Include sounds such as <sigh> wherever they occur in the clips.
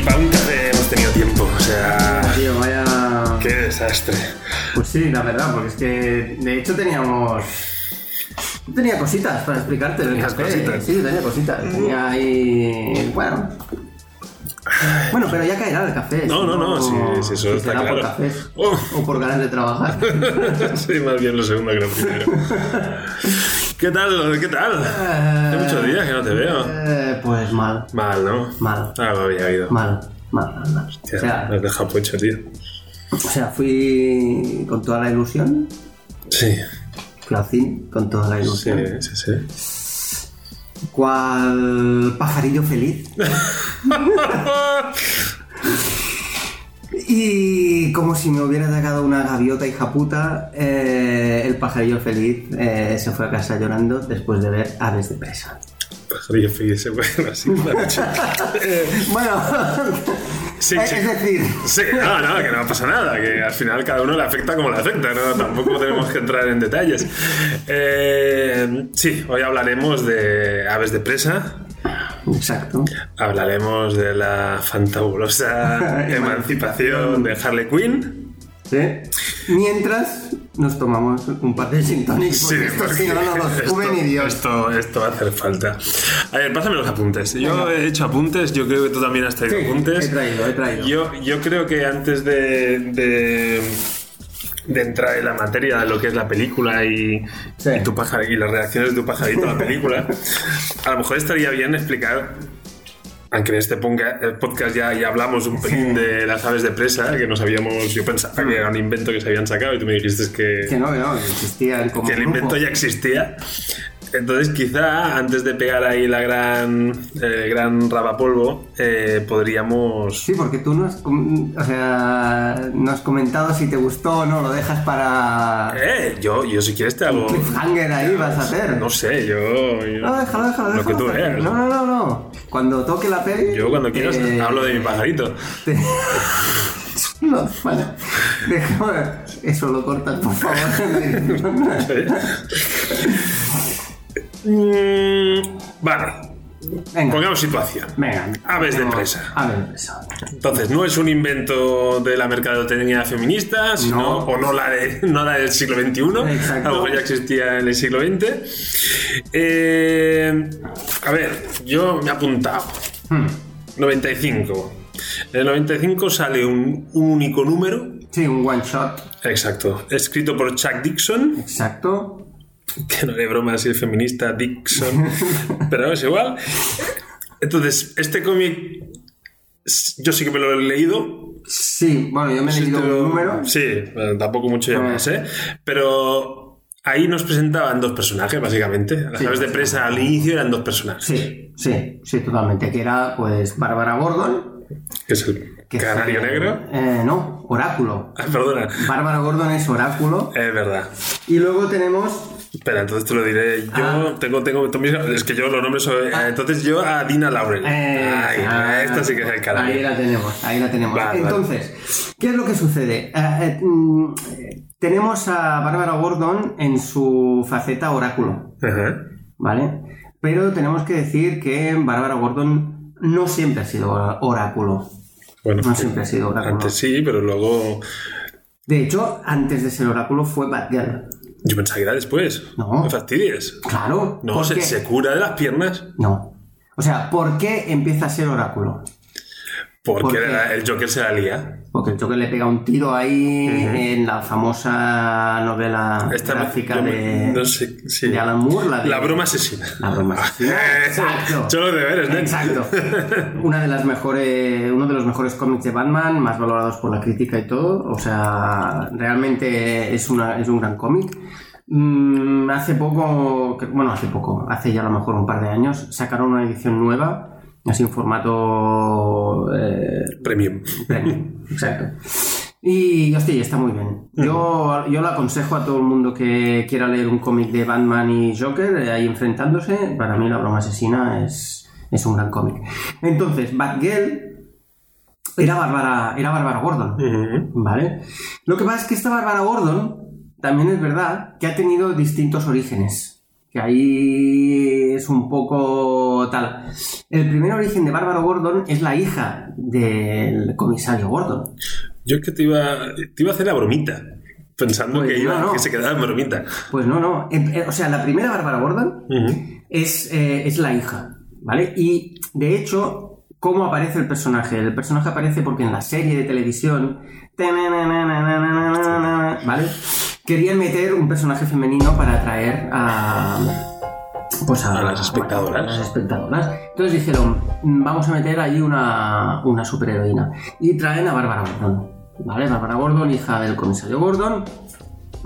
Ni para un café hemos tenido tiempo. O sea, Tío, vaya. qué desastre. Pues sí, la verdad, porque es que de hecho teníamos. Tenía cositas para explicarte del ¿Tenías café. cositas? Sí, tenía cositas. Tenía ahí. Bueno. Bueno, pero ya caerá el café. No, no, no, sí, sí, eso si está por claro. cafés Oh. o por ganas de trabajar. <laughs> sí, más bien lo segundo que lo primero. <laughs> ¿Qué tal? ¿Qué tal? Hace muchos días que no te veo. Eh, pues mal, Mal, ¿no? mal, Algo había oído. mal, mal, mal, mal. O sea, me has dejado pocho, tío. o sea, fui con toda la ilusión. Sí, Fui al cine con toda la sí, ilusión. sí, sí. Cual pajarillo feliz. <laughs> Y como si me hubiera atacado una gaviota hija puta, eh, el pajarillo feliz eh, se fue a casa llorando después de ver aves de presa. Pajarillo feliz, <laughs> así me ha dicho. Eh, Bueno, <laughs> Sí, es sí. es decir, Sí, no, no, que no pasa nada, que al final cada uno le afecta como le afecta, ¿no? Tampoco tenemos que entrar en detalles. Eh, sí, hoy hablaremos de aves de presa, exacto. hablaremos de la fantabulosa <laughs> emancipación de Harley Quinn. ¿sí? Mientras nos tomamos un par de gin Sí, porque esto porque si no, esto- sube ni Dios. Esto, esto va a hacer falta. A ver, pásame los apuntes. Yo Venga. he hecho apuntes, yo creo que tú también has traído Sí, apuntes. he traído, he traído. Yo, yo creo que antes de, de, de entrar en la materia de lo que es la película y, Sí. y tu pajar- y las reacciones de tu pajarito a la película, <laughs> a lo mejor estaría bien explicar. Aunque en este el podcast ya, ya hablamos un pelín de las aves de presa, que no sabíamos, yo pensaba que era un invento que se habían sacado y tú me dijiste que, Que no, que no, existían como que el invento ya existía. Entonces, quizá antes de pegar ahí la gran, gran rabapolvo, eh, podríamos. Sí, porque tú no has, o sea, no has comentado si te gustó o no, lo dejas para... Eh, yo, yo si quieres te hago. Cliffhanger ahí vas a hacer. No sé, yo. yo- No, déjalo, déjalo, Lo que déjalo tú veas. No, no, no, no. Cuando toque la peli... Yo cuando quieras eh, hablo de mi pajarito. te- <laughs> No, vale. Déjame... Eso lo cortas, por favor. <laughs> <laughs> Mm, vale, Venga, pongamos situación. venga. Aves de presa. Aves de presa. Entonces, no es un invento de la mercadotecnia feminista, sino, No. o no la, de, <laughs> no la del siglo XXI, Exacto. algo que ya existía en el siglo XX. Eh, a ver, yo me he apuntado. Hmm. 95. En el 95 sale un, un único número, Sí, un one shot. exacto, escrito por Chuck Dixon, Exacto. <laughs> que no le broma si es feminista Dixon, <laughs> pero es igual. Entonces, este cómic yo sí que me lo he leído, Sí, bueno, yo me he Sí, leído lo- un número. Sí, bueno, tampoco mucho ya Ah. más, ¿eh? Pero ahí nos presentaban dos personajes, básicamente. Las Sí. aves de presa al inicio eran dos personajes. Sí, sí, sí, totalmente. Que era, pues, Bárbara Gordon. Que es el canario negro. Eh, no, Oráculo. Ah, perdona. Bárbara Gordon es Oráculo. Es verdad. Y luego tenemos. Espera, entonces te lo diré. Yo Ah. tengo, tengo, es que yo los nombres eh, entonces yo a Dina Laurel. eh, Ay, ah, esta sí que es el Ahí canario. la tenemos, ahí la tenemos. Vale, Entonces, ¿qué es lo que sucede? Eh, eh, mm, tenemos a Bárbara Gordon en su faceta Oráculo, Ajá. ¿vale? Pero tenemos que decir que Bárbara Gordon no siempre ha sido Oráculo. Bueno, No siempre ha sido Oráculo. antes sí, pero luego De hecho, antes de ser Oráculo fue Batgirl. Yo pensaba que era después. No. me fastidies. Claro. No, ¿por se, se cura de las piernas. No. O sea, ¿por qué empieza a ser Oráculo? Porque ¿Por qué? la- el Joker se la lía. Porque el Joker le pega un tiro ahí en la famosa novela Esta- gráfica me- de, no sé, sí. de Alan Moore. La, de- La broma asesina. La broma asesina. <laughs> Exacto. Yo los deberes, ¿no? Exacto. <laughs> Una de las mejores, uno de los mejores cómics de Batman, más valorados por la crítica y todo. O sea, realmente es, una, es un gran cómic. Mm, hace poco, bueno, hace poco, hace ya a lo mejor un par de años, sacaron una edición nueva, así en formato eh, Premium. Premium, exacto. Y hostia, está muy bien. Yo, yo lo aconsejo a todo el mundo que quiera leer un cómic de Batman y Joker eh, ahí enfrentándose. Para mí, La Broma Asesina es, es un gran cómic. Entonces, Batgirl era Bárbara, era Bárbara Gordon. ¿Vale? Lo que pasa es que esta Bárbara Gordon también es verdad que ha tenido distintos orígenes. Que ahí es un poco tal. El primer origen de Bárbara Gordon es la hija del comisario Gordon. Yo que te iba, te iba a hacer la bromita. Pensando Pues que, iba, no, que se quedaba en bromita. Pues no, no. Eh, eh, O sea, la primera Bárbara Gordon es, eh, es la hija, ¿vale? Y de hecho, ¿cómo aparece el personaje? El personaje aparece porque en la serie de televisión, ¿vale? Querían meter un personaje femenino para atraer a. Pues a, A las espectadoras. a las espectadoras. Entonces dijeron, "Mm, vamos a meter ahí una, una superheroína. Y traen a Bárbara Gordon, ¿vale? Bárbara Gordon, hija del comisario Gordon,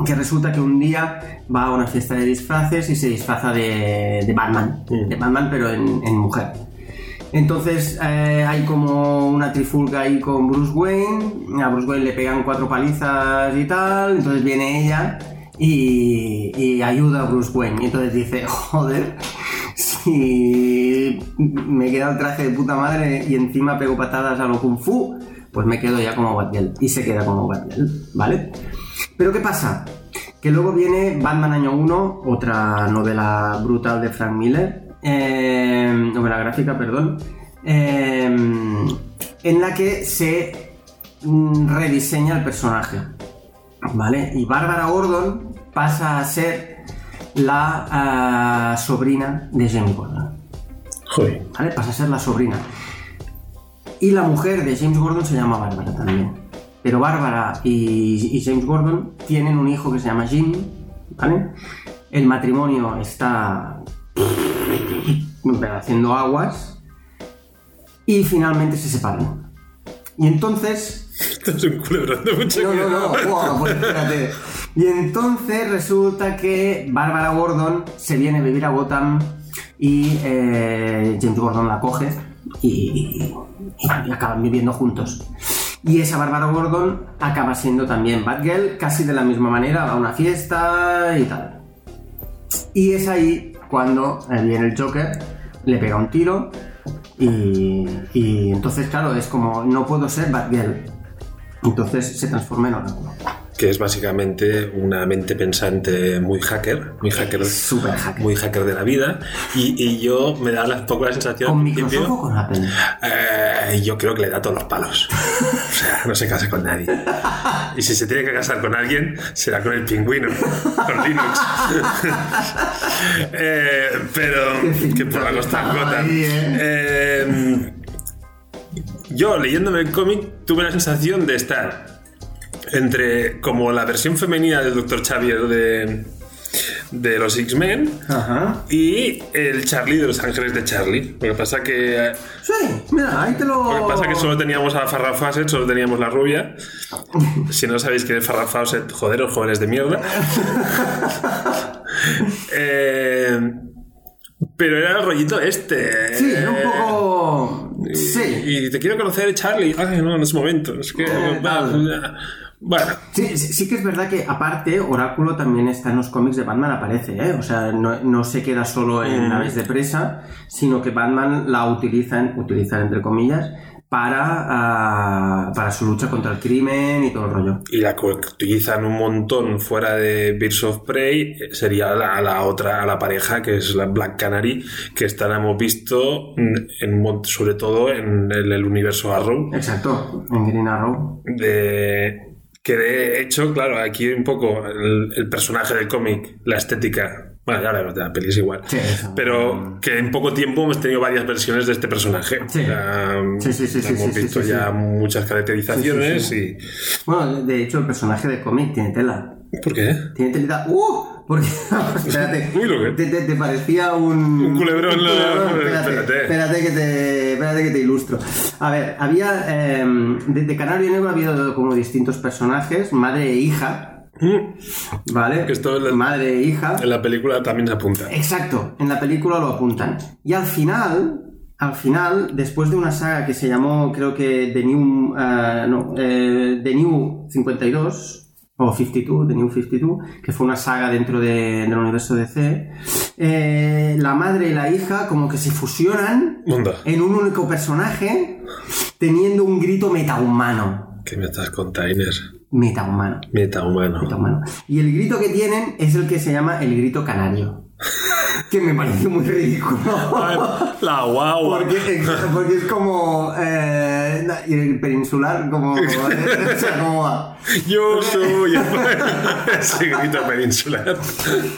que resulta que un día va a una fiesta de disfraces y se disfraza de, de Batman, Mm. de Batman pero en, en mujer. Entonces eh, hay como una trifulca ahí con Bruce Wayne, a Bruce Wayne le pegan cuatro palizas y tal, entonces viene ella y, ayuda a Bruce Wayne y entonces dice, <laughs> joder, si me queda el traje de puta madre y encima pego patadas a lo kung fu, pues me quedo ya como Batgirl y se queda como Batgirl, ¿vale? Pero ¿qué pasa? Que luego viene Batman Año 1, otra novela brutal de Frank Miller, eh, novela gráfica, perdón, eh, en la que se mm, rediseña el personaje, ¿vale? Y Bárbara Gordon pasa a ser la ah, sobrina de James Gordon. Joder. ¿vale? Pasa a ser la sobrina. Y la mujer de James Gordon se llama Bárbara también. Pero Bárbara y, y James Gordon tienen un hijo que se llama Jim, ¿vale? El matrimonio está haciendo aguas y finalmente se separan. Y entonces Esto es un culebrón de mucho no, no, no, pues espérate. Y entonces resulta que Bárbara Gordon se viene a vivir a Gotham y eh, James Gordon la coge y, y acaban viviendo juntos. Y esa Bárbara Gordon acaba siendo también Batgirl, casi de la misma manera, va a una fiesta y tal. Y es ahí cuando viene el Joker, le pega un tiro y, y entonces, claro, es como, no puedo ser Batgirl. Entonces se transforma en oráculo. Que es básicamente una mente pensante muy hacker, muy hacker, Súper hacker. muy hacker de la vida. Y, y yo me da la, poco la sensación. ¿Con Microsoft o con Apple? eh, yo creo que le da todos los palos. <laughs> O sea, no se casa con nadie. Y si se tiene que casar con alguien, será con el pingüino, con Linux. <laughs> Eh, pero que por la costa. Ahí, eh. Eh, yo leyéndome el cómic tuve la sensación de estar entre como la versión femenina del Dr. Xavier de, de los X-Men y el Charlie de los Ángeles de Charlie. Lo que pasa que Sí, mira, ahí te lo. lo que pasa que solo teníamos a Farrah Fawcett, solo teníamos la rubia. <laughs> Si no sabéis quién es Farrah Fawcett, joderos, jóvenes de mierda. <laughs> Eh, pero era el rollito este. Sí, era un poco. Sí. Y te quiero conocer, Charlie. Ay, no, en ese momento. Es que. Eh. Bueno, Sí, sí, sí que es verdad que aparte Oráculo también está en los cómics de Batman, aparece, ¿eh? O sea, no, no se queda solo en naves de presa, sino que Batman la utilizan, utilizan entre comillas, para, ah, para su lucha contra el crimen y todo el rollo. y la que utilizan un montón fuera de Birds of Prey eh, sería la, la otra, a la pareja que es la Black Canary, que esta la hemos visto mm, en, sobre todo en el, el universo Arrow. Exacto, en Green Arrow. De, que de hecho, claro, aquí un poco el, el personaje del cómic, la estética Bueno, ya de la peli, es igual. Sí. Pero que en poco tiempo hemos tenido varias versiones de este personaje. Sí. Sea, Sí, sí, sí, hemos sí, visto ya muchas caracterizaciones y... Bueno, de hecho, el personaje de cómic tiene tela. ¿Por qué? Tiene telita. ¡Uh! Porque, <laughs> espérate, <laughs> Uy, lo que- te, te- te parecía un... Un culebrón, un la- Espérate, espérate. espérate que te, espérate que te ilustro. A ver, había... eh, de, de Canario Negro había como distintos personajes, madre e hija, Mm, ¿vale? Que esto la- Madre e hija. En la película también se apunta. Exacto, en la película lo apuntan. Y al final, al final, después de una saga que se llamó, creo que The New, eh, no, eh, The New 52, o 52, The New 52, que fue una saga dentro de- del universo DC, eh, la madre y la hija como que se fusionan Onda, en un único personaje, teniendo un grito metahumano. ¿qué me estás contando, Inés? Metahumano. Metahumano. Metahumano. Y el grito que tienen es el que se llama el grito canario. <laughs> Que me parece muy ridículo. La guagua. Porque, porque es como. Eh, el peninsular, como. <laughs> o sea, como va. Yo soy ese <laughs> grito peninsular.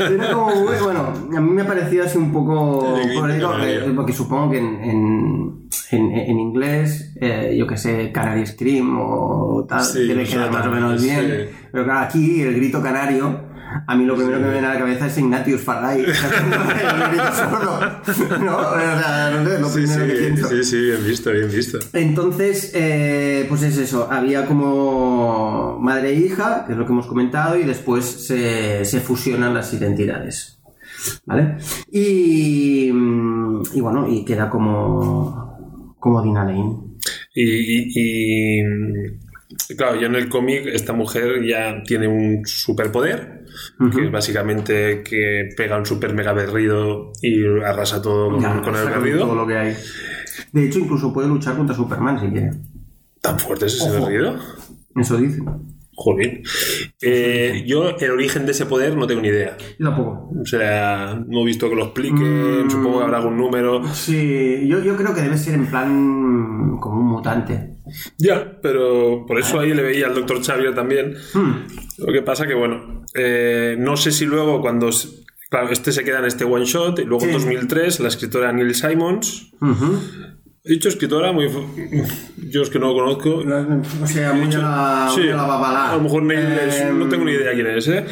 Era como muy- bueno, a mí me ha parecido así un poco. El grito por eso, canario. eh, porque supongo que en, en, en- en inglés, eh, yo que sé, Canary Scream o tal, Sí, debe quedar más o menos sí. bien. Pero claro, aquí el grito canario. A mí lo primero que me viene a la cabeza es Ignatius Farray. <laughs> ¿No? O sea, no sé, lo Sí, primero que sí, pienso. sí, sí, bien visto, bien visto. Entonces, eh, pues es eso, había como madre e hija, que es lo que hemos comentado, y después se, se fusionan las identidades. ¿Vale? Y, y bueno, y queda como, como Dina Lane. Y, y- y, claro, yo en el cómic, esta mujer ya tiene un superpoder, que es básicamente que pega un super mega berrido y arrasa todo con, Ya, con el berrido. todo lo que hay. De hecho, incluso puede luchar contra Superman si quiere. ¿Tan fuerte es ese Ojo. berrido? Eso dice. Joder. Eh, yo el origen de ese poder no tengo ni idea. Yo tampoco. O sea, no he visto que lo expliquen, Mm. supongo que habrá algún número. Sí, yo, yo creo que debe ser en plan como un mutante. Ya, pero por eso ahí le veía al doctor Xavier también. Hmm. Lo que pasa que, bueno, eh, no sé si luego cuando... Claro, este se queda en este one shot y luego en Sí. 2003 la escritora Neil Simons... Ujú. He dicho escritora, muy... yo es que no lo conozco. O sea, muy la, Sí, a la babalá. a lo mejor Eh, no tengo ni idea quién es, ¿eh?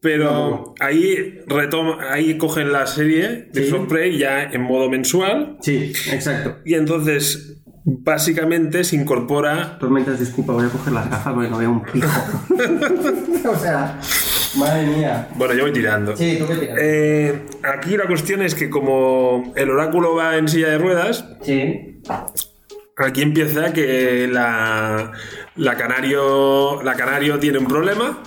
Pero ahí retoma, ahí cogen la serie de Sí. Prey ya en modo mensual Sí, exacto. y entonces básicamente se incorpora Tormentas, disculpa, voy a coger las gafas porque no veo un pijo. <laughs> o sea, madre mía. Bueno, yo voy tirando. Sí, tú qué tiras. Eh, aquí la cuestión es que como el oráculo va en silla de ruedas, Sí. aquí empieza que la, la canario la canario tiene un problema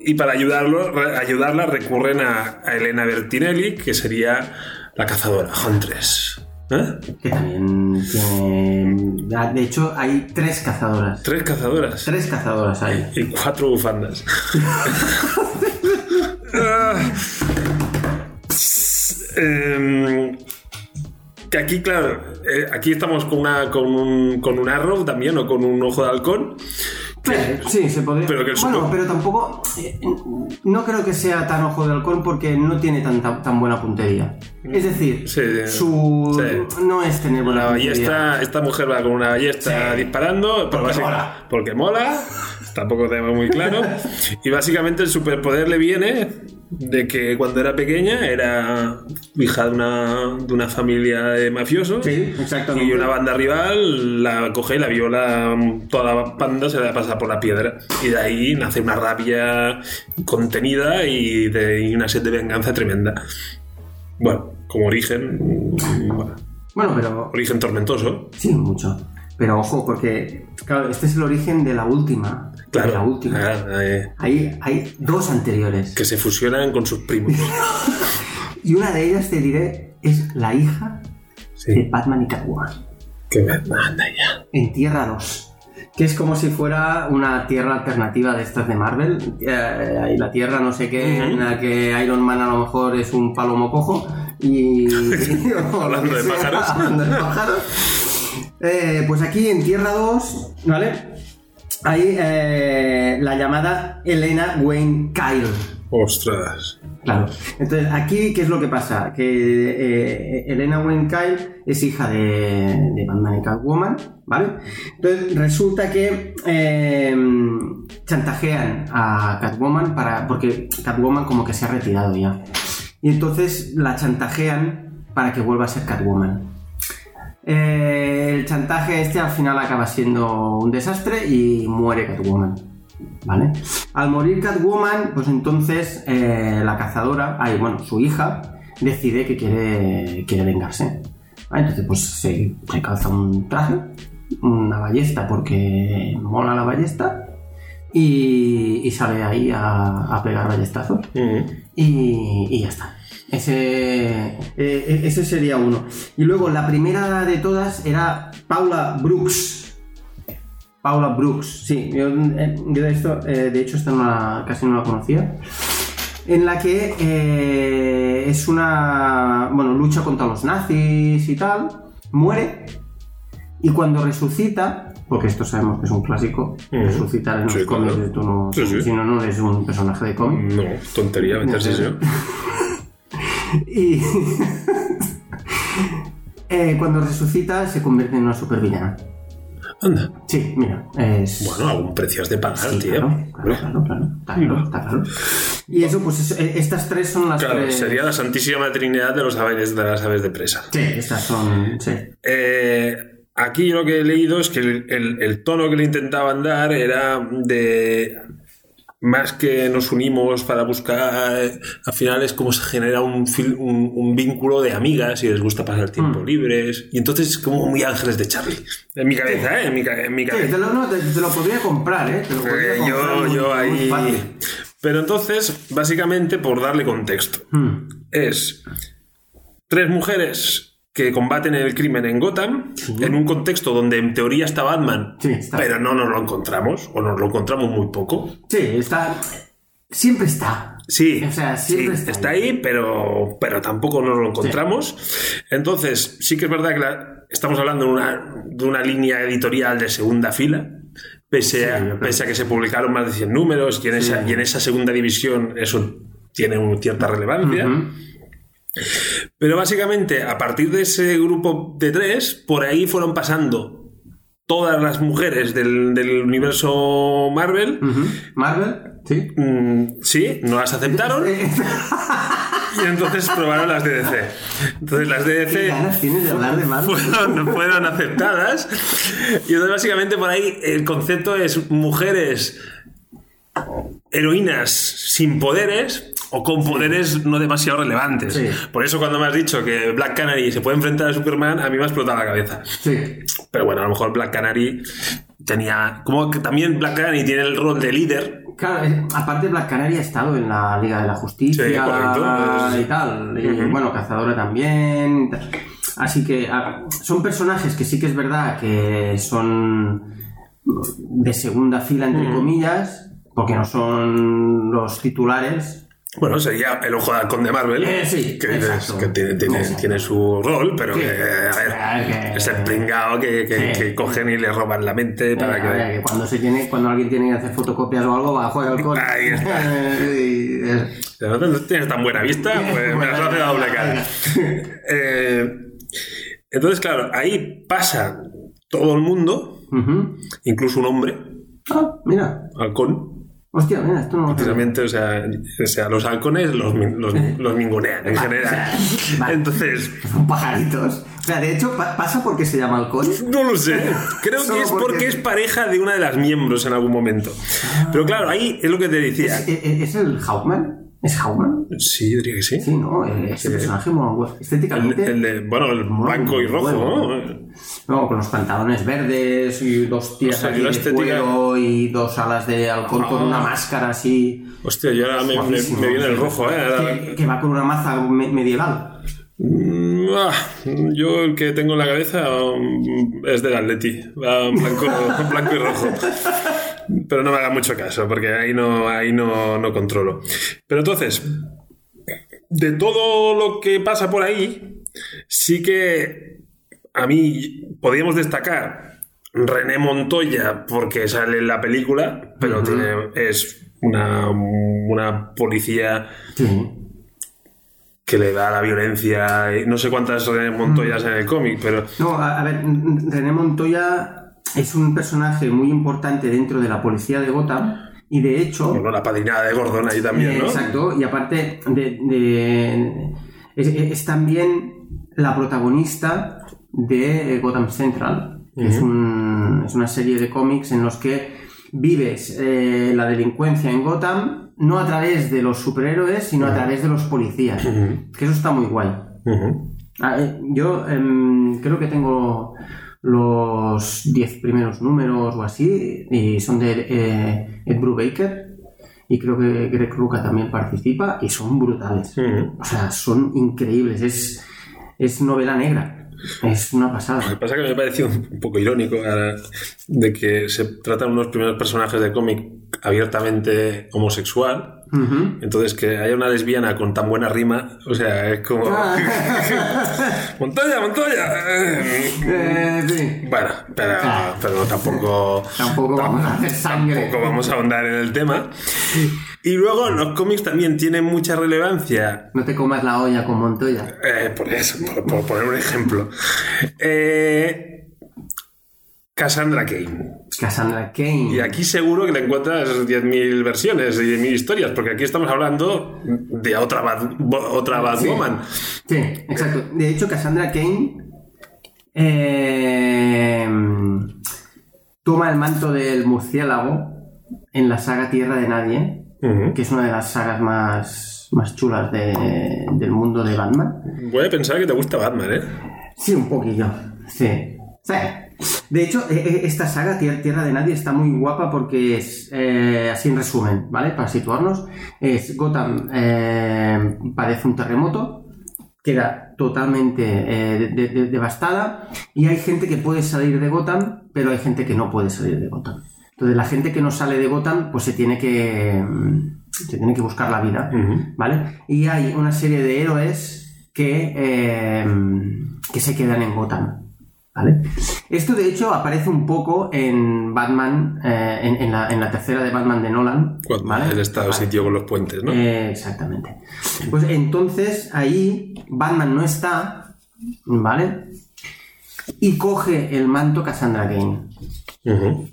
y para ayudarlo ayudarla recurren a, a Elena Bertinelli, que sería la cazadora Huntress. ¿Eh? Que también tiene. ya, De hecho, hay tres cazadoras. Tres cazadoras Tres cazadoras hay. y cuatro bufandas. Ah. <laughs> Em, que aquí, claro, eh, aquí estamos con, una, con, un, con un arrow también o con un ojo de halcón. Sí, se podría. Pero que el bueno, pero tampoco. eh, No creo que sea tan ojo de halcón porque no tiene tanta, tan buena puntería. Es decir, Sí, su. sí. No es tener buena La puntería. ballesta, esta mujer va con una ballesta disparando. Porque mola. Porque mola. Tampoco tenemos muy claro. <laughs> Y básicamente el superpoder le viene de que cuando era pequeña era hija de una, de una familia de mafiosos. Sí, exactamente. Y una banda rival la coge y la viola. Toda la banda se la pasa por la piedra. Y de ahí nace una rabia contenida y, de, y una sed de venganza tremenda. Bueno, como origen. bueno, Bueno, pero. origen tormentoso. Sí, mucho. Pero ojo, porque. Claro, este es el origen de la última. Claro. La última. Ah, eh, Hay, hay dos anteriores. que se fusionan con sus primos. <laughs> Y una de ellas, te diré, es la hija de. Batman y Catwoman. Que manda ya. En Tierra 2. Que es como si fuera una Tierra alternativa de estas de Marvel. Eh, hay la Tierra no sé qué, en la que Iron Man a lo mejor es un palomo cojo. Y. <laughs> Hablando de pájaros. Hablando de pájaros. Eh, pues aquí en Tierra 2, ¿vale? Hay eh, la llamada Elena Wayne Kyle. Ostras. Claro. Entonces, aquí, ¿qué es lo que pasa? Que eh, Elena Wayne Kyle es hija de, de Batman y Catwoman, ¿vale? Entonces, resulta que eh, chantajean a Catwoman para, porque Catwoman como que se ha retirado ya. Y entonces la chantajean para que vuelva a ser Catwoman. Eh, el chantaje este al final acaba siendo un desastre y muere Catwoman. ¿Vale? Al morir Catwoman, pues entonces eh, la cazadora, ay, bueno, su hija, decide que quiere, quiere vengarse. ¿Vale? Entonces, pues se, se calza un traje, una ballesta, porque mola la ballesta, y, y sale ahí a, a pegar ballestazos. Y, y ya está. Ese, eh, ese sería uno. Y luego la primera de todas era Paula Brooks. Paula Brooks, sí. Yo, eh, yo de esto, eh, de hecho, esta no la- casi no la conocía. En la que eh, es una. Bueno, lucha contra los nazis y tal. Muere. Y cuando resucita, porque esto sabemos que es un clásico, Ujú. resucitar en los Sí, cómics, claro. tú no- Sí, sí. si no, no eres un personaje de cómic. No, tontería meterse eso. <laughs> Y <laughs> eh, cuando resucita se convierte en una supervillana. Anda. Sí, mira, es... Bueno, algún precio has de pagar, Sí, tío. claro, claro, claro, claro, está claro. Y eso, pues es- eh, estas tres son las Claro, tres... sería la santísima trinidad de los aves de las aves de presa. Sí, estas son... Sí. Eh, aquí yo lo que he leído es que el, el- el tono que le intentaban dar era de más que nos unimos para buscar, al final es como se genera un, fil- un, un vínculo de amigas y les gusta pasar tiempo libres. Y entonces es como muy ángeles de Charlie. En mi cabeza, ¿eh? En mi, en mi Sí, cabeza. te lo, no, te, te lo podría comprar, ¿eh? Te lo podría Eh, comprar yo, muy- yo ahí. fácil. Pero entonces, básicamente, por darle contexto, Hmm. es tres mujeres que combaten el crimen en Gotham, en un contexto donde en teoría está Batman, Sí, está. pero no nos lo encontramos, o nos lo encontramos muy poco. Sí, está... Siempre está. Sí, O sea, siempre sí, está ahí, pero, pero tampoco nos lo encontramos. Entonces, sí que es verdad que la- estamos hablando de una, de una línea editorial de segunda fila, pese, Sí, a, pese a que se publicaron más de 100 números y en, esa, Sí. y en esa segunda división eso tiene un- cierta relevancia. Pero básicamente, a partir de ese grupo de tres, por ahí fueron pasando todas las mujeres del, del universo Marvel. Marvel, sí. Mm, sí, no las aceptaron. <laughs> Y entonces probaron las de DC. Entonces las de ¿Qué DC ganas tienes de hablar de Marvel? fueron, <laughs> fueron aceptadas. Y entonces básicamente por ahí el concepto es mujeres heroínas sin poderes o con poderes no demasiado relevantes. Sí. Por eso cuando me has dicho que Black Canary se puede enfrentar a Superman, a mí me ha explotado la cabeza. Sí. Pero bueno, a lo mejor Black Canary tenía... Como que también Black Canary tiene el rol de líder. Claro, aparte Black Canary ha estado en la Liga de la Justicia Sí, correcto, y tal. Y, bueno, Cazadora también. Así que son personajes que sí que es verdad que son de segunda fila, entre comillas, porque no son los titulares. Bueno, sería el ojo de halcón de Marvel. Eh, sí, que, tiene, tiene- Exacto. tiene su rol, pero Sí. que, a ver, Que- es el pringao que, que- Sí. que cogen y le roban la mente para Eh, que... a ver, que cuando se tiene, cuando alguien tiene que hacer fotocopias o algo, va a jugar al con. Ahí está. <laughs> Y es- no tienes tan buena vista, <laughs> pues me las hace la doble cara. <laughs> Eh, entonces, claro, ahí pasa todo el mundo, incluso un hombre, Ah, mira. halcón. Hostia, mira, esto no. Precisamente, o sea, o sea, los halcones los, los, los ningunean en general. o sea, vale. Entonces, Son pajaritos. O sea, de hecho, pa- pasa porque se llama halcón. No lo sé. Creo que es porque- porque es pareja de una de las miembros en algún momento. Pero claro, ahí es lo que te decía. ¿Es, es- es el Hawkman? ¿Es Hawkman? Sí, diría que sí. Sí, ¿no? Eh, Ese Sí. personaje. El, Estéticamente. el de, bueno, el blanco y rojo. ¿no? No, con los pantalones verdes y dos tiras Hostia, yo de estética- cuero y dos alas de halcón con Ah. una máscara así. Hostia, yo ahora me, me- Guapísimo. me viene el rojo, ¿eh? Ahora- Que, que va con una maza me- medieval. Mm, ah, yo el que tengo en la cabeza um, es del Atleti. Va blanco, <laughs> blanco y rojo. Pero no me haga mucho caso, porque ahí no, ahí no, no controlo. Pero entonces, de todo lo que pasa por ahí, sí que a mí podríamos destacar René Montoya porque sale en la película, pero tiene, es una, una policía que le da la violencia. No sé cuántas René Montoyas Mm. en el cómic, pero. No, a, a ver, René Montoya es un personaje muy importante dentro de la policía de Gotham y de hecho... Bueno, la padrina de Gordon ahí también, ¿no? Exacto, y aparte de, de- es, es también la protagonista de Gotham Central, que es, un- es una serie de cómics en los que vives eh, la delincuencia en Gotham no a través de los superhéroes, sino a través de los policías. Que eso está muy guay. Ah, eh, yo em, creo que tengo los 10 primeros números o así, y son de eh, Ed Brubaker, y creo que Greg Rucka también participa, y son brutales. O sea, son increíbles, es, es novela negra, es una Lo que pasada. pasa es que me pareció un poco irónico ahora, de que se tratan unos primeros personajes de cómic abiertamente homosexual. Entonces, que haya una lesbiana con tan buena rima, o sea, es como. Ah. <laughs> ¡Montoya, Montoya! Eh, sí. Bueno, pero, Ah. pero tampoco. Tampoco vamos a hacer sangre. Tampoco vamos a ahondar en el tema. Y luego, los cómics también tienen mucha relevancia No te comas la olla con Montoya. Eh, por eso, por, por poner un ejemplo. Eh, Cassandra Kane. Cassandra Kane. Y aquí seguro que le encuentras 10.000 versiones y 10.000 historias, porque aquí estamos hablando de otra, Bat- otra Batwoman. Sí, exacto. De hecho, Cassandra Kane eh, toma el manto del murciélago en la saga Tierra de Nadie, que es una de las sagas más, más chulas de- del mundo de Batman. Voy a pensar que te gusta Batman, ¿eh? Sí, un poquillo. Sí. Sí. De hecho, eh, eh, esta saga, Tier- Tierra de Nadie, está muy guapa porque es, eh, así en resumen, ¿vale? Para situarnos, es Gotham eh, padece un terremoto, queda totalmente eh, de- de- devastada y hay gente que puede salir de Gotham, pero hay gente que no puede salir de Gotham. Entonces, la gente que no sale de Gotham, pues se tiene que, mm, se tiene que buscar la vida. ¿vale? Y hay una serie de héroes que, que se quedan en Gotham, ¿vale? Esto de hecho aparece un poco en Batman, eh, en, en la, en la tercera de Batman de Nolan, Cuando ¿vale? él sitio con los puentes, ¿no? Eh, exactamente. Pues entonces ahí Batman no está, ¿vale? Y coge el manto Cassandra Kane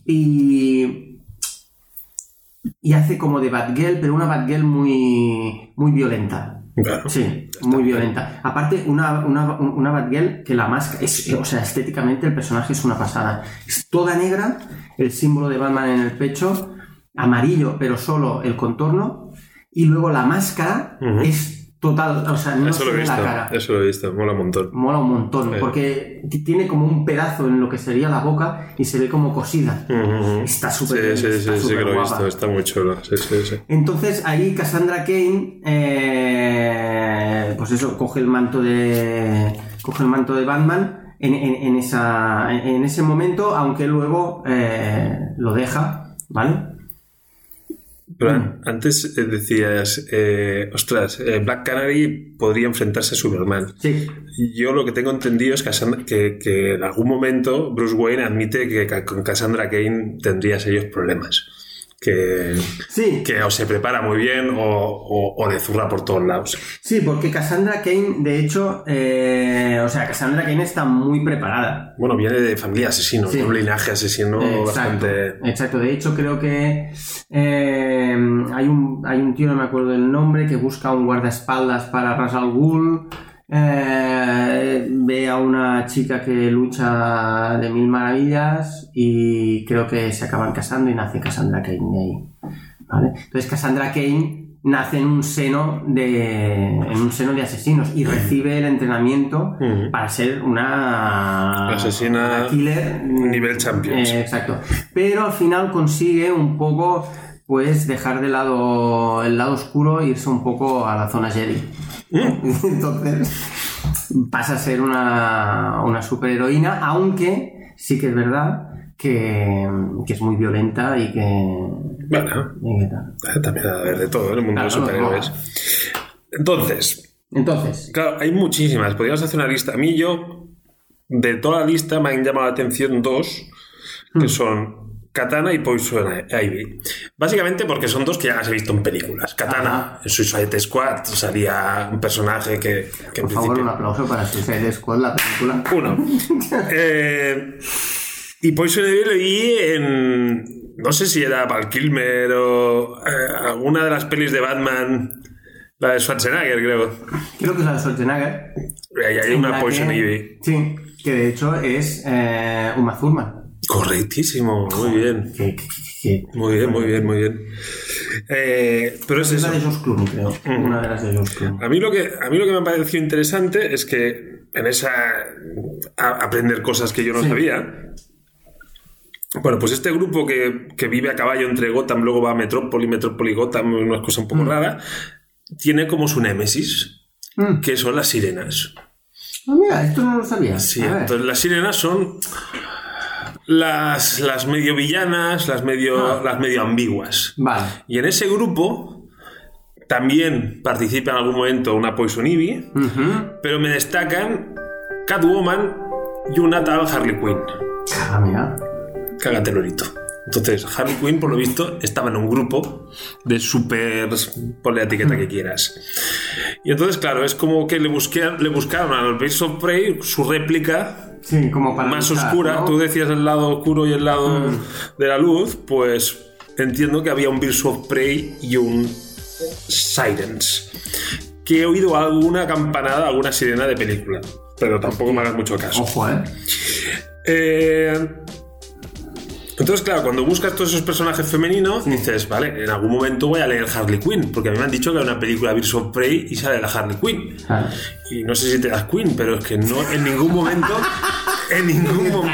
y, y hace como de Batgirl, pero una Batgirl muy, muy violenta. Claro. Sí, muy violenta. Aparte, una, una, una Batgirl que la máscara, es, o sea, estéticamente el personaje es una pasada. Es toda negra, el símbolo de Batman en el pecho, amarillo, pero solo el contorno, y luego la máscara es total, o sea, no eso se lo he ve visto, la cara. eso lo he visto, mola un montón. Mola un montón, Sí. porque tiene como un pedazo en lo que sería la boca y se ve como cosida. Está súper bien, Sí, sí, está sí, sí, que lo he visto, está muy chulo. Sí, sí, sí. Entonces ahí Cassandra Kane, eh, pues eso, coge el manto de, coge el manto de Batman en, en- en esa, en ese momento, aunque luego eh, lo deja, ¿vale? Pero Mm. an- antes eh, decías, eh, ostras, eh, Black Canary podría enfrentarse a Superman. Sí, Yo lo que tengo entendido es que, Cassandra- que, que en algún momento Bruce Wayne admite que con Cassandra Kane tendría serios problemas. Que, sí, que o se prepara muy bien o, o, o le zurra por todos lados. sí, porque Cassandra Kane, de hecho, eh, o sea, Cassandra Kane está muy preparada. Bueno, viene de familia asesino, Sí. de un linaje asesino Exacto, bastante... exacto. De hecho, creo que eh, hay, un, hay un tío, no me acuerdo del nombre, que busca un guardaespaldas para Ras al Ghul. Eh, ve a una chica que lucha de mil maravillas y creo que se acaban casando y nace Cassandra Kane de ahí. ¿vale? Entonces Cassandra Kane nace en un seno de en un seno de asesinos y recibe el entrenamiento para ser una Asesina una killer nivel Champions. eh, exacto. Pero al final consigue un poco, pues, dejar de lado el lado oscuro e irse un poco a la zona Jedi. <laughs> Entonces, pasa a ser una, una superheroína, aunque sí que es verdad que, que es muy violenta y que... Bueno, y que tal. eh, también ha de haber de todo en el mundo de superhéroes. Entonces, Entonces, claro, hay muchísimas. Podríamos hacer una lista. A mí yo, de toda la lista, me han llamado la atención dos, que son Katana y Poison Ivy. Básicamente porque son dos que ya las he visto en películas. Katana, en Suicide Squad, salía un personaje que, que en Por favor, un aplauso para Suicide Squad, la película. Uno. <laughs> Eh, y Poison Ivy le vi en... No sé si era Val Kilmer o eh, alguna de las pelis de Batman, la de Schwarzenegger, creo. Creo que es la de Schwarzenegger. Ahí hay una Poison que- Ivy. Sí, que de hecho es eh, Uma Thurman. Correctísimo, muy bien. Muy bien, muy bien, muy bien. Eh, pero es Es eso. de George Clooney, creo. Una de las de Clooney. A mí lo que a mí lo que me ha parecido interesante es que en esa a- aprender cosas que yo no Sí. sabía. Bueno, pues este grupo que, que vive a caballo entre Gotham, luego va a Metrópoli, Metrópoli, Gotham, una cosa un poco rara, tiene como su némesis, Mm. que son las sirenas. Ah, mira, esto no lo sabía. Sí, entonces las sirenas son las, las medio villanas, las medio, Ah. las medio ambiguas. Vale. Y en ese grupo también participa en algún momento una Poison Ivy, pero me destacan Catwoman y una tal Harley Quinn. Ah, mira. Cágate lorito. Entonces, Harley Quinn, por lo visto, estaba en un grupo de super. ponle la etiqueta que quieras. Y entonces, claro, es como que le, busqué, le buscaron a los Birds of Prey su réplica Sí, como para más luchar, oscura. ¿no? Tú decías el lado oscuro y el lado Mm. de la luz, pues entiendo que había un Birds of Prey y un Sirens. Que he oído alguna campanada, alguna sirena de película. Pero tampoco me hagas mucho caso. Ojo, eh. Eh, entonces, claro, cuando buscas todos esos personajes femeninos, dices, vale, en algún momento voy a leer Harley Quinn, porque a mí me han dicho que hay una película Birds of Prey y sale la Harley Quinn. Ah. Y no sé si te das Quinn, pero es que no, en ningún momento, en ningún <laughs> dos.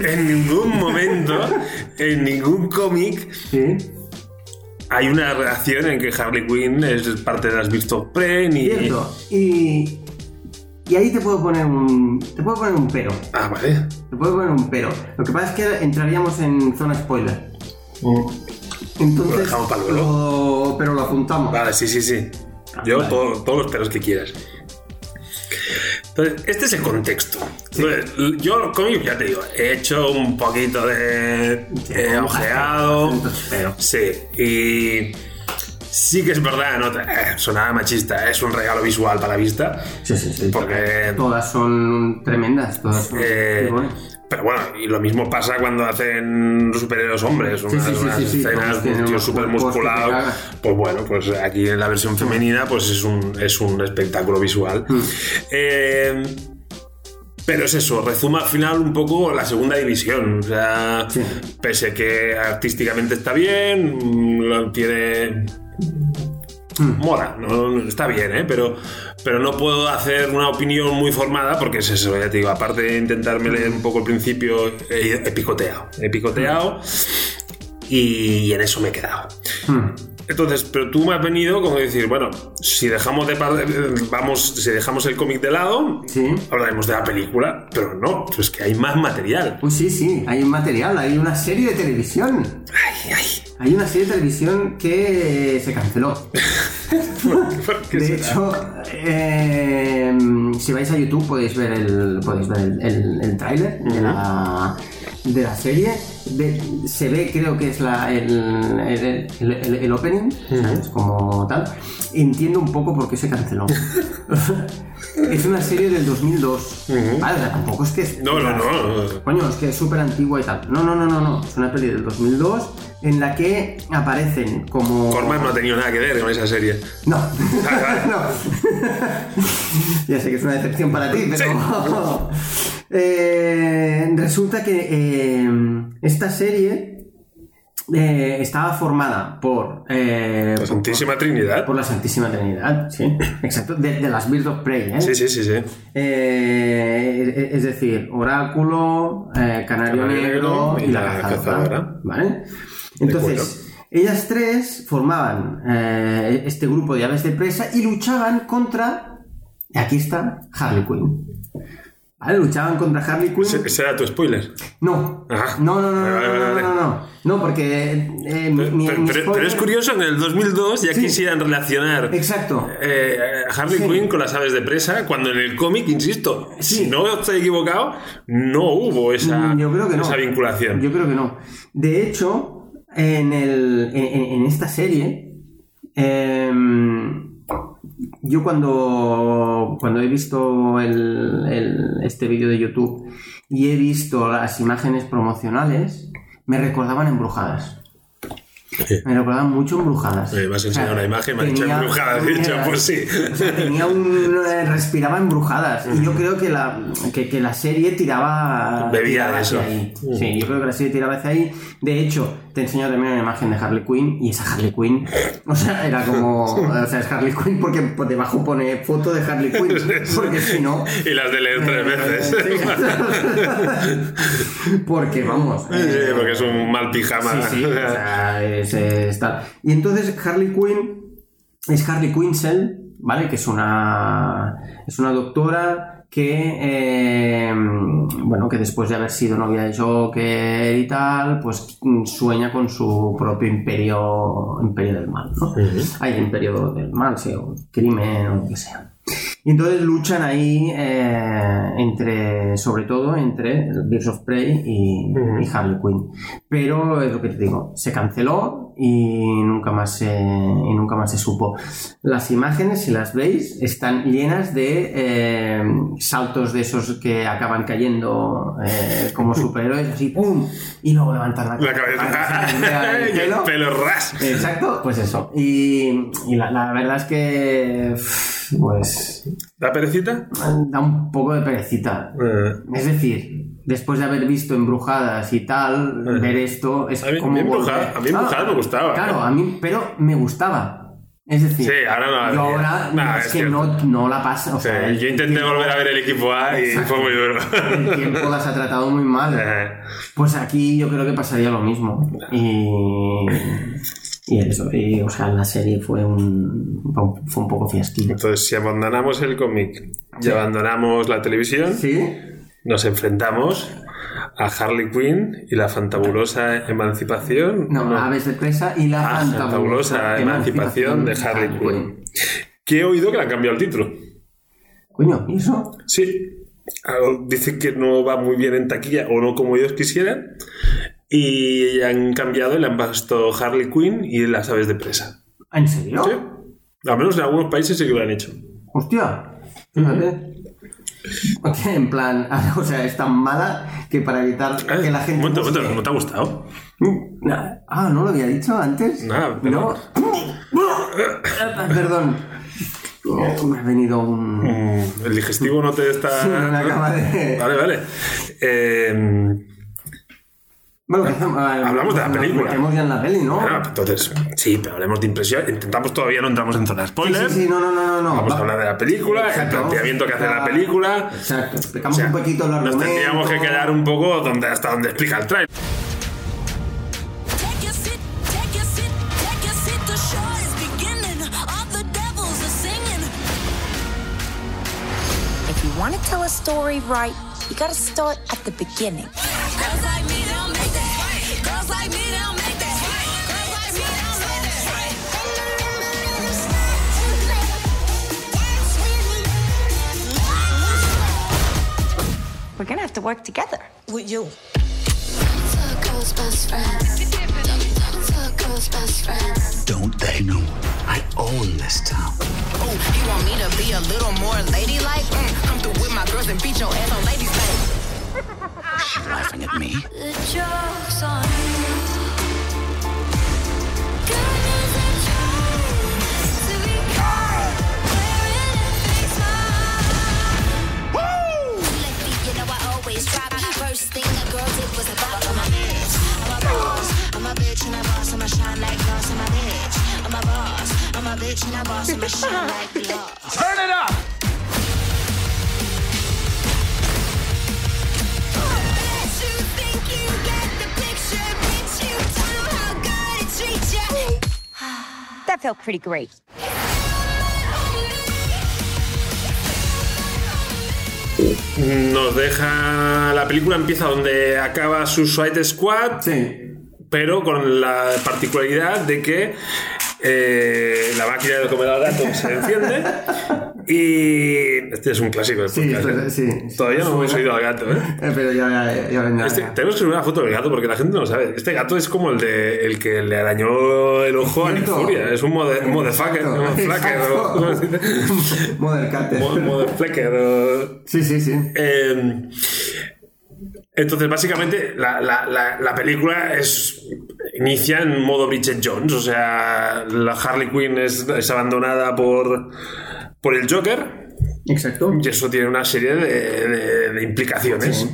en ningún momento, en ningún cómic Sí. hay una relación en que Harley Quinn es parte de las Birds of Prey ni... Y, y ahí te puedo poner un. Te puedo poner un pero. Ah, vale. Te puedo poner un pero. Lo que pasa es que entraríamos en zona spoiler. Entonces. Lo dejamos para luego. lo- pero lo apuntamos. Vale, sí, sí, sí. Yo Vale. todo- todos los pelos que quieras. Entonces, este es el contexto. Entonces, yo cómic, ya te digo, he hecho un poquito de he ojeado. Sí, y sí que es verdad, no eh, sonaba machista, es un regalo visual para la vista. Sí, sí, sí. Porque- Todas son tremendas. Todas son. Eh, pero bueno, y lo mismo pasa cuando hacen superhéroes hombres, unas, sí, sí, unas sí, escenas de un tío súper musculado. Pues bueno, pues aquí en la versión femenina pues es un, es un espectáculo visual. Mm. Eh, pero es eso, rezuma al final un poco la segunda división. O sea, pese que artísticamente está bien, lo tiene. Mola, no, no- está bien, ¿eh? pero, pero no puedo hacer una opinión muy formada porque es eso, ya te digo, aparte de intentarme leer un poco el principio, he, he picoteado, he picoteado y en eso me he quedado. Hmm. Entonces, pero tú me has venido como decir, bueno, si dejamos de vamos, si dejamos el cómic de lado, Sí. hablaremos de la película, pero no, pues que hay más material. Pues sí, sí, hay un material, hay una serie de televisión. Ay, ay. Hay una serie de televisión que se canceló. <laughs> ¿Por qué De será? hecho, eh, si vais a YouTube podéis ver el, podéis ver el, el, el tráiler de, la, de la serie. De- se ve, creo que es la, el, el, el- el- el opening, ¿sabes? Como tal. Entiendo un poco por qué se canceló. <laughs> es una serie del 2002. Vale, tampoco es que... No, no, no. Coño, es que es súper antigua y tal. No, no, no, no, no. Es una peli del 2002 en la que aparecen como... Corman no ha tenido nada que ver con esa serie. No. vale. <laughs> no. <laughs> ya sé que es una decepción para ti, pero. <laughs> Eh, resulta que eh, esta serie eh, estaba formada por. eh, La Santísima Trinidad. por la Santísima Trinidad, sí, exacto, de, de las Birds of Prey, ¿eh? Sí, sí, sí, sí. Es decir, Oráculo, Canario, Canario Negro y, y la, cazadora. cazadora. ¿Vale? Entonces, ellas tres formaban eh, este grupo de aves de presa y luchaban contra. Aquí está Harley Quinn. ¿Vale? Luchaban contra Harley Quinn. Ese, ese era tu spoiler. No. Ah. No, no, no, no, Vale, no, vale, no, no, no. No, porque eh, mi- Pero, mi pero- spoiler- pero es curioso, en el 2002 ya Sí. quisieran relacionar Exacto. eh, a Harley Sí. Quinn con las aves de presa, cuando en el cómic, insisto, Sí. si no estoy equivocado, no hubo esa, Mm, Yo creo que no. esa vinculación. Yo creo que no. De hecho, en, el, en, en- en esta serie, em, yo cuando, cuando he visto el- el- este vídeo de YouTube y he visto las imágenes promocionales, me recordaban embrujadas. Me recordaban mucho embrujadas. Me vas a enseñar O sea, una imagen, me has dicho tenía- embrujadas, dicho, pues sí. o sea, tenía un. eh, respiraba embrujadas. Y yo creo que la, que, que la serie tiraba. Bebía tiraba de hacia eso. ahí. Sí, yo creo que la serie tiraba hacia ahí. De hecho, te enseño también una imagen de Harley Quinn. Y esa Harley Quinn. O sea, era como. <laughs> O sea, es Harley Quinn porque por debajo pone foto de Harley Quinn. Porque si no. Y las de leer tres veces. Sí. <laughs> porque vamos. Sí, eh, porque es un mal pijama. Sí, sí, o sea, es, es tal. Y entonces Harley Quinn es Harley Quinzel, ¿vale? Que es una, es una doctora que, eh, bueno, que después de haber sido novia de Joker y tal, pues sueña con su propio imperio, imperio del mal, ¿no? Hay imperio del mal, sí, o crimen o lo que sea. Y entonces luchan ahí eh, entre, sobre todo entre Birds of Prey y, y Harley Quinn. Pero es lo que te digo, se canceló y nunca más se, y nunca más se supo. Las imágenes, si las veis, están llenas de eh, saltos de esos que acaban cayendo eh, como <laughs> superhéroes, así ¡pum! Y luego levantan la, La cabeza. <laughs> el y el pelo. ras. Exacto, pues eso. Y, y la, la verdad es que, pues, ¿La perecita? da un poco de perecita. Eh, Es decir, después de haber visto Embrujadas y tal, ver esto es A mí- como... a mí Embrujadas- volver- a mí Embrujadas me gustaba. Claro, a mí, pero me gustaba. Es decir, Sí, ahora no yo ahora Nah, es, es que no, no la pasa. O sí, sea, el- yo intenté volver a ver el equipo A y Exacto. fue muy duro. el tiempo las ha tratado muy mal. Pues aquí yo creo que pasaría lo mismo. Y, y eso, y, o sea, la serie fue un, fue un poco fiasquillo. Entonces, si abandonamos el cómic y abandonamos la televisión, Sí, nos enfrentamos a Harley Quinn y la fantabulosa emancipación. no, no, Aves de Presa y la Ah, fantabulosa emancipación de Harley Quinn. Que he oído que le han cambiado el título. Coño, ¿y eso? Sí. Algo- Dice que no va muy bien en taquilla o no como ellos quisieran. Y han cambiado y le han puesto Harley Quinn y las aves de presa. ¿En serio? Sí. Al menos en algunos países sí que lo han hecho. Hostia, fíjate. En plan, <laughs> o sea, es tan mala que para evitar que la gente. Un momento, ¿no te ha gustado? Ah, ¿no lo había dicho antes? Nada, no. <laughs> Perdón. <laughs> Me ha venido un. Mm, El digestivo no te está. Sí, me acaba de- Vale, vale. Eh, Bueno, <laughs> Hablamos de la nos película. metemos ya en la peli, ¿no? bueno, entonces, sí, pero hablemos de impresión. Intentamos todavía no entramos en zona sí, spoiler. sí, sí, no, no, no, no, no. Vamos Va- a hablar de la película, Exacto, el planteamiento que hace la película. Exacto, explicamos O sea, un poquito el Nos argumento. tendríamos que quedar un poco donde, hasta donde explica el trailer. If you want to tell a story right, you got to start at the beginning. We're going to have to work together. With you. Circle's best friend. Circle's best friend. Don't they know I own this town? Oh, you want me to be a little more ladylike? Mm, come through with my girls and beat your ass on ladies' night. She's laughing at me. The joke's on you. Bitch and a boss. I'ma shine like glass. I'm a bitch. I'm a boss, I'm a bitch and a boss. I'ma shine like <laughs> glass. Turn it up! Bet you think you get the picture, bitch. You don't know how God it treats ya. That felt pretty great. Nos deja. La película empieza donde acaba Suicide Squad, Sí. Pero con la particularidad de que eh, la máquina de comer al gato se enciende y. Este es un clásico del Sí, podcast. ¿eh? sí. Todavía no hemos oído al gato, ¿eh? Eh, pero ya, ya, ya. Este- ya. tenemos que subir una foto del gato porque la gente no lo sabe. Este gato es como el de el que le arañó el ojo a. Furia. Es un motherfucker, Exacto, un flacker, exacto. o- ¿cómo se dice? Mother Cutter. Mo- Motherflacker, o- Sí, sí, sí. Eh, entonces, básicamente, la, la- la- la película es inicia en modo Bridget Jones. O sea, la Harley Quinn es, es abandonada por, por el Joker. Exacto. Y eso tiene una serie de, de- de implicaciones.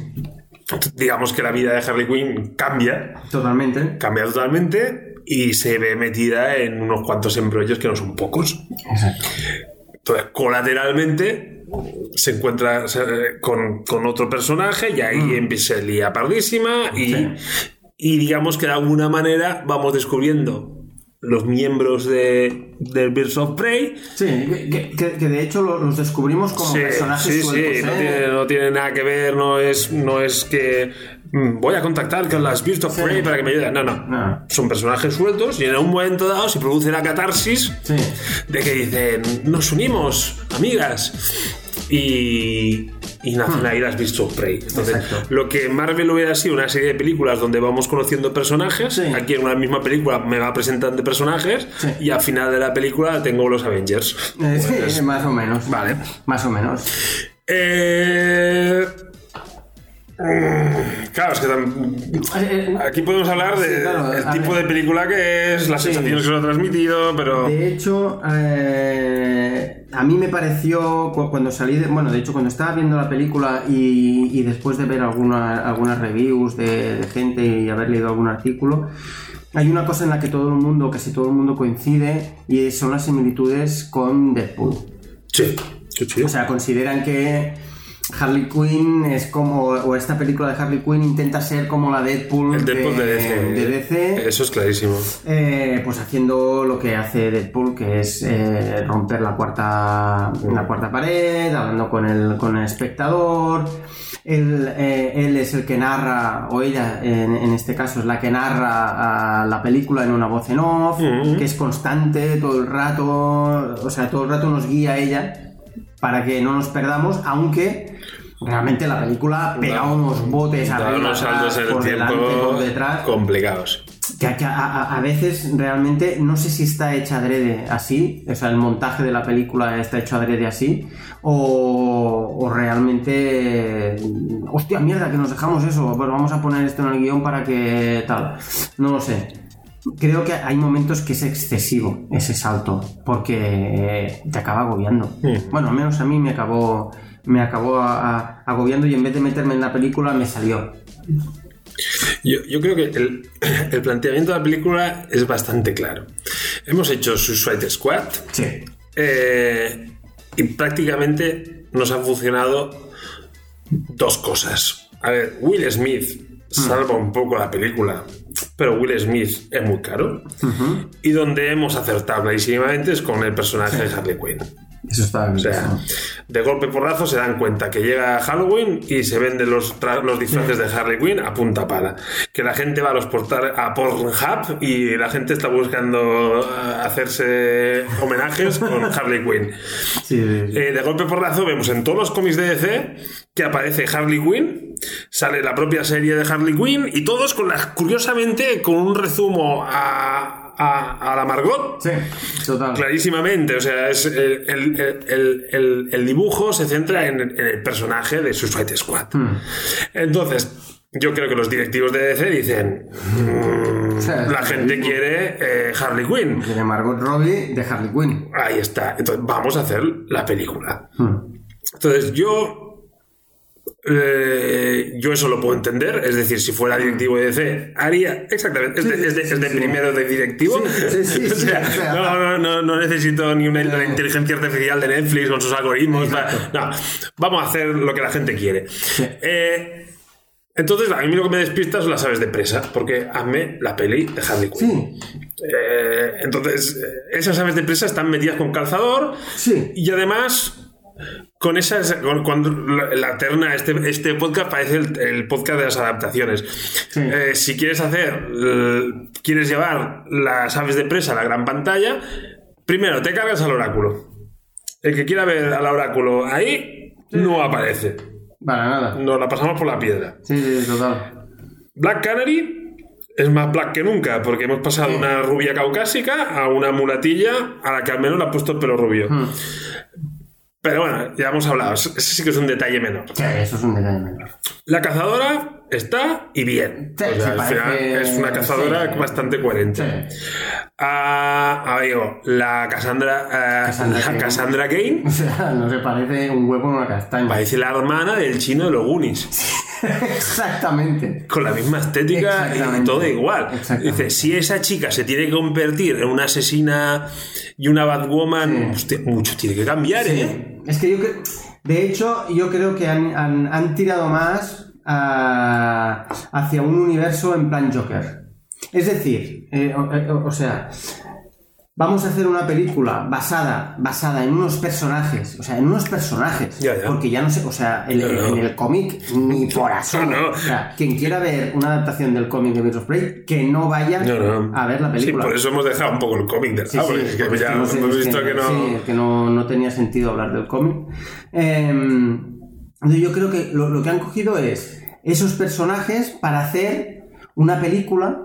Digamos que la vida de Harley Quinn cambia, Totalmente. cambia totalmente y se ve metida en unos cuantos embrollos que no son pocos. Exacto. Entonces, colateralmente se encuentra con, con otro personaje y ahí empieza el lía pardísima y, Sí. y digamos que de alguna manera vamos descubriendo los miembros de, del Birds of Prey. Sí, que, que- que de hecho lo- los descubrimos como Sí, personajes sí, sueltos. sí, no, ¿eh? tiene, no tiene nada que ver, no es, no es que mm, voy a contactar con las Birds of Sí. Prey para que me ayuden. No, no, No. Son personajes sueltos y en un momento dado se produce la catarsis Sí. de que dicen, nos unimos, amigas. Y, y nacen ahí las Beasts of Prey. Entonces, Hmm. Exacto. lo que Marvel hubiera sido una serie de películas donde vamos conociendo personajes, Sí. aquí en una misma película me va presentando personajes Sí. y al final de la película tengo los Avengers. Eh, sí, más o menos. Vale. Más o menos. Eh, mm, Claro, es que tam- aquí podemos hablar del Sí, claro, a tipo ver. de película que es, las Sí. sensaciones que nos ha transmitido, pero... De hecho, eh, a mí me pareció cu- cuando salí de, bueno, de hecho cuando estaba viendo la película y, y después de ver alguna- algunas reviews de, de gente y haber leído algún artículo, hay una cosa en la que todo el mundo, casi todo el mundo coincide y son las similitudes con Deadpool. Sí, sí, sí. O sea, consideran que Harley Quinn es como, o esta película de Harley Quinn intenta ser como la Deadpool, el Deadpool de, DC. de DC. Eso es clarísimo. Eh, pues haciendo lo que hace Deadpool, que es eh, romper la cuarta, la cuarta pared, hablando con el, con el espectador. Él, eh, él es el que narra, o ella en, en este caso es la que narra a la película en una voz en off, que es constante todo el rato, o sea, todo el rato nos guía ella para que no nos perdamos, aunque realmente la película pega unos botes Da arriba, unos saltos en el por delante, por detrás complicados. que, que a, a- a veces realmente no sé si está hecha adrede así, o sea, el montaje de la película está hecho adrede así, o, o realmente, hostia, mierda, que nos dejamos eso, pues vamos a poner esto en el guion para que tal, no lo sé. Creo que hay momentos que es excesivo ese salto, porque eh, te acaba agobiando. Bueno, al menos a mí me acabó, me acabó a- a- agobiando y en vez de meterme en la película me salió. Yo, yo creo que el, <clears throat> el planteamiento de la película es bastante claro. Hemos hecho Suicide Squad Sí. eh, y prácticamente nos han funcionado dos cosas. A ver, Will Smith salva un poco la película, pero Will Smith es muy caro. Y donde hemos acertado clarísimamente es con el personaje de Harley Quinn. Eso está O sea, de golpe porrazo se dan cuenta que llega Halloween y se venden los, los disfraces de Harley Quinn a punta pala. Que la gente va a los portales a Pornhub y la gente está buscando eh, hacerse homenajes con <laughs> Harley Quinn. Sí, sí, sí. Eh, de golpe porrazo vemos en todos los cómics de DC que aparece Harley Quinn, sale la propia serie de Harley Quinn y todos con la, curiosamente con un rezumo a, a, a la Margot Sí, total. Clarísimamente, o sea, es el, el- el- el- el dibujo se centra en, en el personaje de Suicide Squad. Entonces, yo creo que los directivos de DC dicen: "Mm, sea, La gente quiere eh, Harley Quinn. De Margot Robbie de Harley Quinn. Ahí está. Entonces, vamos a hacer la película. Hmm. Entonces, yo. Eh, yo eso lo puedo entender, es decir, si fuera directivo de DC, haría exactamente, es de, es de- es de primero de directivo. <laughs> O sea, no, no, no, necesito ni una inteligencia artificial de Netflix con sus algoritmos. para- no, vamos a hacer lo que la gente quiere. Eh, entonces, a mí lo que me despista son las aves de presa, porque hazme la peli de Harley Quinn. Sí, Eh, entonces, esas aves de presa están metidas con calzador Sí. y además con esas. con- cuando la, la terna, este, este podcast parece el, el podcast de las adaptaciones. Eh, si quieres hacer. quieres llevar las aves de presa a la gran pantalla, primero te cargas al oráculo. El que quiera ver al oráculo ahí, no aparece. Para nada. Nos la pasamos por la piedra. Sí, sí, total. Black Canary es más black que nunca, porque hemos pasado de una rubia caucásica a una mulatilla a la que al menos le ha puesto el pelo rubio. Hmm. Pero bueno, ya hemos hablado, ese sí que es un detalle menor. Sí, eso es un detalle menor. La cazadora está y bien. Sí, O sea, sí, al parece- final es una cazadora sí. bastante coherente. Sí. Ah, digo, la Cassandra, ah, Cassandra la. Cassandra Kane <laughs> O sea, no se parece un huevo en una castaña. parece la hermana del chino de los Goonies. <laughs> Exactamente. con la misma estética y todo igual. Dice, si esa chica se tiene que convertir en una asesina y una Batwoman, hostia, mucho tiene que cambiar, ¿eh? Es que yo creo. De hecho, yo creo que han, han- han tirado más ah, hacia un universo en plan Joker. Es decir, eh, o, eh, o- sea, vamos a hacer una película basada, basada en unos personajes, o sea, en unos personajes. Ya, ya. Porque ya no sé, o sea, el- No, no. en el cómic ni <laughs> por asomo. No. O sea, quien quiera ver una adaptación del cómic de of Prey, que no vaya a ver la Sí, película. por eso hemos dejado un poco el cómic del Sí, sí, que ya hemos visto que, no... sí, que no, no tenía sentido hablar del cómic. Em, entonces yo creo que lo, lo que han cogido es esos personajes para hacer una película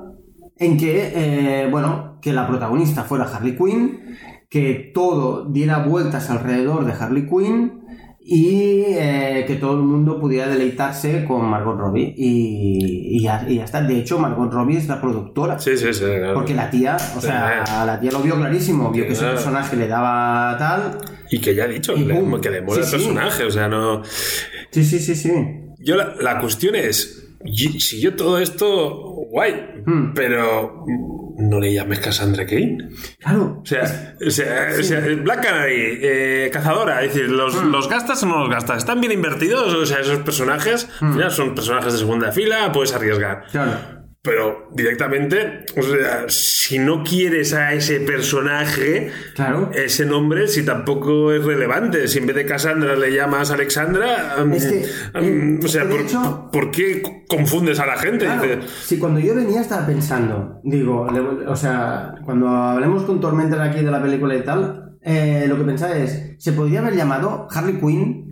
en que, eh, bueno, que la protagonista fuera Harley Quinn, que todo diera vueltas alrededor de Harley Quinn y eh, que todo el mundo pudiera deleitarse con Margot Robbie. Y, y ya, y ya está. De hecho, Margot Robbie es la productora. Sí, sí, sí. claro. Porque la tía, o sea, la tía lo vio clarísimo, vio que ese personaje le daba tal. Y que ya ha dicho, le- que le mola Sí, el sí. personaje, o sea, no... Sí, sí, sí, sí. Yo la, la cuestión es, si yo todo esto, guay, Hmm. pero no le llames Cassandra Kane. Claro. O sea, o sea, o sea, Black Canary, eh, cazadora, es decir, los, Hmm. los gastas o no los gastas, están bien invertidos, o sea, esos personajes, Hmm. son personajes de segunda fila, puedes arriesgar. Claro. Pero directamente, o sea, si no quieres a ese personaje, Claro. ese nombre, si tampoco es relevante, si en vez de Cassandra le llamas Alexandra, Es que, mm, o sea, ¿por, hecho- por qué confundes a la gente? Claro, si cuando yo venía estaba pensando, digo, le- o sea, cuando hablemos con Tormentor aquí de la película y tal, eh, lo que pensaba es, ¿se podría haber llamado Harley Quinn?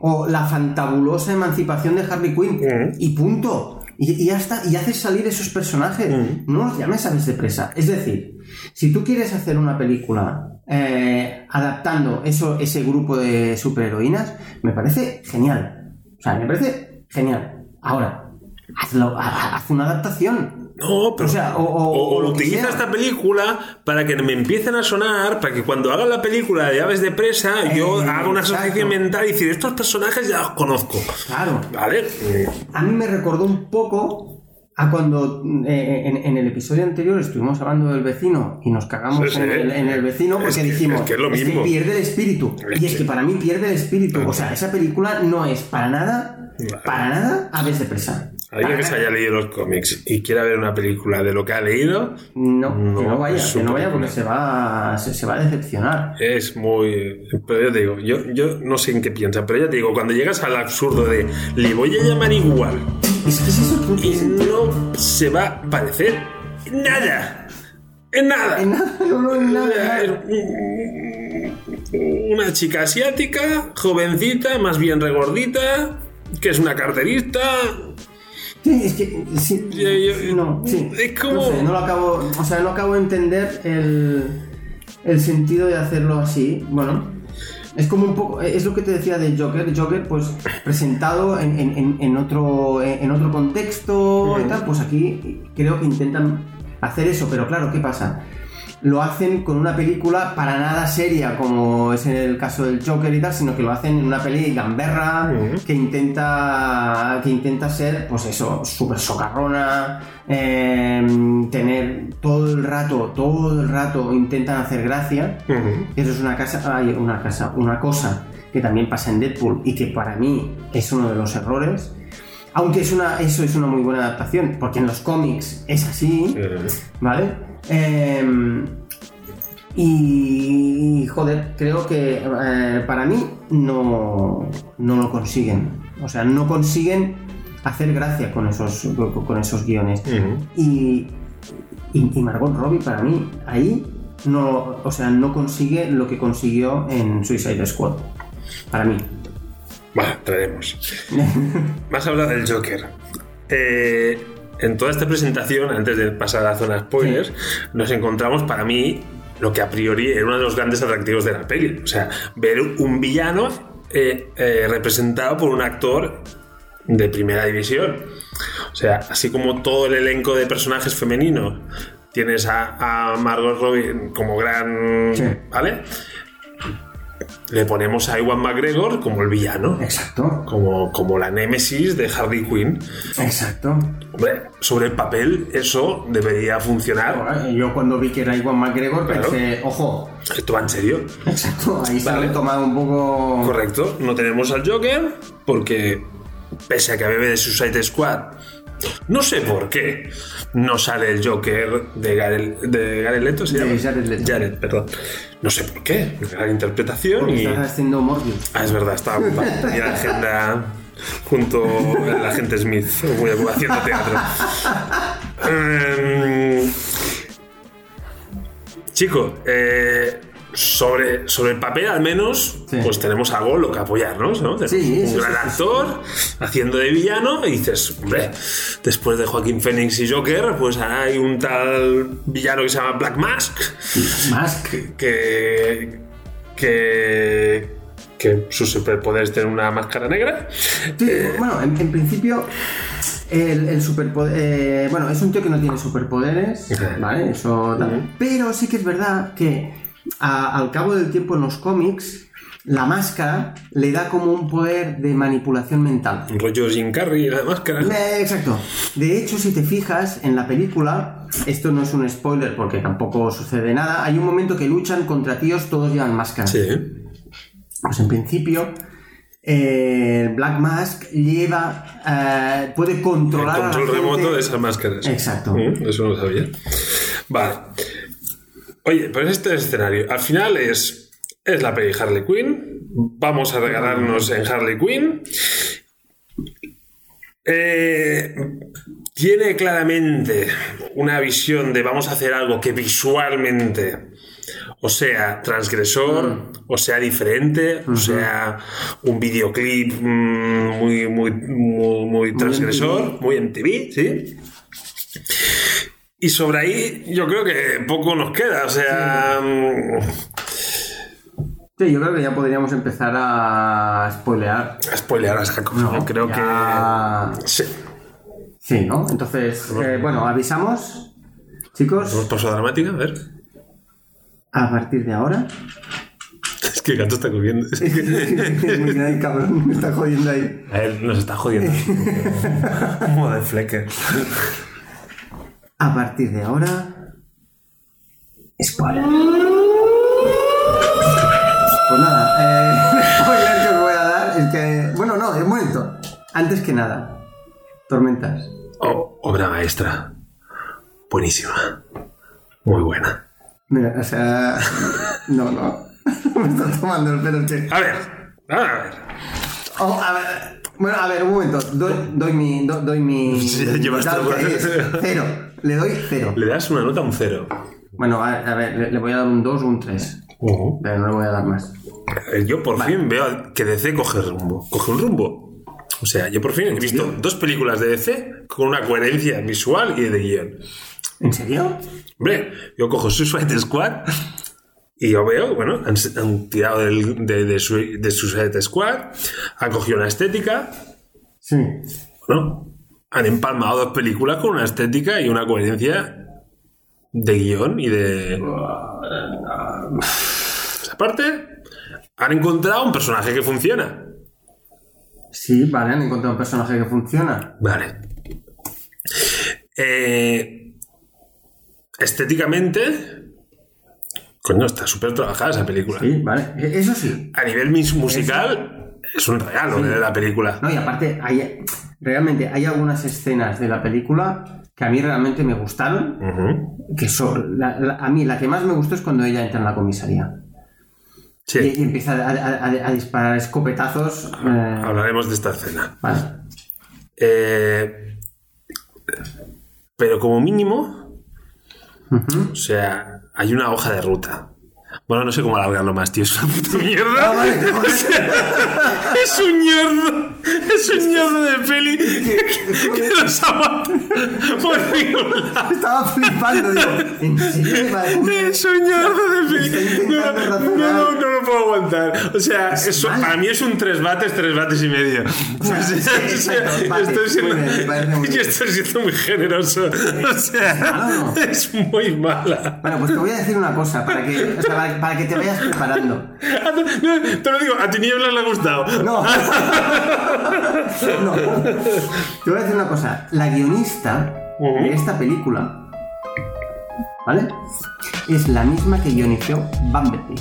O la fantabulosa emancipación de Harley Quinn. Y punto. Y, y ya está. Y haces salir esos personajes. Mm. No los llames aves de presa. Es decir, si tú quieres hacer una película eh, adaptando eso, ese grupo de superheroínas, me parece genial. O sea, me parece genial. Ahora, hazlo, ha- ha- haz una adaptación. No, pero. O sea, o- utiliza esta película para que me empiecen a sonar, para que cuando haga la película de Aves de Presa, yo Eh, haga una asociación mental y decir, estos personajes ya los conozco. Claro. ¿Vale? A mí me recordó un poco a cuando eh, en, en el episodio anterior estuvimos hablando del vecino y nos cagamos Sí, sí. en, el, en el vecino porque Es que- dijimos es que es lo mismo. pierde el espíritu. Es y es que para mí pierde el espíritu. O sea, esa película no es para nada, para nada aves de presa. Alguien que se haya leído los cómics y quiera ver una película de lo que ha leído, No, No, que no vaya, que no vaya porque se va, se, se va a decepcionar. es muy. Pero yo te digo, yo, yo no sé en qué piensa, pero ya te digo, cuando llegas al absurdo de le voy a llamar igual Es que es eso que y no se va a parecer nada. En nada. En nada, no, no, en nada, en nada. Es Una chica asiática, jovencita, más bien regordita, que es una carterista. Sí, es que sí, Yo- yo- no, sí. es como- No sé, no lo acabo, o sea, no acabo de entender el, el sentido de hacerlo así. Bueno, es como un poco, es lo que te decía de Joker. Joker, pues presentado en, en- en- otro, en otro contexto y tal, pues aquí creo que intentan hacer eso, pero claro, ¿qué pasa? Lo hacen con una película para nada seria, como es en el caso del Joker y tal, sino que lo hacen en una peli gamberra que intenta que intenta ser, pues eso, súper socarrona, eh, tener todo el rato, todo el rato intentan hacer gracia. Eso es una casa, ay, una casa, una cosa que también pasa en Deadpool y que para mí es uno de los errores. Aunque es una, eso es una muy buena adaptación, porque en los cómics es así, ¿vale? Em, Y, joder, creo que eh, para mí no, no lo consiguen. O sea, no consiguen hacer gracia con esos, con esos guiones. y, y, y Margot Robbie para mí ahí no, o sea, no consigue lo que consiguió en Suicide Squad. Para mí. Bueno, traeremos. <laughs> Has hablado del Joker. Eh, en toda esta presentación, antes de pasar a la zona spoilers, nos encontramos para mí lo que a priori era uno de los grandes atractivos de la peli. O sea, ver un villano eh, eh, representado por un actor de primera división. O sea, así como todo el elenco de personajes femeninos, tienes a, a Margot Robbie como gran. Sí. ¿Vale? Le ponemos a Iwan McGregor como el villano. Exacto. Como, como la némesis de Harley Quinn. Exacto. Hombre, sobre el papel eso debería funcionar. Yo cuando vi que era Iwan McGregor Claro. pensé, ojo, Esto va en serio. exacto, ahí se Vale. he tomado un poco... Correcto. No tenemos al Joker porque, pese a que a bebé de Suicide Squad, no sé por qué no sale el Joker de Gareth, de Leto. ¿se De llama? Jared Leto. Jared, perdón. No sé por qué. Gran interpretación Porque y... estás haciendo Morbius. Ah, es verdad, estaba <laughs> en la agenda junto al agente Smith, muy haciendo teatro. <laughs> Em, chico, eh, sobre, sobre el papel al menos, Sí. pues tenemos algo lo que apoyarnos, ¿no? Tenemos Sí, un sí, gran sí, sí. actor haciendo de villano y dices, hombre, después de Joaquín Phoenix y Joker, pues ahora hay un tal villano que se llama Black Mask Mask. que que que su superpoder es tener una máscara negra Sí, bueno, en, en principio, el, el superpoder. eh, bueno, es un tío que no tiene superpoderes, ¿vale? Eso tal. Pero sí que es verdad que a- al cabo del tiempo en los cómics, la máscara le da como un poder de manipulación mental. un rollo Jim Carrey la máscara Exacto. De hecho, si te fijas en la película, esto no es un spoiler porque tampoco sucede nada. Hay un momento que luchan contra tíos, todos llevan máscara. sí Pues en principio, eh, el Black Mask lleva. eh, puede el controlar. a la control gente. remoto de esas máscaras Exacto. Mm, eso no lo sabía vale oye pues este escenario al final es es la peli Harley Quinn. Vamos a regalarnos en Harley Quinn. Eh, tiene claramente una visión de vamos a hacer algo que visualmente o sea transgresor, o sea diferente, o sea un videoclip mm, muy, muy, muy, muy transgresor, muy MTV, ¿sí? Y sobre ahí yo creo que poco nos queda, o sea... mm, Sí, yo creo que ya podríamos empezar a spoilear. Spoilear a saco, No, creo ya- que... Sí. Sí, ¿no? Entonces, eh, bueno, avisamos, chicos, ¿Hemos pausa dramática? A ver. a partir de ahora. <laughs> Es que el gato está comiendo. <laughs> Es que- bien, cabrón, me está jodiendo ahí. A él nos está jodiendo. <laughs> Como de Flecker. A partir de ahora. Spoiler. Pues nada, eh, <laughs> el spoiler que os voy a dar es que. Bueno, no, un momento. Antes que nada, tormentas. Oh, obra maestra. Buenísima. Muy buena. Mira, o sea. No, no. <laughs> Me está tomando el pelo, che. A ver. A ver. Oh, a ver. Bueno, a ver, un momento. Doy, doy mi. do- doy mi. Sí, llevas todo. que Cero. Le doy cero. Le das una nota a un cero. Bueno, a, a ver, le, le voy a dar un 2 o un 3. Pero no le voy a dar más. Eh, Yo por fin veo que DC coge rumbo. Coge un rumbo. O sea, yo por fin he visto dos películas de DC con una coherencia visual y de guion. ¿En serio? Hombre, yo cojo Suicide Squad y yo veo, bueno, han, han tirado del- de, de, Sui- de Suicide Squad, han cogido una estética, Sí. bueno, han empalmado dos películas con una estética y una coherencia de guion y de... Aparte, han encontrado un personaje que funciona. Sí, vale, han encontrado un personaje que funciona. Vale. Eh, estéticamente, coño, está súper trabajada esa película. Sí, vale. E- Eso sí. A nivel musical, es un regalo de la película. No, y aparte, hay, realmente hay algunas escenas de la película que a mí realmente me gustaron, que son, la- la- a mí la que más me gustó es cuando ella entra en la comisaría Sí, y, y empieza a, a- a- a disparar escopetazos. eh, hablaremos de esta escena. vale. Eh, pero como mínimo, o sea, hay una hoja de ruta. Bueno, no sé cómo alargarlo más, tío. Es una puta mierda. Ah, vale, <laughs> joder. Es un ñordo. Es un ñordo de peli <laughs> que, nos ama por ningún lado. Estaba flipando, digo, ¿en serio? Es un ñordo de peli. No, no, no, no lo puedo aguantar. O sea, eso, para mí es un tres bates, tres bates y medio. <laughs> O sea, sí, o sea, estoy siendo, yo estoy siendo muy generoso. O sea, no? es muy mala. Bueno, pues te voy a decir una cosa, para que, o sea, para, para que te vayas preparando. <laughs> Ah, no, te lo digo, a Tinieblas le ha gustado. No. <laughs> no. Te voy a decir una cosa. La guionista de esta película, ¿vale? Es la misma que guionizó Bumblebee.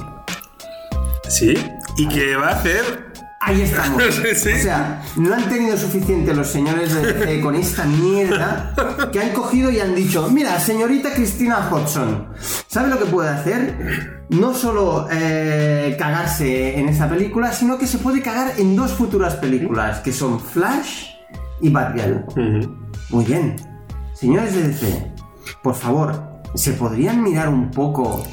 Sí, y que va a hacer. Ahí estamos. <laughs> Sí. O sea, no han tenido suficiente los señores de DC con esta mierda que han cogido y han dicho, mira, señorita Cristina Hodgson, ¿sabe lo que puede hacer? No solo eh, cagarse en esta película, sino que se puede cagar en dos futuras películas, que son Flash y Batgirl. Muy bien. Señores de DC, por favor, ¿se podrían mirar un poco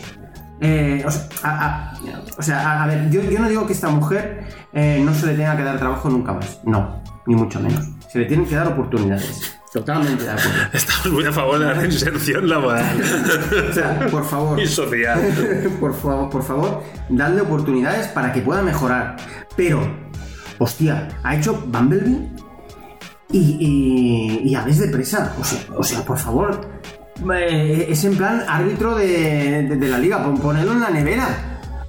eh, o, sea, a, a- o sea, a- a ver, yo, yo no digo que esta mujer eh, no se le tenga que dar trabajo nunca más. No, ni mucho menos. Se le tienen que dar oportunidades. Totalmente de acuerdo. <laughs> Estamos muy a favor de la reinserción laboral <laughs> O sea, por favor. y social. <laughs> por favor, por favor, dadle oportunidades para que pueda mejorar. Pero, hostia, ha hecho Bumblebee y, y, y Aves de presa. O sea, o sea, por favor. eh, es en plan árbitro de, de- de la liga. Pon, ponedlo en la nevera.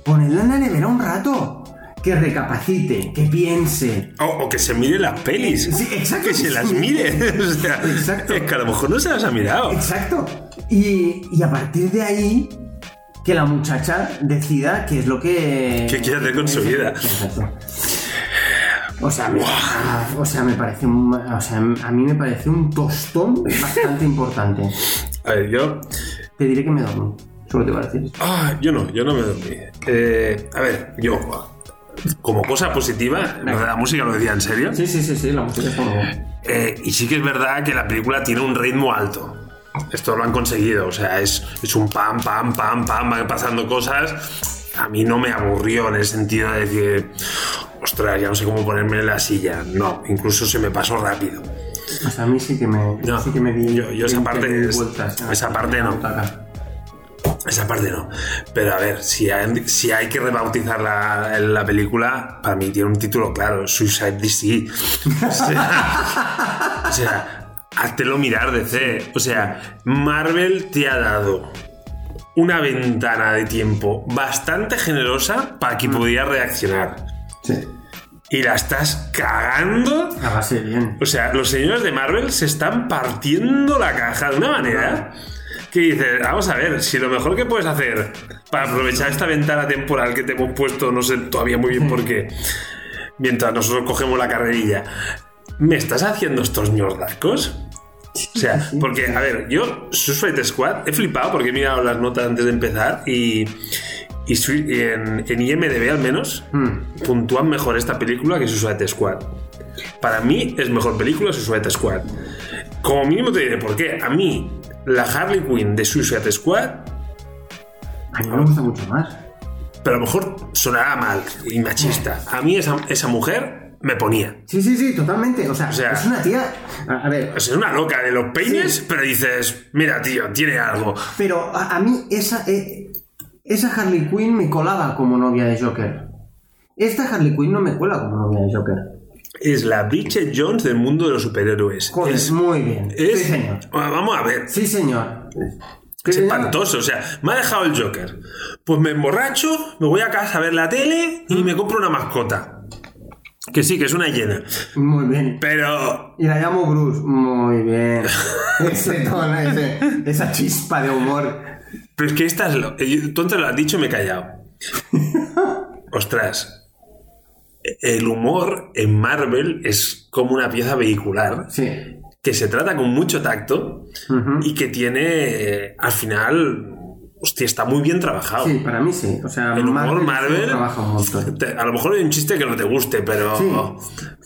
Ponedlo en la nevera un rato. Que recapacite, que piense. O, o que se mire las pelis. Sí, exacto. Que se las mire. <laughs> O sea, Exacto. es que a lo mejor no se las ha mirado. Exacto. Y, y a partir de ahí, que la muchacha decida qué es lo que. ¿Qué quiere hacer con su vida? Exacto. O sea, me, o sea, me parece un, o sea, a mí me parece un tostón bastante importante. A ver, yo. Te diré que me dormí. Solo te voy a decir eso. Ah, yo no, yo no me dormí. Eh, a ver, yo. Como cosa positiva, lo de la música lo decía en serio. Sí, sí, sí, sí, la música está muy buena. Eh, y sí que es verdad que la película tiene un ritmo alto. Esto lo han conseguido. O sea, es, es un pam, pam, pam, pam, van pasando cosas. A mí no me aburrió en el sentido de decir, ostras, ya no sé cómo ponerme en la silla. No, incluso se me pasó rápido. Sea, a mí sí que me, No, sí que me di. yo- yo esa 20 parte vueltas esa parte no. Esa parte no. Pero a ver, si hay, si hay que rebautizar la, la película, para mí tiene un título claro: Suicide DC. <laughs> O sea, o sea, háztelo mirar DC. O sea, Marvel te ha dado una ventana de tiempo bastante generosa para que pudieras reaccionar. Sí. Y la estás cagando. La bien. O sea, los señores de Marvel se están partiendo la caja de una manera que dices, vamos a ver, si lo mejor que puedes hacer para aprovechar esta ventana temporal que te hemos puesto, no sé todavía muy bien por qué, mientras nosotros cogemos la carrerilla, ¿me estás haciendo estos ñordacos? O sea, porque, a ver, yo, Suicide Squad, he flipado porque he mirado las notas antes de empezar y, en IMDB al menos Hmm. puntúan mejor esta película que Suicide Squad. Para mí es mejor película Suicide Squad. Como mínimo te diré por qué. A mí, la Harley Quinn de Suicide Squad, A mí me gusta mucho más. pero a lo mejor sonará mal y machista. A mí esa, esa mujer me ponía. Sí, sí, sí, totalmente. O sea, sea- es una tía. A, a ver, Es una loca de los peines, Sí. pero dices, mira, tío, tiene algo. pero a, a mí esa, eh, esa Harley Quinn me colaba como novia de Joker. Esta Harley Quinn no me cuela como novia de Joker. Es la Bridget Jones del mundo de los superhéroes. Joder, es, muy bien. es- Sí, señor. Vamos a ver. Sí, señor. Es espantoso, o sea, me ha dejado el Joker. Pues me emborracho, me voy a casa a ver la tele y me compro una mascota. Que sí, que es una hiena. Muy bien. Pero Y la llamo Bruce. Muy bien. <laughs> Ese tono, ese- esa chispa de humor. Pero es que esta es lo. eh, Tú antes lo has dicho y me he callado. <laughs> Ostras. El humor en Marvel es como una pieza vehicular Sí. que se trata con mucho tacto y que tiene, eh, al final, hostia, está muy bien trabajado. Sí, para mí sí. O sea, El humor Marvel, Marvel, <laughs> te- a lo mejor hay un chiste que no te guste, pero, Sí.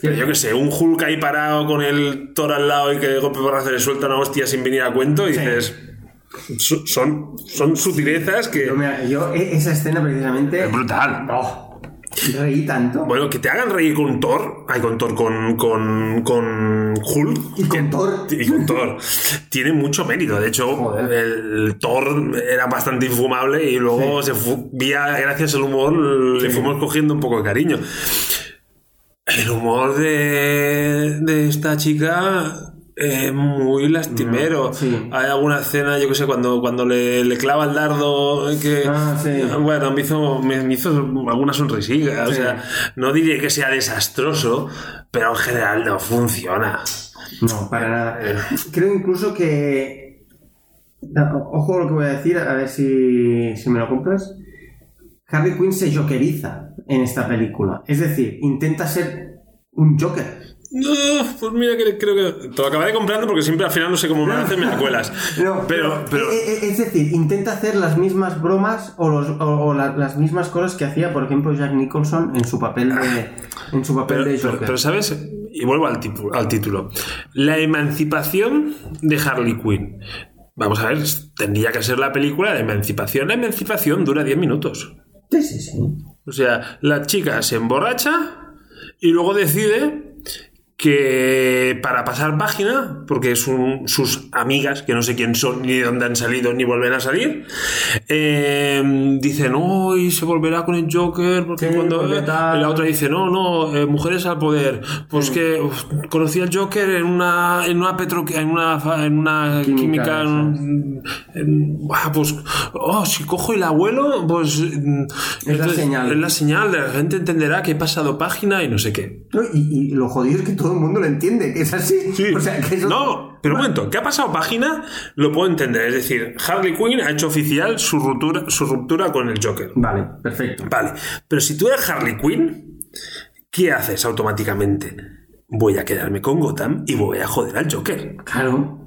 pero yo que sé, un Hulk ahí parado con el Thor al lado y que de golpe por le suelta una hostia sin venir a cuento y Sí. dices, "Su- son, son sutilezas que... Yo, mira, yo e- esa escena precisamente. Es brutal. Oh, reí tanto. Bueno, que te hagan reír con Thor, ay, con Thor, con, con, con Hulk. Y con que- Thor. Y con Thor. <laughs> Tiene mucho mérito. De hecho, Joder. el Thor era bastante infumable y luego se fu- vía, gracias al humor, le fuimos cogiendo un poco de cariño. El humor de, de esta chica es muy lastimero. Sí. Hay alguna escena, yo que sé, cuando, cuando le, le clava el dardo, eh, que Ah, sí. bueno, me hizo, me, me hizo alguna sonrisica. O sea, no diré que sea desastroso, pero en general no funciona. No, para nada. Creo incluso que. Ojo lo que voy a decir, a ver si, si me lo compras. Harley Quinn se jokeriza en esta película. Es decir, intenta ser un Joker. No, pues mira que creo que te lo acabaré comprando porque siempre al final no sé cómo me hacen, me <laughs> la cuelas. No, pero, pero, eh, eh, es decir, intenta hacer las mismas bromas o, los- o- o la- las mismas cosas que hacía, por ejemplo, Jack Nicholson en su papel de, en su papel pero, de Joker. pero, ¿sabes? Y vuelvo al, tipu- al título. La emancipación de Harley Quinn. Vamos a ver, tendría que ser la película de emancipación. La emancipación dura 10 minutos. Sí, sí, sí. O sea, la chica se emborracha y luego decide que para pasar página, porque son sus amigas, que no sé quién son, ni de dónde han salido, ni volverán a salir, eh, dicen, hoy se volverá con el Joker, porque Sí, cuando... porque tal. La otra dice, no, no, eh, mujeres al poder. Pues que uf, conocí al Joker en una, en una petro, en una, en una Química, química, en- en- buah, pues, oh, si cojo el abuelo, pues... Es la señal. Es la señal, de la gente entenderá que he pasado página y no sé qué. No, y, y lo jodido es que todo el mundo lo entiende, que es así. O sea, que eso- No, pero un momento, ¿qué ha pasado página? Lo puedo entender. Es decir, Harley Quinn ha hecho oficial su ruptura, su ruptura con el Joker. Vale, perfecto. Vale, pero si tú eres Harley Quinn, ¿qué haces automáticamente? Voy a quedarme con Gotham y voy a joder al Joker. Claro.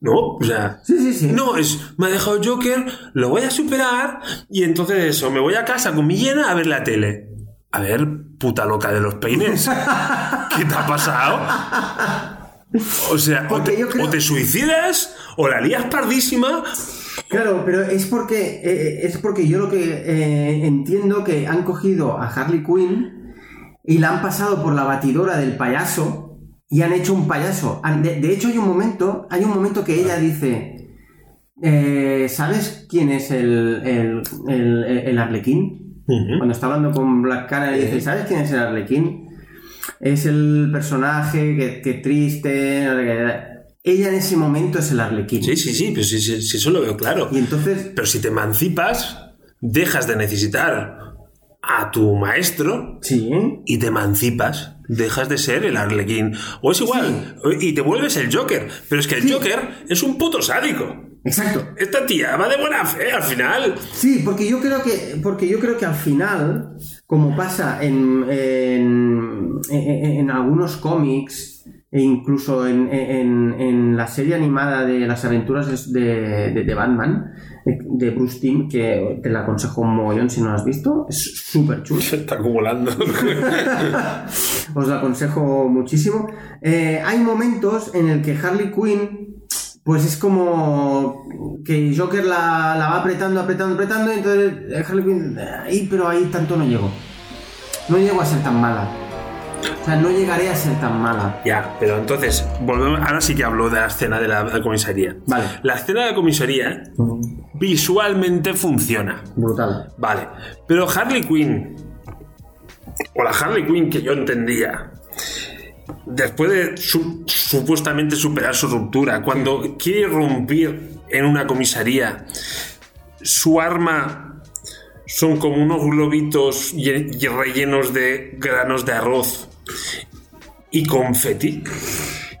¿No? O sea. Sí, sí, sí. No, es. Me ha dejado el Joker, lo voy a superar y entonces eso, me voy a casa con mi llena a ver la tele. A ver, puta loca de los peines. ¿Qué te ha pasado? O sea, o te, yo creo- o te suicidas o la lías pardísima. Claro, pero es porque eh, es porque yo lo que eh, entiendo que han cogido a Harley Quinn y la han pasado por la batidora del payaso y han hecho un payaso. De hecho, hay un momento, hay un momento que ella dice, eh, ¿sabes quién es el, el, el, el Arlequín? Cuando está hablando con Black Canary dice, ¿sabes quién es el Arlequín? Es el personaje que, que triste. no sé qué". Ella en ese momento es el Arlequín. Sí, sí, sí, pero sí, sí, sí, eso lo veo claro. Y entonces, Pero si te emancipas, dejas de necesitar a tu maestro sí, y te emancipas. Dejas de ser el Arlequín. O es igual. Y te vuelves el Joker. Pero es que el Sí. Joker es un puto sádico. exacto. Esta tía va de buena fe al final. Sí, porque yo creo que, porque yo creo que al final, como pasa en, en, en- en algunos cómics e incluso en, en- en la serie animada de las aventuras de, de- de Batman, de Bruce Timm, que te la aconsejo un mogollón si no la has visto, es súper chulo. <laughs> Se está acumulando. <laughs> Os lo aconsejo muchísimo. Eh, hay momentos en el que Harley Quinn, pues es como que Joker la, la va apretando, apretando, apretando, y entonces eh, Harley Quinn, ahí, pero ahí tanto no llego. No llego a ser tan mala. O sea, no llegaré a ser tan mala. ya, pero entonces, volvemos. Ahora sí que hablo de la escena de la, de la comisaría. Vale. La escena de la comisaría visualmente funciona. Brutal. Vale, pero Harley Quinn, o la Harley Quinn que yo entendía, después de su- supuestamente superar su ruptura, cuando quiere irrumpir en una comisaría, su arma son como unos globitos lle- lle- rellenos de granos de arroz y confeti,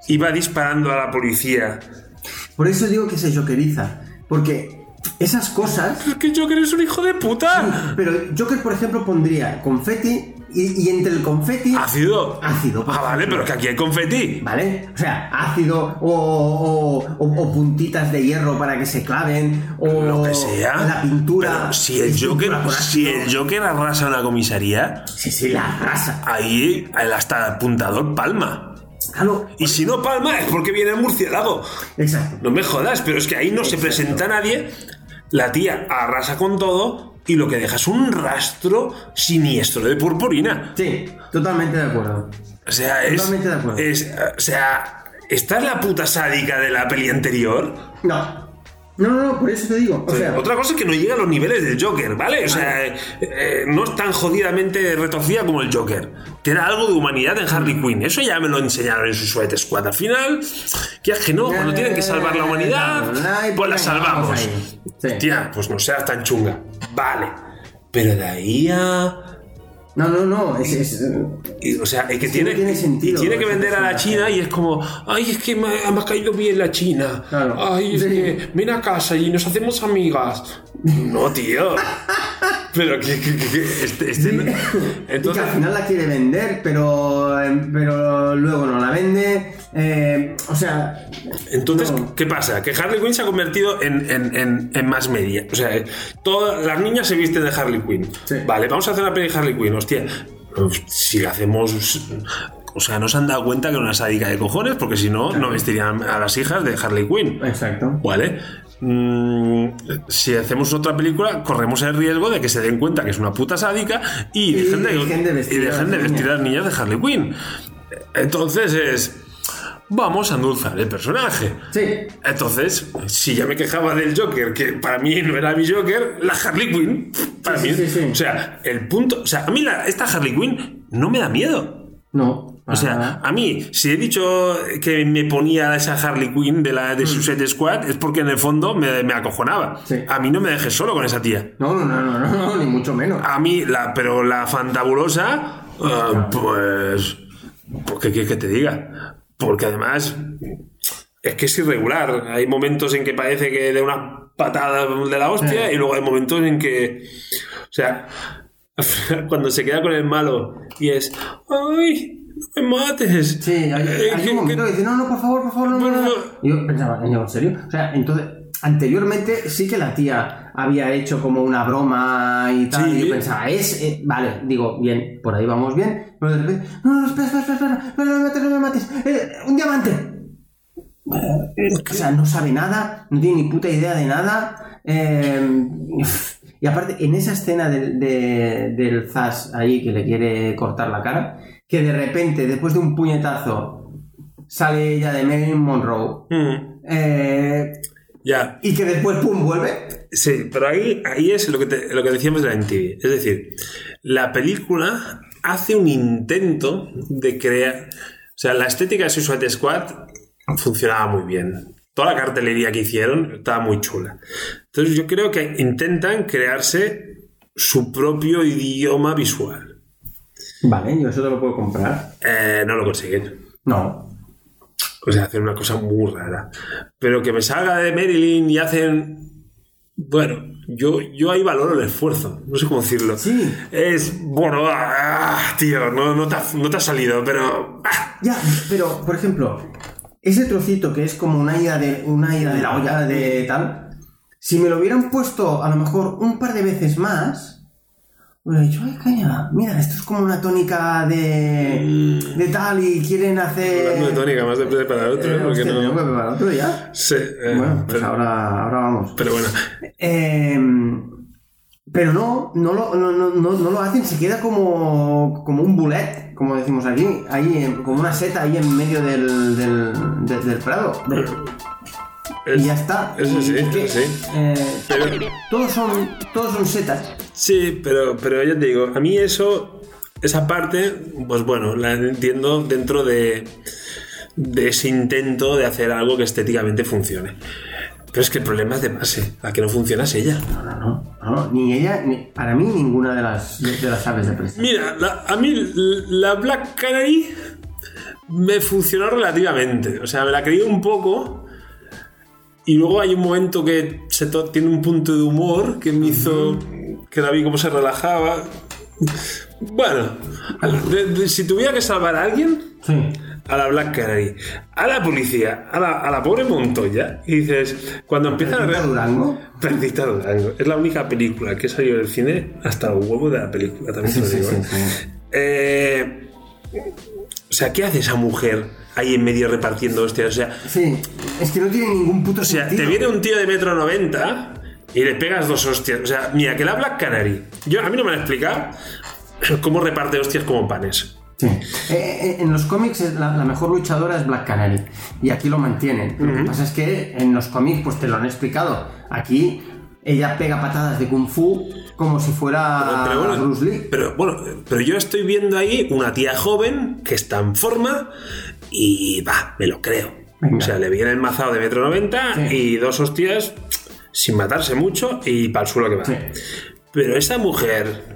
y va disparando a la policía. Por eso digo que se jokeriza. Porque esas cosas Es que Joker es un hijo de puta. Pero Joker, por ejemplo, pondría confeti y, y entre el confeti. ¿Ácido? Ácido. Ah, vale, pero que aquí hay confeti. ¿Vale? O sea, ácido o, o- o- o puntitas de hierro para que se claven o Lo que sea. la pintura. Pero si el es Joker, si el Joker arrasa una comisaría, Sí, sí, la arrasa. ahí el hasta apuntador palma. Claro. Y si no palma es porque viene el murciélago. Exacto. No me jodas, pero es que ahí no se presenta nadie. La tía arrasa con todo y lo que deja es un rastro siniestro de purpurina. Sí, totalmente de acuerdo. O sea, es. Totalmente de acuerdo. es- o sea, ¿esta es la puta sádica de la peli anterior? No. No, no, no, por eso te digo. O sea, Otra cosa es que no llega a los niveles del Joker, ¿vale? O sea, eh, eh, no es tan jodidamente retorcida como el Joker. Que era algo de humanidad en Harley Quinn. Eso ya me lo enseñaron en su Suicide Squad. Al final, que es que no, cuando tienen que salvar la humanidad, pues la salvamos. Sí. Tía, pues no seas tan chunga. Vale. Pero de ahí a. no, no, no. Es, es- y, o sea, es que Sí, tiene, tiene sentido y tiene que vender a la. China y es como, ay, es que me, me ha caído bien la China. Claro. Ay, es Sí. que ven a casa y nos hacemos amigas. No, tío. <laughs> Pero que, que- que- este, este no- y que Entonces, al final la quiere vender, pero, eh, pero luego no la vende. Eh, o sea, entonces no. ¿qué pasa? Que Harley Quinn se ha convertido en, en, en, en más media. O sea, todas las niñas se visten de Harley Quinn. Sí. Vale, vamos a hacer una peli de Harley Quinn. Hostia, si hacemos. O sea, no se han dado cuenta que era una sádica de cojones, porque si no, no vestirían a las hijas de Harley Quinn. exacto. ¿Vale? Mm, si hacemos otra película, corremos el riesgo de que se den cuenta que es una puta sádica y, Y dejen, de, vestir y a dejen de vestir a las niñas de Harley Quinn. Entonces es. Vamos a endulzar el personaje. Sí. Entonces, si ya me quejaba del Joker, que para mí no era mi Joker, la Harley Quinn, para Sí, mí. sí, sí. O sea, el punto. O sea, a mí la- esta Harley Quinn no me da miedo. No. O sea, a mí, si he dicho que me ponía esa Harley Quinn de la Mm. de Suicide Squad, es porque en el fondo me, me acojonaba. Sí. A mí no me dejes solo con esa tía. no, no, no, no, no, no, ni mucho menos. A mí, la, pero la fantabulosa, ah, pues. pues, ¿Qué quieres que te diga? Porque además. Es que es irregular. Hay momentos en que parece que de una patada de la hostia Sí. y luego hay momentos en que. O sea. <laughs> Cuando se queda con el malo y es. ¡Ay! ¡No me mates! Sí, hay, Eh, hay que- un momento que- dice, no, no, por favor, por favor, no, no, no. Yo pensaba, "Coño, ¿en serio? O sea, entonces, anteriormente sí que la tía había hecho como una broma y tal. Sí. Y yo pensaba, es, eh, vale, digo, bien, por ahí vamos bien. Pero de repente, no, no, espera, espera, espera, espera, no, no me mates, no me mates, eh, un diamante. O sea, no sabe nada, no tiene ni puta idea de nada. eh, <laughs> y aparte, en esa escena del, de- del Zas ahí que le quiere cortar la cara, que de repente, después de un puñetazo, sale ella de Marilyn Monroe. Mm, eh, ya. y que después, pum, vuelve. Sí, pero ahí, ahí es lo que, te- lo que decíamos de la MTV. Es decir, la película hace un intento de crear. O sea, la estética de Suicide Squad funcionaba muy bien. Toda la cartelería que hicieron estaba muy chula. Entonces, yo creo que intentan crearse su propio idioma visual. Vale, yo eso te lo puedo comprar. Eh, no lo consiguen. No. O sea, hacen una cosa muy rara. Pero que me salga de Marilyn y hacen. Bueno, yo, yo ahí valoro el esfuerzo. No sé cómo decirlo. Sí. Es. Bueno, ah, tío, no, no, te ha, no te ha salido, pero. ah, Ya, pero, por ejemplo, ese trocito que es como una ida de, una ida de la olla de tal, si me lo hubieran puesto a lo mejor un par de veces más, hubiera dicho, ay, caña, mira, esto es como una tónica de, de tal y quieren hacer... De tónica, más de preparar otro, Eh, ¿eh? Porque no. tengo que preparar otro ya. Sí, eh, bueno, pues pero, ahora, ahora vamos. pero bueno. Eh, pero no, no lo, no, no, no, lo hacen, se queda como, como un bullet, como decimos aquí, ahí, como una seta ahí en medio del, del, del- del prado. Es- y ya está. Eso sí, es que, sí. eh, Pero, todos, son, todos son setas. Sí, pero, pero ya te digo, a mí eso, esa parte, pues bueno, la entiendo dentro de, de ese intento de hacer algo que estéticamente funcione. Pero es que el problema es de base. La que no funciona es ella. No, no, no, no, ni ella, ni, para mí ninguna de las, de, las aves de presa. Mira, la- a mí la Black Canary me funcionó relativamente. O sea, me la creí un poco. Y luego hay un momento que se tiene un punto de humor que me hizo que la vi cómo se relajaba. Bueno, de- de- si tuviera que salvar a alguien, Sí. a la Black Canary, a la policía, a la, a la pobre Montoya, y dices, cuando empiezan a... ¿Perdita re- Durango? Perdita Durango. Es la única película que he salido del cine hasta el huevo de la película, también te lo Sí, digo. sí, ¿eh? Eh, o sea, ¿qué hace esa mujer ahí en medio repartiendo hostias? O sea, Sí, es que no tiene ningún puto o sea, sentido. te viene un tío de metro 90 y le pegas dos hostias. O sea, mira, que la Black Canary. Yo, a mí no me han explicado cómo reparte hostias como panes. Sí. Eh, eh, en los cómics la, la mejor luchadora es Black Canary y aquí lo mantienen. Lo que pasa es que en los cómics pues te lo han explicado. Aquí ella pega patadas de kung fu como si fuera Pero bueno, Bruce Lee. Pero bueno, pero yo estoy viendo ahí una tía joven que está en forma y va, me lo creo. Venga. O sea, le viene el mazado de metro 90 Sí. y dos hostias sin matarse mucho y para el suelo que va. Sí. Pero esa mujer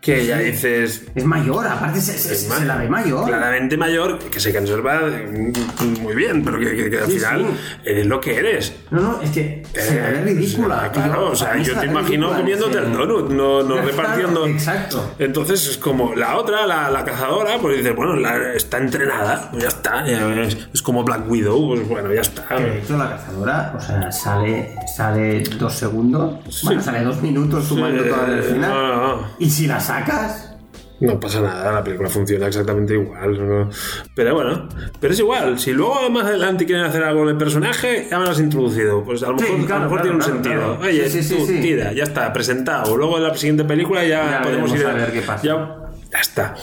que ya dices, Es mayor, aparte se, se- se más, la ve mayor. Claramente mayor, que se conserva mm, muy bien, pero que, que- que al Sí, final sí. eres lo que eres. No, no, es que se la ve Eh, ridícula. Claro, o sea, yo se te imagino comiéndote sí. el donut, no, no <laughs> repartiendo. exacto. Entonces es como la otra, la, la cazadora, pues dices, bueno, la- está entrenada, pues ya está. ya es, es como Black Widow, pues bueno, ya está. De hecho la cazadora, o sea, sale, sale dos segundos, bueno, sale dos minutos sumando Sí, todo el final. no, no, no. Y si la sacas, No pasa nada, la película funciona exactamente igual. ¿no? Pero bueno, pero es igual. Si luego más adelante quieren hacer algo con el personaje, ya me lo has introducido. Pues a lo Sí, mejor, a lo mejor claro, tiene un sentido. Oye, Sí, sí, tú, tira, ya está, presentado. Luego en la siguiente película ya, Ya podemos ir a ver qué pasa. Ya, ya está.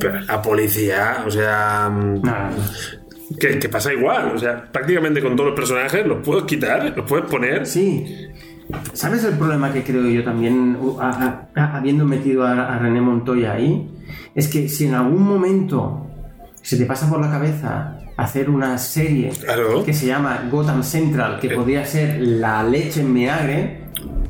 Pero la policía, o sea. mm, nada. Que, que pasa igual, o sea, prácticamente con todos los personajes los puedes quitar, los puedes poner. Sí. ¿Sabes el problema que creo yo también, a- a- a- habiendo metido a, a René Montoya ahí? Es que si en algún momento se te pasa por la cabeza hacer una serie Claro. que se llama Gotham Central, que Eh. podría ser la leche en vinagre,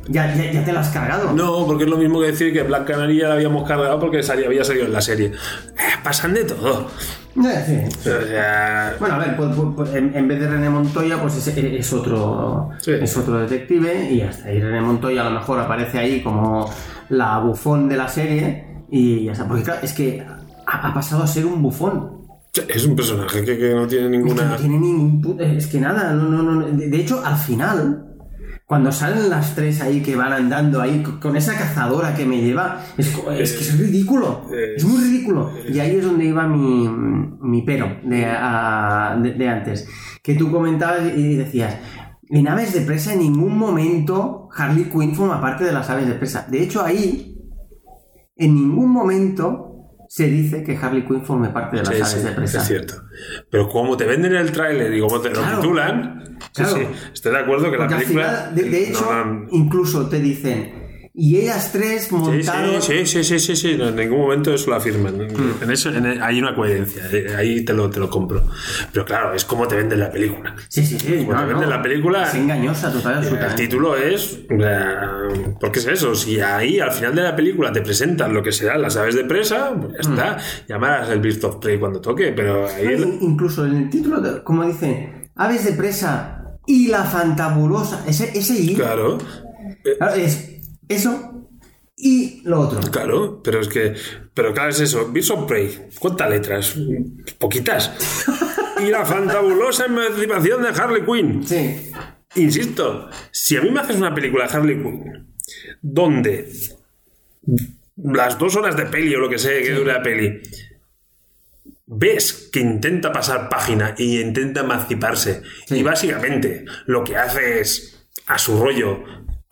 ya, ya, ya te la has cargado. No, porque es lo mismo que decir que Black Canary ya la habíamos cargado porque salía- había salido en la serie. Eh, pasan de todo. Sí. O sea, Bueno, a ver, pues, pues, pues, en, en vez de René Montoya, pues es, es otro Sí. es otro detective y está. Y René Montoya a lo mejor aparece ahí como la bufón de la serie y ya está. Porque claro, es que ha, ha pasado a ser un bufón. es un personaje que, que no tiene Es que ninguna. no tiene ningún Es que nada, no, no, no. De, de hecho, al final, cuando salen las tres ahí que van andando ahí co- con esa cazadora que me lleva, es, es que es ridículo. Es- Es muy ridículo. Y ahí es donde iba mi, mi pero de, a- de- de antes. Que tú comentabas y decías. En aves de presa en ningún momento Harley Quinn forma parte de las aves de presa. De hecho, ahí en ningún momento se dice que Harley Quinn forme parte de las Sí, aves sí, de presa. es cierto. Pero como te venden el tráiler y como te lo Claro. titulan, sí, Claro. sí, estoy de acuerdo que Porque la película. final, de, de hecho, no, no, incluso te dicen, y ellas tres Sí, montaron... sí, sí, sí, sí, sí, no, en ningún momento eso lo afirman. Hmm. En eso en- hay una coherencia, eh, ahí te lo, te lo compro. Pero claro, es como te venden la película. Sí, sí, sí. Como te venden la película, Es engañosa total y El título es. eh, ¿Por qué es eso? Si ahí al final de la película te presentan lo que serán las aves de presa, pues ya está. Llamarás el Beast of Prey cuando toque, pero ahí. Incluso en el título, de- como dice, aves de presa y la fantabulosa, ese, ese y, Claro, claro, es eso y lo otro. claro, pero es que. Pero claro, es eso. Beast of Prey, ¿cuántas letras? Poquitas. <laughs> y la fantabulosa emancipación de Harley Quinn. Sí. Insisto, si a mí me haces una película de Harley Quinn donde las dos horas de peli o lo que sea que dure la peli ves que intenta pasar página y intenta emanciparse Sí. y básicamente lo que hace es a su rollo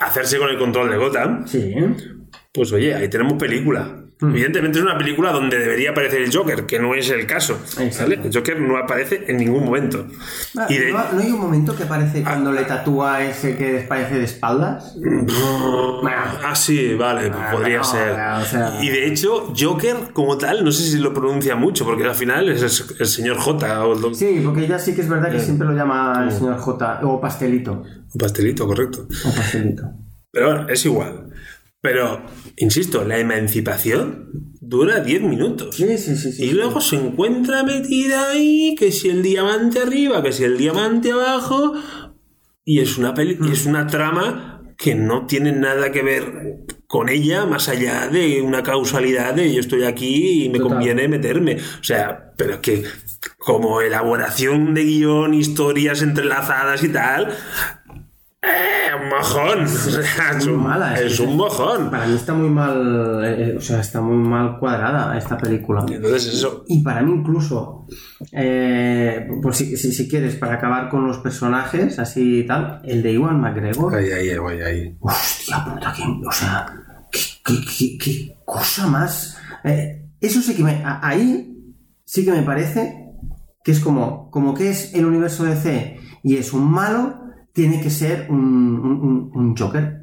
hacerse con el control de Gotham, Sí. pues oye, ahí tenemos película. Evidentemente es una película donde debería aparecer el Joker, que no es el caso. Exacto. ¿vale? El Joker no aparece en ningún momento. Ah, Y de- ¿no, no hay un momento que parece cuando le tatúa ese que parece de espaldas? Ah, sí, vale, Ah, podría no, ser. o sea- Y de hecho, Joker como tal, no sé si lo pronuncia mucho, porque al final es el, el señor J o el Sí, porque ella sí que es verdad que siempre lo llama el señor J o pastelito. o pastelito, correcto. O pastelito. Pero bueno, es igual. Pero, insisto, la emancipación dura 10 minutos. Sí, sí, sí. sí Y luego se encuentra metida ahí, que si el diamante arriba, que si el diamante abajo. Y es una, peli- y es una trama que no tiene nada que ver con ella más allá de una causalidad de yo estoy aquí y me Total. conviene meterme. O sea, pero es que como elaboración de guion, historias entrelazadas y tal, eh, un mojón. Es, un, mala, es un mojón. Para mí está muy mal, eh, o sea, está muy mal cuadrada esta película. Entonces eso, Y para mí incluso, eh, por si, si, si quieres, para acabar con los personajes, así y tal, el de Iwan McGregor, ahí, ahí, ahí, ahí. hostia puta, que, o sea, qué, qué- qué- qué cosa más... eh, eso sí que me... Ahí sí que me parece que es como, como que es el universo DC y es un malo, tiene que ser un, un- un- Joker.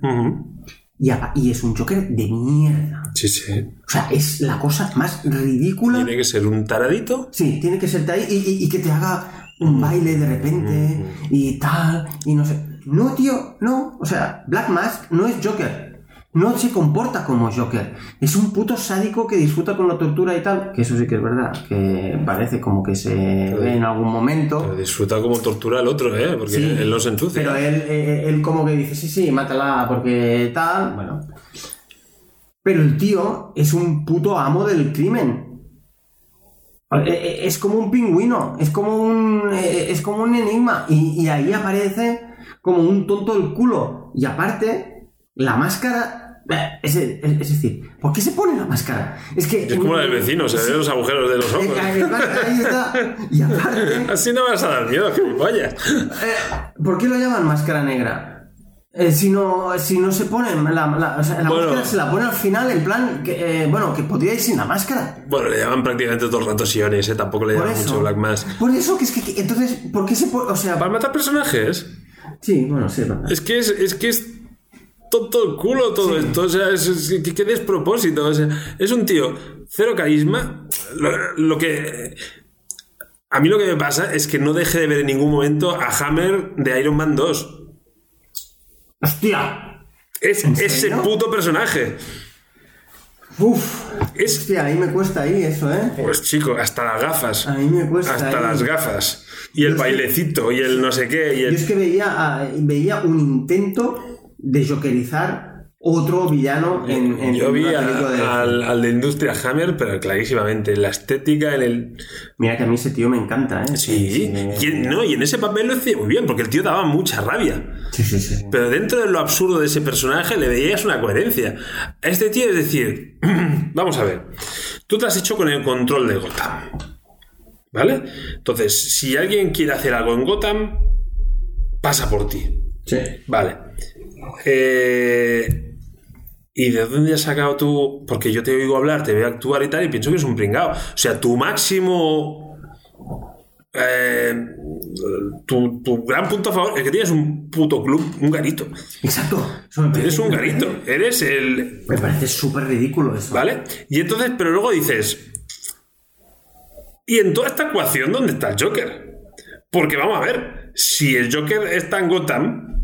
Y, y es un Joker de mierda. Sí, sí. O sea, es la cosa más ridícula. Tiene que ser un taradito. Sí, tiene que y, y- y que te haga un baile de repente y tal, y no sé. No, tío, no. O sea, Black Mask no es Joker. No se comporta como Joker. Es un puto sádico que disfruta con la tortura y tal. Que eso sí que es verdad. Que parece como que se ve en algún momento. Pero disfruta como tortura al otro, ¿eh? Porque Sí, él no se ensucia. Pero él, él como que dice, sí, sí, mátala porque tal, bueno. Pero el tío es un puto amo del crimen. Eh, eh, Es como un pingüino, es como un, eh, es como un enigma. Y, y ahí aparece como un tonto del culo. Y aparte, la máscara... Es, es- es decir, ¿por qué se pone la máscara? Es que... Es como la del vecino, se ve los agujeros de los ojos. Eh, ahí está. <laughs> Y aparte... Así no me vas a dar miedo, gilipollas. Eh, ¿Por qué lo llaman máscara negra? Eh, si, no, si no se ponen la, la, o sea, la Bueno. máscara se la pone al final en plan que, eh, bueno que podría ir sin la máscara Bueno, le llaman prácticamente todo el rato Siones, ¿eh? Tampoco le llaman eso mucho Black Mask. por eso que es que, que- entonces ¿por qué se pone o sea ¿Para matar personajes? sí bueno sí. Es que es, es que es tonto el culo todo esto. O sea, es, que despropósito. O sea, es un tío cero carisma. Lo, lo que. A mí lo que me pasa es que no deje de ver en ningún momento a Hammer de Iron Man 2. hostia Es ¿En ese puto personaje. Uf, Es. hostia ahí me cuesta ahí eso eh Pues chico, hasta las gafas. a mí me cuesta Hasta ahí. las gafas. Y el Yo es que- bailecito, y el no sé qué. Y yo es que veía veía un intento de jokerizar otro villano en, en Yo vi a- de al, al de Industria Hammer, pero clarísimamente, la estética en el. mira que a mí ese tío me encanta eh Sí, y, en, no, y en ese papel lo hacía muy bien, porque el tío daba mucha rabia. sí sí, sí. Pero dentro de lo absurdo de ese personaje le veías una coherencia. A este tío es decir, <clears throat> vamos a ver, tú te has hecho con el control de Gotham. ¿Vale? Entonces, si alguien quiere hacer algo en Gotham, pasa por ti. Sí. Vale. Eh, ¿Y de dónde has sacado tú? Porque yo te oigo hablar, te veo actuar y tal, y pienso que es un pringao. O sea, tu máximo. eh, tu, tu gran punto a favor es que tienes un puto club, un garito. Exacto. Eres un garito. Eres el. Me parece súper ridículo eso. ¿Vale? Y entonces, pero luego dices. ¿Y en toda esta ecuación dónde está el Joker? Porque vamos a ver, si el Joker está en Gotham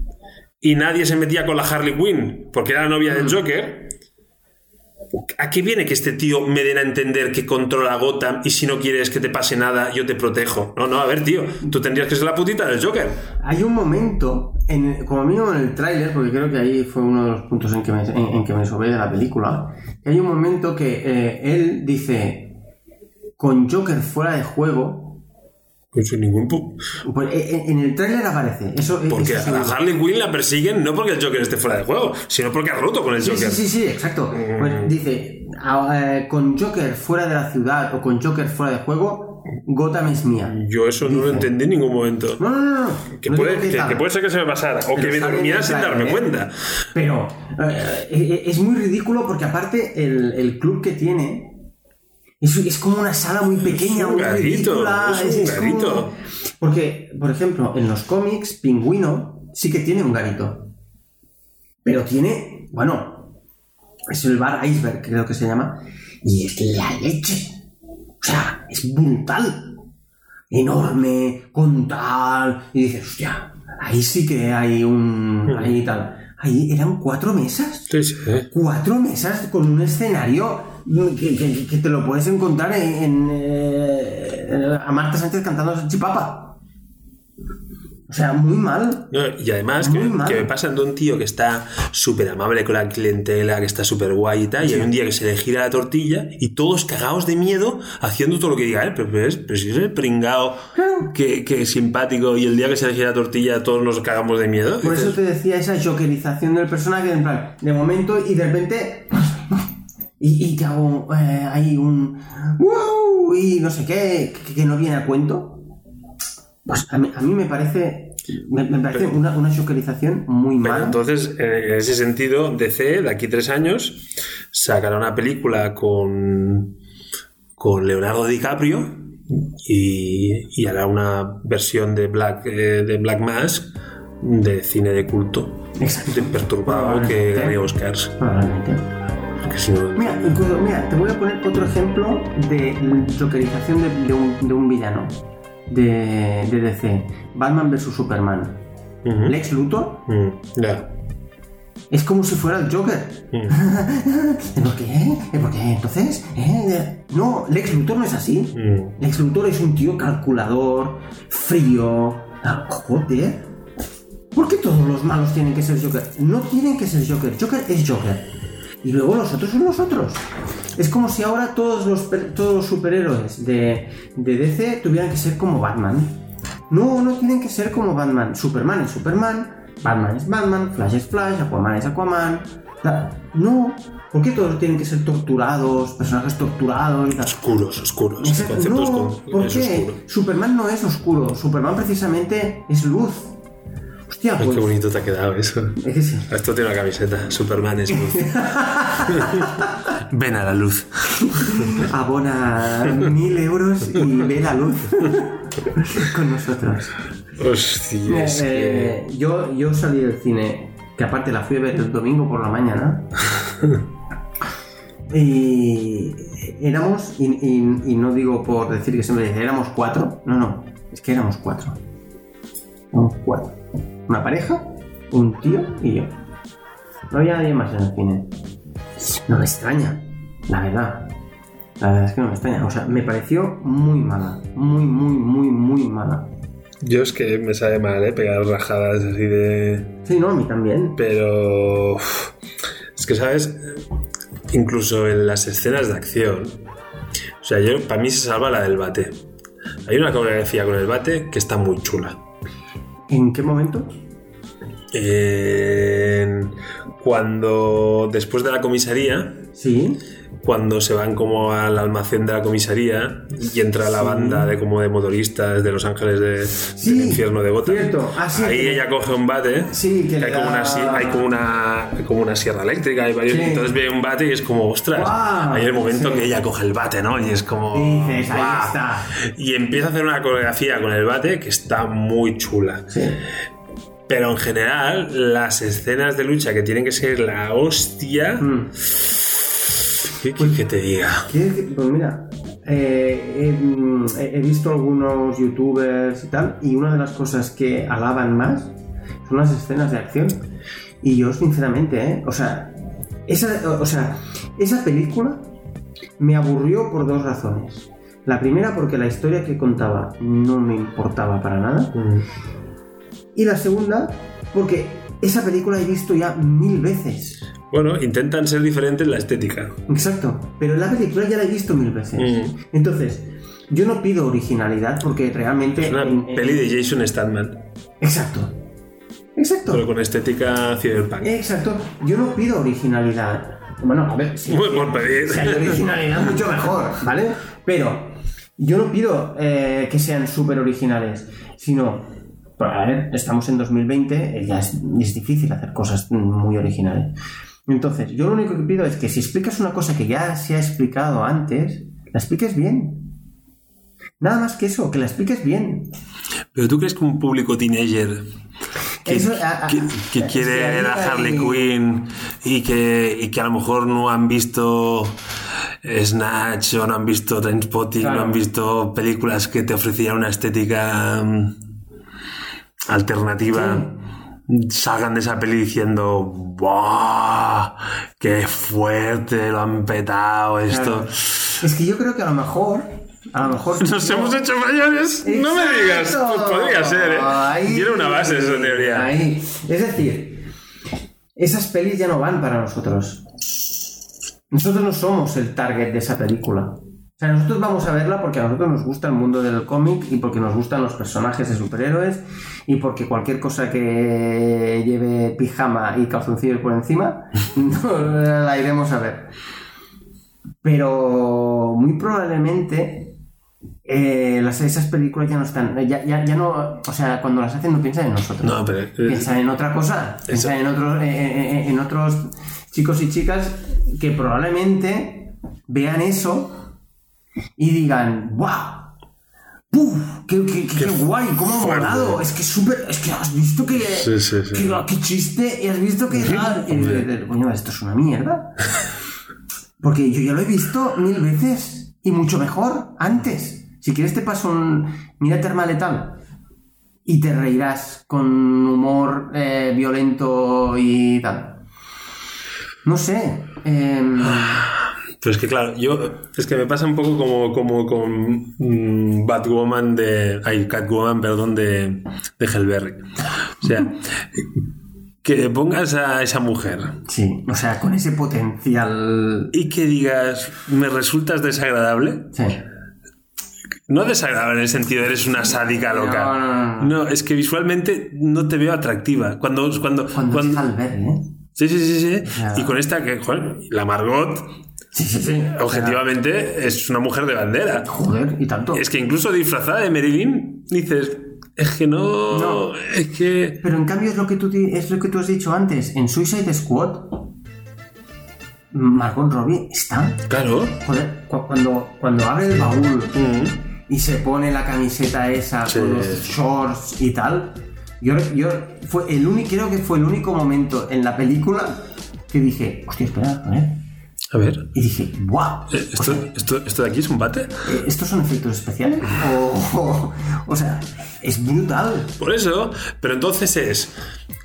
y nadie se metía con la Harley Quinn porque era la novia del Joker, ¿a qué viene que este tío me den a entender que controla Gotham y si no quieres que te pase nada, yo te protejo? No, no, a ver, tío, tú tendrías que ser la putita del Joker. Hay un momento, en, como mínimo en el tráiler, porque creo que ahí fue uno de los puntos en que me, en, en que me sobé de la película, que hay un momento que eh, él dice, con Joker fuera de juego, Pues sin ningún pu- pues, eh, eh, en el tráiler aparece. Eso, Porque eso a Harley Quinn la persiguen no porque el Joker esté fuera de juego, sino porque ha roto con el Sí, Joker. sí, sí, sí, exacto. Pues dice, a- eh, con Joker fuera de la ciudad o con Joker fuera de juego, Gotham es mía. Yo eso no lo entendí en ningún momento. No, no, no, no. Que, no puede, que, puede ser que se me pasara o Pero que me el sin darme ¿eh? cuenta. Pero eh, es muy ridículo porque aparte el, el club que tiene es, es como una sala muy pequeña, un muy garito, ridícula. es un como- garito. Porque, por ejemplo, en los cómics, Pingüino sí que tiene un garito. Pero tiene, bueno, es el bar Iceberg, creo que se llama. Y es la leche. O sea, es brutal. Enorme, con tal. Y dices, hostia, ahí sí que hay un. Ahí tal. Ahí eran cuatro mesas. Sí, sí. Cuatro mesas con un escenario que, que- que te lo puedes encontrar en, en, eh, a Marta Sánchez cantando Chipapa. O sea, muy mal. No, y además que, Muy mal. que me pasan de un tío que está súper amable con la clientela, que está súper guay y tal, y hay un día que se le gira la tortilla y todos cagados de miedo haciendo todo lo que diga él. Pero, pero es- pero si es el pringao que, que es simpático y el día que se le gira la tortilla todos nos cagamos de miedo. Por eso te decía esa jokerización del personaje, en plan, de momento y de repente. Y, y te hago eh, ahí un. ¡Wow! Y no sé qué, que, que no viene a cuento. Pues a mí, a mí me parece. Me, me parece Pero- una, una muy mala. entonces, en ese sentido, DC, de aquí tres años, sacará una película con, con Leonardo DiCaprio y, y hará una versión de Black, eh, de Black Mask de cine de culto. Exacto. De perturbado que gane Oscars. Probablemente. Mira, incluso, mira, te voy a poner otro ejemplo de jokerización de, de un, de un villano de, de DC. Batman vs Superman. Lex Luthor Mm, ya. es como si fuera el Joker. Mm, <laughs> ¿Por qué? ¿Por qué? Entonces, ¿eh? no, Lex Luthor no es así. mm. Lex Luthor es un tío calculador, frío. Ah, Joder. ¿Por qué todos los malos tienen que ser Joker? No tienen que ser Joker. Joker es Joker. Y luego los otros son los otros. Es como si ahora todos los, todos los superhéroes de, de DC tuvieran que ser como Batman. No, no tienen que ser como Batman. Superman es Superman, Batman es Batman, Flash es Flash, Aquaman es Aquaman. No, ¿por qué todos tienen que ser torturados, personajes torturados y tal? Oscuros, oscuros. No, ¿por qué? oscuro. Superman no es oscuro. Superman precisamente es luz. Hostia, Ay, pues... qué bonito te ha quedado eso. Es que sí. Esto tiene una camiseta. Superman es luz. <laughs> Ven a la luz. Abona mil euros y ve la luz con nosotros. Hostia, es que... Eh, yo, yo salí del cine, que aparte la fui a ver el domingo por la mañana. <laughs> y éramos, y, y- y no digo por decir que siempre dice, éramos cuatro. No, no, es que éramos cuatro. Éramos cuatro. Una pareja, un tío y yo. No había nadie más en el cine. No me extraña, la verdad. La verdad es que no me extraña. O sea, me pareció muy mala. Muy, muy, muy, muy mala. Yo es que me sabe mal, ¿eh? Pegar rajadas así de... Sí, no, a mí también. Pero... uf, Es que, ¿sabes? Incluso en las escenas de acción... O sea, yo, para mí se salva la del bate. Hay una coreografía con el bate que está muy chula. ¿En qué momento? En- Cuando después de la comisaría, Sí. Cuando se van como al almacén de la comisaría y entra la banda de como de motoristas de Los Ángeles de, Sí, del infierno de Gotham. Ah, sí, Ahí que- ella coge un bate. Sí, que hay, como una, hay como una hay como una sierra eléctrica hay varios, entonces ve un bate y es como ostras Guau, hay el momento que ella coge el bate no y es como ahí está. y empieza a hacer una coreografía con el bate que está muy chula pero en general las escenas de lucha que tienen que ser la hostia Mm. ¿Qué quieres que te diga? ¿Quieres que- Pues mira, eh, he, mm, he- visto algunos youtubers y tal, y una de las cosas que alaban más son las escenas de acción. Y yo, sinceramente, ¿eh? O sea, esa, o sea, esa película me aburrió por dos razones. La primera, porque la historia que contaba no me importaba para nada. Y la segunda, porque esa película he visto ya mil veces. Bueno, intentan ser diferentes en la estética. Exacto, pero la película ya la he visto mil veces. Mm. Entonces, yo no pido originalidad porque realmente... Es una en- en- peli de Jason Statham, Exacto. Exacto. pero con estética cyberpunk. Exacto. Yo no pido originalidad. Bueno, a ver, si, Muy por pedir. si hay originalidad, mucho mejor, ¿vale? Pero yo no pido eh, que sean súper originales, sino... a ver, estamos en 2020, eh, ya es, es difícil hacer cosas muy originales. Entonces, yo lo único que pido es que si explicas una cosa que ya se ha explicado antes, la expliques bien. Nada más que eso, que la expliques bien. Pero tú crees que un público teenager que, Eso, a- a- que- quiere que ahí ver a Harley Quinn y que, y que a lo mejor no han visto Snatch o no han visto Trainspotting, Claro. no han visto películas que te ofrecieran una estética mm, alternativa, salgan de esa peli diciendo ¡Buah! ¡Qué fuerte! Lo han petado esto. Claro. Es que yo creo que a lo mejor A lo mejor. <laughs> Nos hemos hecho mayores. No me digas. Pues podría ser, ¿eh? Ahí. Tiene una base esa teoría. Ahí. Es decir, esas pelis ya no van para nosotros. Nosotros no somos el target de esa película. O sea, nosotros vamos a verla porque a nosotros nos gusta el mundo del cómic y porque nos gustan los personajes de superhéroes y porque cualquier cosa que lleve pijama y calzoncillos por encima <laughs> la iremos a ver. Pero muy probablemente eh, las, esas películas ya no están. Ya, ya, ya no. O sea, cuando las hacen no piensan en nosotros. No, pero. eh, Piensan en otra cosa. Piensan en otros, eh, eh, en otros chicos y chicas que probablemente vean eso y digan, ¡Wow! ¡Puf! ¡Qué, qué, qué- qué guay! ¿Cómo ha molado! Es que es súper. Es que has visto que. Sí, sí, sí. que- qué chiste! Y has visto que. ah, y Coño, esto es una mierda. <laughs> Porque yo ya lo he visto mil veces y mucho mejor antes. Si quieres te paso un... Mira Terma Letal y te reirás con humor eh, violento y tal. No sé. em, <sighs> Pero es que claro, yo es que me pasa un poco como, como con mm, Batwoman de. Ay, Catwoman, perdón, de, de Hellberry. O sea, que pongas a esa mujer Sí, o sea, con ese potencial. y que digas, me resultas desagradable. Sí. No desagradable en el sentido de eres una sádica loca. No, no, no. es que visualmente no te veo atractiva. Cuando. Cuando, Cuando, cuando- es ¿eh? Sí, sí, sí, sí. Y con esta que, joder, la Margot, Sí, sí, sí. O sea, objetivamente, es una mujer de bandera. joder, y tanto. Es que incluso disfrazada de Marilyn, dices, es que no, No. es que... Pero en cambio es lo que tú es lo que tú has dicho antes. En Suicide Squad, Margot Robbie está. Claro. Joder, cu- cuando, cuando abre el baúl y se pone la camiseta esa Sí. con los shorts y tal. Yo, yo fue el único, creo que fue el único momento en la película que dije, hostia, espera, a ver. A ver, Y dije, wow. eh, ¿esto, esto, esto de aquí es un bate? Eh, ¿Estos son efectos especiales? O, o, o sea, es brutal. Por eso, pero entonces es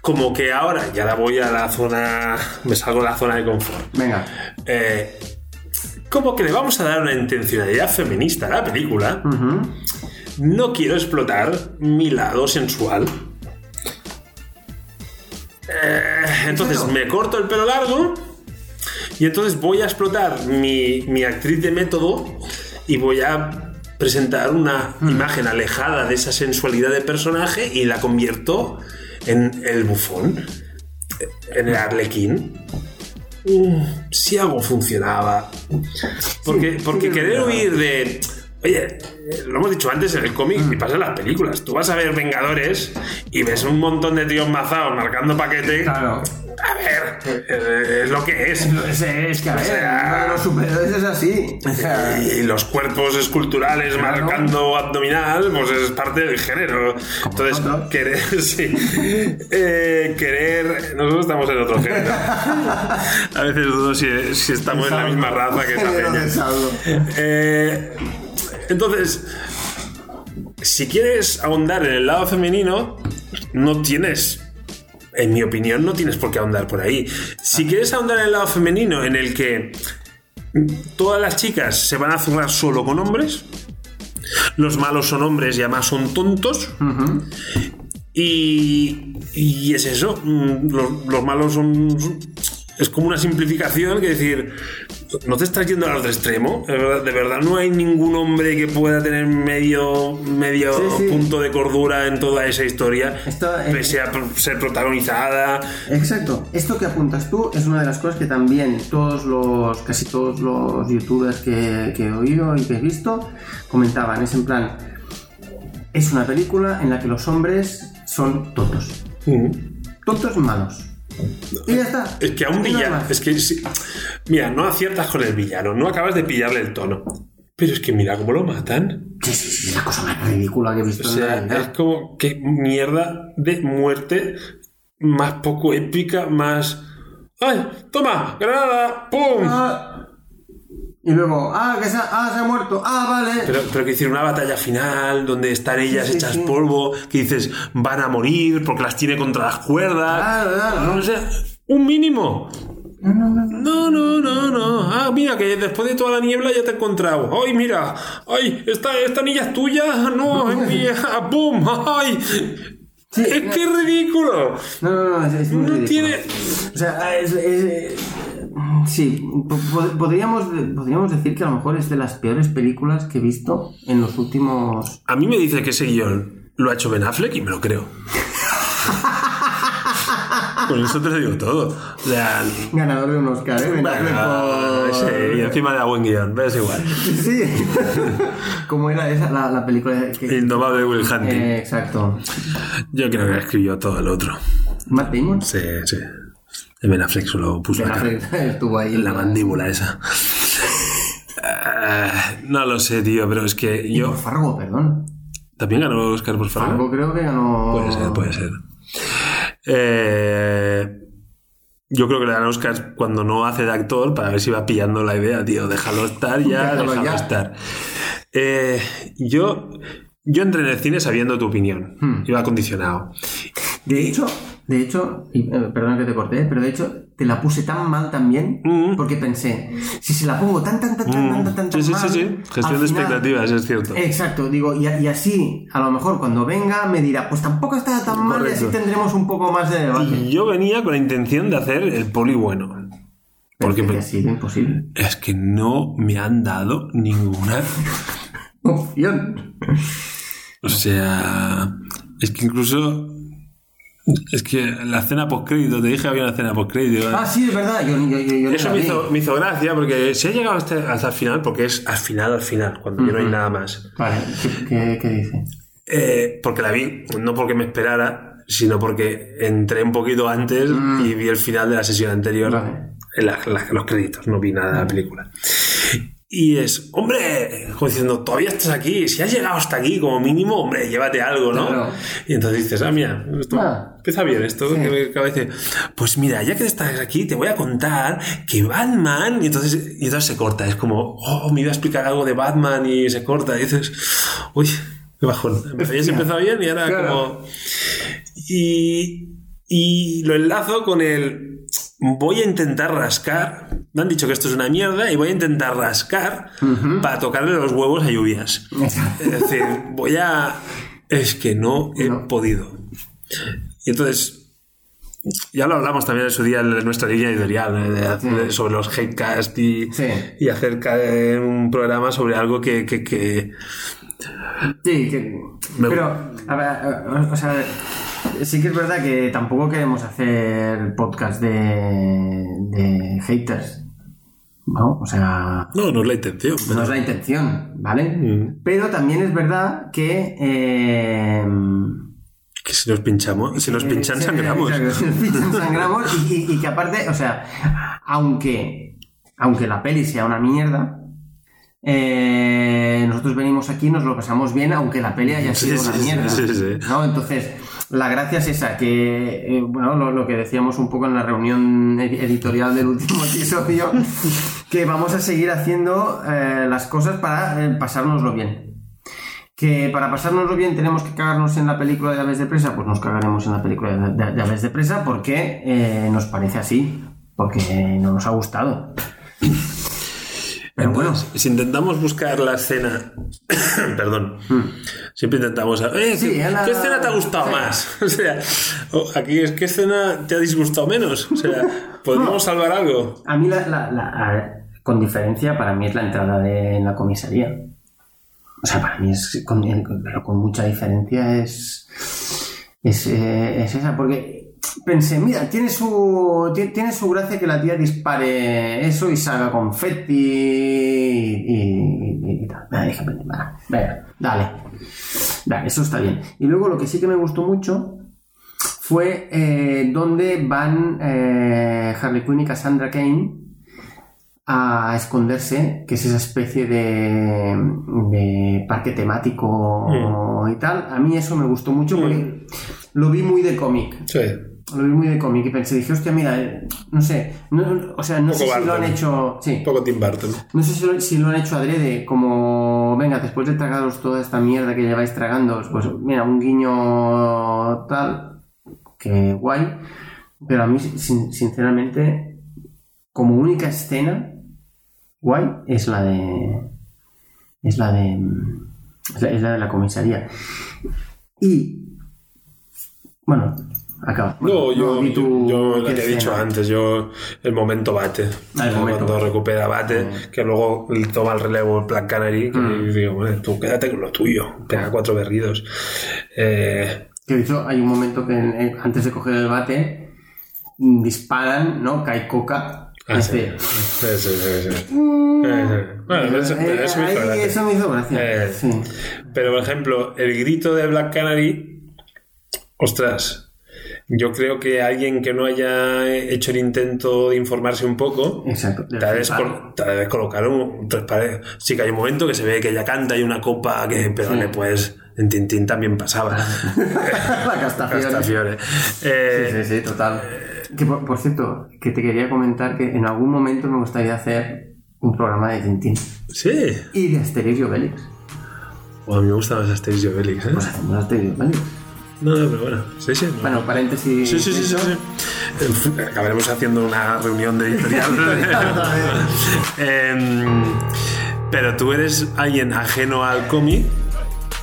como que ahora, y ahora voy a la zona, me salgo de la zona de confort. Venga. Eh, como que le vamos a dar una intencionalidad feminista a la película. No quiero explotar mi lado sensual. Eh, entonces me corto el pelo largo y entonces voy a explotar mi, mi actriz de método y voy a presentar una imagen alejada de esa sensualidad de personaje y la convierto en el bufón, en el arlequín. Mm, si algo funcionaba. Porque, porque querer huir de. Oye, lo hemos dicho antes en el cómic y pasa en las películas. Tú vas a ver Vengadores y ves un montón de tíos mazados marcando paquete. Claro. A ver, eh, es lo que es. Es, es que a ver, sea- uno de los superhéroes es así. O sea, Y los cuerpos esculturales Claro. marcando abdominal, pues es parte del género. Entonces, querer, <laughs> sí. Eh, querer. Nosotros estamos en otro género. <laughs> A veces dudo si, si estamos en la misma raza que esa peña. Eh, entonces, si quieres ahondar en el lado femenino, no tienes, en mi opinión, no tienes por qué ahondar por ahí. Si quieres ahondar en el lado femenino, en el que todas las chicas se van a zurrar solo con hombres, los malos son hombres y además son tontos, y, y es eso, mm, los, los malos son... Es como una simplificación que decir, no te estás yendo al otro extremo. De verdad, de verdad no hay ningún hombre que pueda tener medio, medio Sí, sí. punto de cordura en toda esa historia, Esto, eh, pese a ser protagonizada. Exacto. Esto que apuntas tú es una de las cosas que también todos los, casi todos los youtubers que, que he oído y que he visto comentaban. Es en plan, es una película en la que los hombres son tontos. Tontos malos. Y ya está. Es que a un villano, es que si- mira, no aciertas con el villano, no acabas de pillarle el tono. Pero es que mira cómo lo matan. Sí, sí, sí, es la cosa más ridícula que he visto O en la es como que mierda de muerte más poco épica, más. ¡Ay! ¡Toma! ¡Granada! ¡Pum! Ah, y luego, ah, que se ha, ah, se ha muerto. Ah, vale. Pero, pero que decir, una batalla final donde están ellas sí, hechas sí. polvo, que dices, van a morir porque las tiene contra las cuerdas. Claro, claro. No sé, un mínimo. No, no, no. No, no, no, no. Ah, mira, que después de toda la niebla ya te he encontrado. ¡Ay, mira! ¡Ay, esta, esta niña es tuya! ¡No, es <laughs> mía! ¡Pum! ¡Ay! Sí, ¡Es que es ridículo! No, no, no, es, es muy No ridículo. tiene... O sea, es, es- sí, po- po- podríamos, podríamos decir que a lo mejor es de las peores películas que he visto en los últimos... A mí me dice que ese guion lo ha hecho Ben Affleck y me lo creo. <laughs> Con eso te lo digo todo. O sea, Ganador de un Oscar, ¿eh? Ben Affleck por- sí, y encima de buen guion, pero es igual. Sí. <laughs> ¿Cómo era esa la, la película? Que... Indomable Will Hunting. Eh, exacto. Yo creo que escribió todo el otro. Matt Damon. Sí, sí. El Ben Affleck solo puso Ben la, Affleck <laughs> estuvo ahí. la mandíbula esa. Ah, no lo sé, tío, pero es que Y yo... por Fargo, perdón. ¿También ganó Oscar por Fargo Fargo? creo que ganó... Puede ser, puede ser. Eh, yo creo que le dan Oscar cuando no hace de actor para ver si va pillando la idea, tío. Déjalo estar ya, <laughs> Déjalo déjalo ya. estar. Eh, yo, yo entré en el cine sabiendo tu opinión. Hmm. Iba condicionado. De hecho, de hecho, y, eh, perdona que te corté, pero de hecho te la puse tan mal también Mm. porque pensé, si se la pongo tan, tan, tan, tan, tan, tan, tan Sí, sí, mal, sí, sí. Gestión de final- expectativas, es cierto. Exacto, digo, y, y así, a lo mejor cuando venga me dirá, pues tampoco está tan mal y así tendremos un poco más de debate. Y yo venía con la intención de hacer el poli bueno. Porque ha sido imposible. es que no me han dado ninguna. <laughs> Opción. O sea, es que incluso. Es que la cena post-crédito, te dije que había una cena post-crédito. Ah, sí, es verdad, yo, yo, yo, yo ni Eso me hizo, me hizo gracia porque se ha llegado hasta, hasta el final, porque es al final, al final, cuando ya no hay nada más. Vale, ¿qué, qué, qué dice? Eh, porque la vi, no porque me esperara, sino porque entré un poquito antes y vi el final de la sesión anterior Mm. Vale. en la- la- los créditos, no vi nada de la película. Y es, hombre, como diciendo, todavía estás aquí, si has llegado hasta aquí, como mínimo, hombre, llévate algo, ¿no? Claro. Y entonces dices, ah, mira, esto Ah. empieza bien esto, Sí. que me de pues mira, ya que estás aquí, te voy a contar que Batman, y entonces, y entonces se corta, es como, oh, me iba a explicar algo de Batman y se corta, y dices, uy, qué bajón. Habías empezado bien y ahora Claro. como... Y, y lo enlazo con el voy a intentar rascar. Me han dicho que esto es una mierda y voy a intentar rascar para tocarle los huevos a lluvias. <laughs> Es decir, voy a... Es que no he No. podido. Y entonces, ya lo hablamos también en su día en nuestra línea editorial, ¿no? de hacer- sobre los hatecast y, Sí. y hacer ca- un programa sobre algo que, que- que- Sí, que... Pero, a ver, eh, o sea, sí que es verdad que tampoco queremos hacer podcast de, de haters, ¿no? O sea, No, no es la intención. no es la intención, ¿vale? Mm. Pero también es verdad que... eh, Que si nos pinchamos, si nos pinchan Sí, sangramos. si nos pinchan <laughs> sangramos y, y- y que aparte, o sea, aunque, aunque la peli sea una mierda, eh, nosotros venimos aquí y nos lo pasamos bien, aunque la peli haya sido sí, una sí, mierda. sí, sí. ¿no? Entonces, la gracia es esa, que, eh, bueno, lo, que decíamos un poco en la reunión ed- editorial del último <laughs> episodio, que vamos a seguir haciendo eh, las cosas para eh, pasárnoslo bien. Que para pasárnoslo bien tenemos que cagarnos en la película de Aves de Presa, pues nos cagaremos en la película de, Aves de Presa porque nos parece así, porque no nos ha gustado. Pero bueno, si intentamos buscar la escena, <coughs> perdón, siempre intentamos, eh, Sí, ¿qué, a la- qué escena te ha gustado sí. más? <laughs> O sea, aquí es, ¿qué escena te ha disgustado menos? O sea, <laughs> ¿podemos salvar algo? a mí la, con diferencia para mí es la entrada de, en la comisaría. O sea, para mí es, con, pero con mucha diferencia es, es, eh, es esa, porque pensé, mira, tiene su, ti- tiene su gracia que la tía dispare eso y salga confetti y, y, y tal. Venga, dije, venga, dale. Vale, eso está bien. Y luego lo que sí que me gustó mucho fue eh, donde van eh, Harley Quinn y Cassandra Kane a esconderse, que es esa especie de, de parque temático y tal. A mí eso me gustó mucho porque lo vi muy de cómic. Sí. Lo vi muy de cómic y pensé, dije, hostia, mira, eh, no sé, no- o sea, no sé si lo han hecho... Sí. Un poco Tim Burton. No sé si lo, si lo han hecho adrede, como, venga, después de tragaros toda esta mierda que lleváis tragando, pues mira, un guiño tal, que guay, pero a mí, sin- sinceramente, como única escena guay es la de. Es la de. Es la, es la de la comisaría. Y. Bueno, acaba. No, Bueno, yo, di tú yo lo que he dicho antes, yo el momento bate. Ah, el momento Cuando recupera bate, que luego toma el relevo el Black Canary, que Mm. digo, bueno, tú quédate con lo tuyo, pega cuatro berridos. Eh, Que de hecho hay un momento que antes de coger el bate mm, disparan, ¿no? Cae coca. ah, sí. Este, Sí, sí, sí, sí. Eh. Bueno, eso, eh, eso me hizo gracia. eso me hizo gracia. Eh. Pero, por ejemplo, el grito de Black Canary, ostras, yo creo que alguien que no haya hecho el intento de informarse un poco, Exacto. te ha de colocar un tres paredes. Sí que hay un momento que se ve que ella canta y una copa que, pero Sí. le puedes, en Tintín también pasaba. <laughs> la Castafiore. Castafiore. Eh, Sí, sí, sí, total. Que por, por cierto, que te quería comentar que en algún momento me gustaría hacer un programa de Tintín sí. y de Asterix y Obelix. O a mí me gusta más Asterix y Obelix, ¿eh? Pues hacemos Asterix y Obelix. No, no, pero bueno. Sí, sí. no. Bueno, paréntesis. Sí, sí, sí, sí, sí. Fin, Acabaremos haciendo una reunión de editorial. <laughs> Em, pero tú eres alguien ajeno al cómic.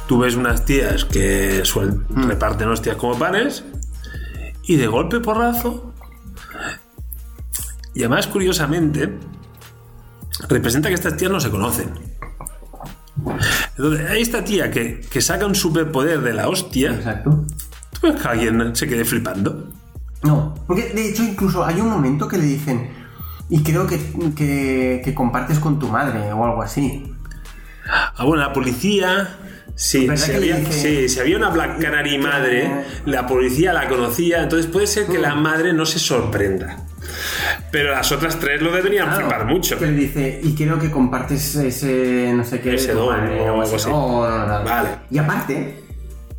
Tú ves unas tías que suel- reparten hostias como panes. Y de golpe porrazo. Y además, curiosamente, representa que estas tías no se conocen. Entonces, hay esta tía que, que saca un superpoder de la hostia. Exacto. ¿Tú ves que alguien se quede flipando? No, porque de hecho incluso hay un momento que le dicen, y creo que, que, que compartes con tu madre o algo así. Ah, bueno, la policía. Sí, ¿Verdad si había, sí, si había una Black Canary madre, la policía la conocía, entonces puede ser que la Mm. madre no se sorprenda. Pero las otras tres lo deberían Claro, flipar mucho. Que le dice, y creo que compartes ese no sé qué. Ese don madre", o algo así. don, o tal. Vale. Y aparte,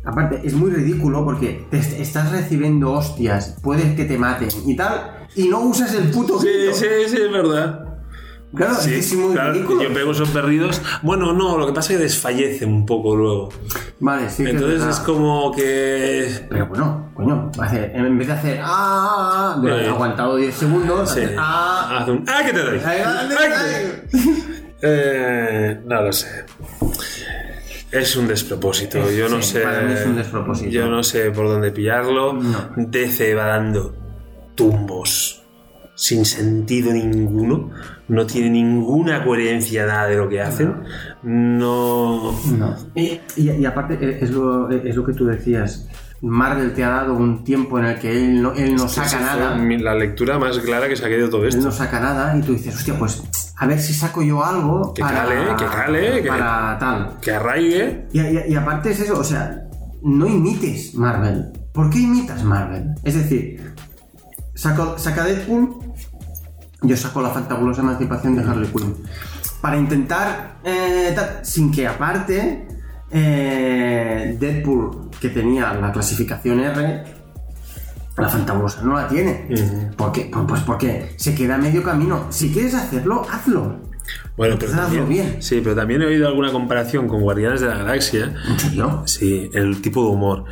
aparte, es muy ridículo porque te est- estás recibiendo hostias, puedes que te maten y tal, y no usas el puto Sí, grito. sí, sí, es verdad. Claro, Sí, es muy claro, ridículo. yo pego esos perridos. Bueno, no, lo que pasa es que desfallece un poco luego. Vale, sí. Entonces es como que. Pero bueno, coño, va a hacer- en vez de hacer ah, durante- Sí. aguantado 10 segundos, Sí. hacer, ah, Haz un- ¡Ah, que te doy! Ahí va, ¡Ah, que te doy! Eh, no lo sé. Es un despropósito. Es- Yo no sí, sé. para mí es un despropósito. Yo no sé por dónde pillarlo. No. DC va dando tumbos sin sentido ninguno. No tiene ninguna coherencia nada de lo que hacen. No. No. Y, aparte, eh, es lo, es lo que tú decías. Marvel te ha dado un tiempo en el que él no, él no saca Esa nada. La lectura más clara que saqué de todo Él esto. no saca nada y tú dices, hostia, pues a ver si saco yo algo Que para, cale, que cale, que- para tal. Que arraigue. Y, y- y aparte es eso, o sea, no imites Marvel. ¿Por qué imitas Marvel? Es decir, saco, saca Deadpool, yo saco la fantabulosa emancipación de Harley Quinn. Para intentar, eh, sin que aparte, eh, Deadpool, que tenía la clasificación R, la fantabulosa no la tiene. ¿Por qué? Pues- Pues porque se queda a medio camino. Si quieres hacerlo, hazlo. Bueno, pero también, bien. sí, pero también he oído alguna comparación con Guardianes de la Galaxia. ¿En serio? Sí, el tipo de humor.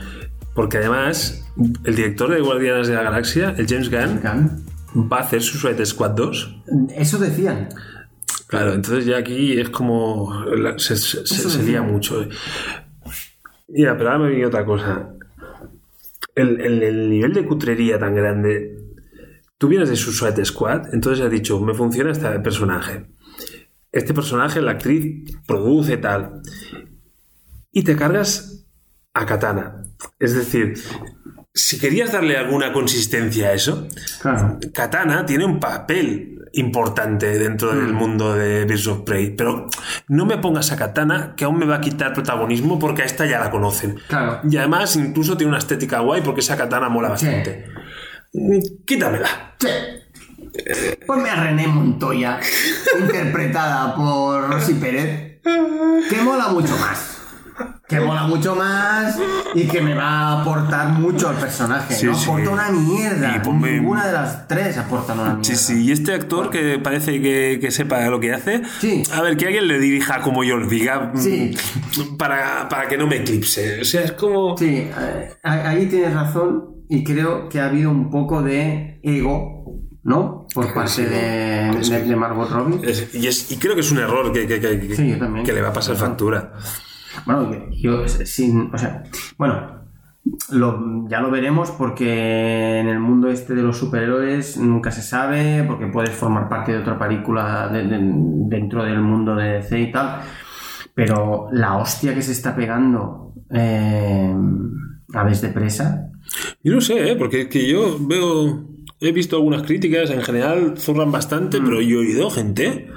Porque además, el director de Guardianes de la Galaxia, el James Gunn, va a hacer su Suicide Squad 2. Eso decían. Claro, entonces ya aquí es como. se, se- lía mucho. Mira, pero ahora me viene otra cosa. El, el- el nivel de cutrería tan grande. Tú vienes de su Suicide Squad, entonces has dicho, me funciona este personaje. Este personaje, la actriz, produce tal. Y te cargas a Katana. Es decir, si querías darle alguna consistencia a eso, Claro. Katana tiene un papel importante dentro del mundo de Birds of Prey, pero no me pongas a Katana que aún me va a quitar protagonismo porque a esta ya la conocen. Claro. Y además incluso tiene una estética guay porque esa Katana mola bastante. Mm, Quítamela. Sí. Ponme a René Montoya, <laughs> interpretada por Rosy Pérez, que mola mucho más. Que mola mucho más y que me va a aportar mucho al personaje. Sí, no sí. aporta una mierda. Y ponme- Ninguna de las tres aporta una mierda. Sí, sí, y este actor que parece que, que sepa lo que hace, Sí. a ver, que alguien le dirija como yo lo diga, mm, Sí. para, para que no me eclipse. O sea, es como... Sí, eh, ahí tienes razón y creo que ha habido un poco de ego, ¿no? Por parte de, de, de Margot Robbie. Es- y, es- y creo que es un error que, que- que- Sí, que le va a pasar factura. Bueno, yo, yo sin, o sea, bueno, lo- ya lo veremos porque en el mundo este de los superhéroes nunca se sabe, porque puedes formar parte de otra película de- de- dentro del mundo de DC y tal, pero la hostia que se está pegando eh, Aves de Presa, Yo no sé, ¿eh? porque es que yo veo, he visto algunas críticas, en general zurran bastante, pero yo he oído gente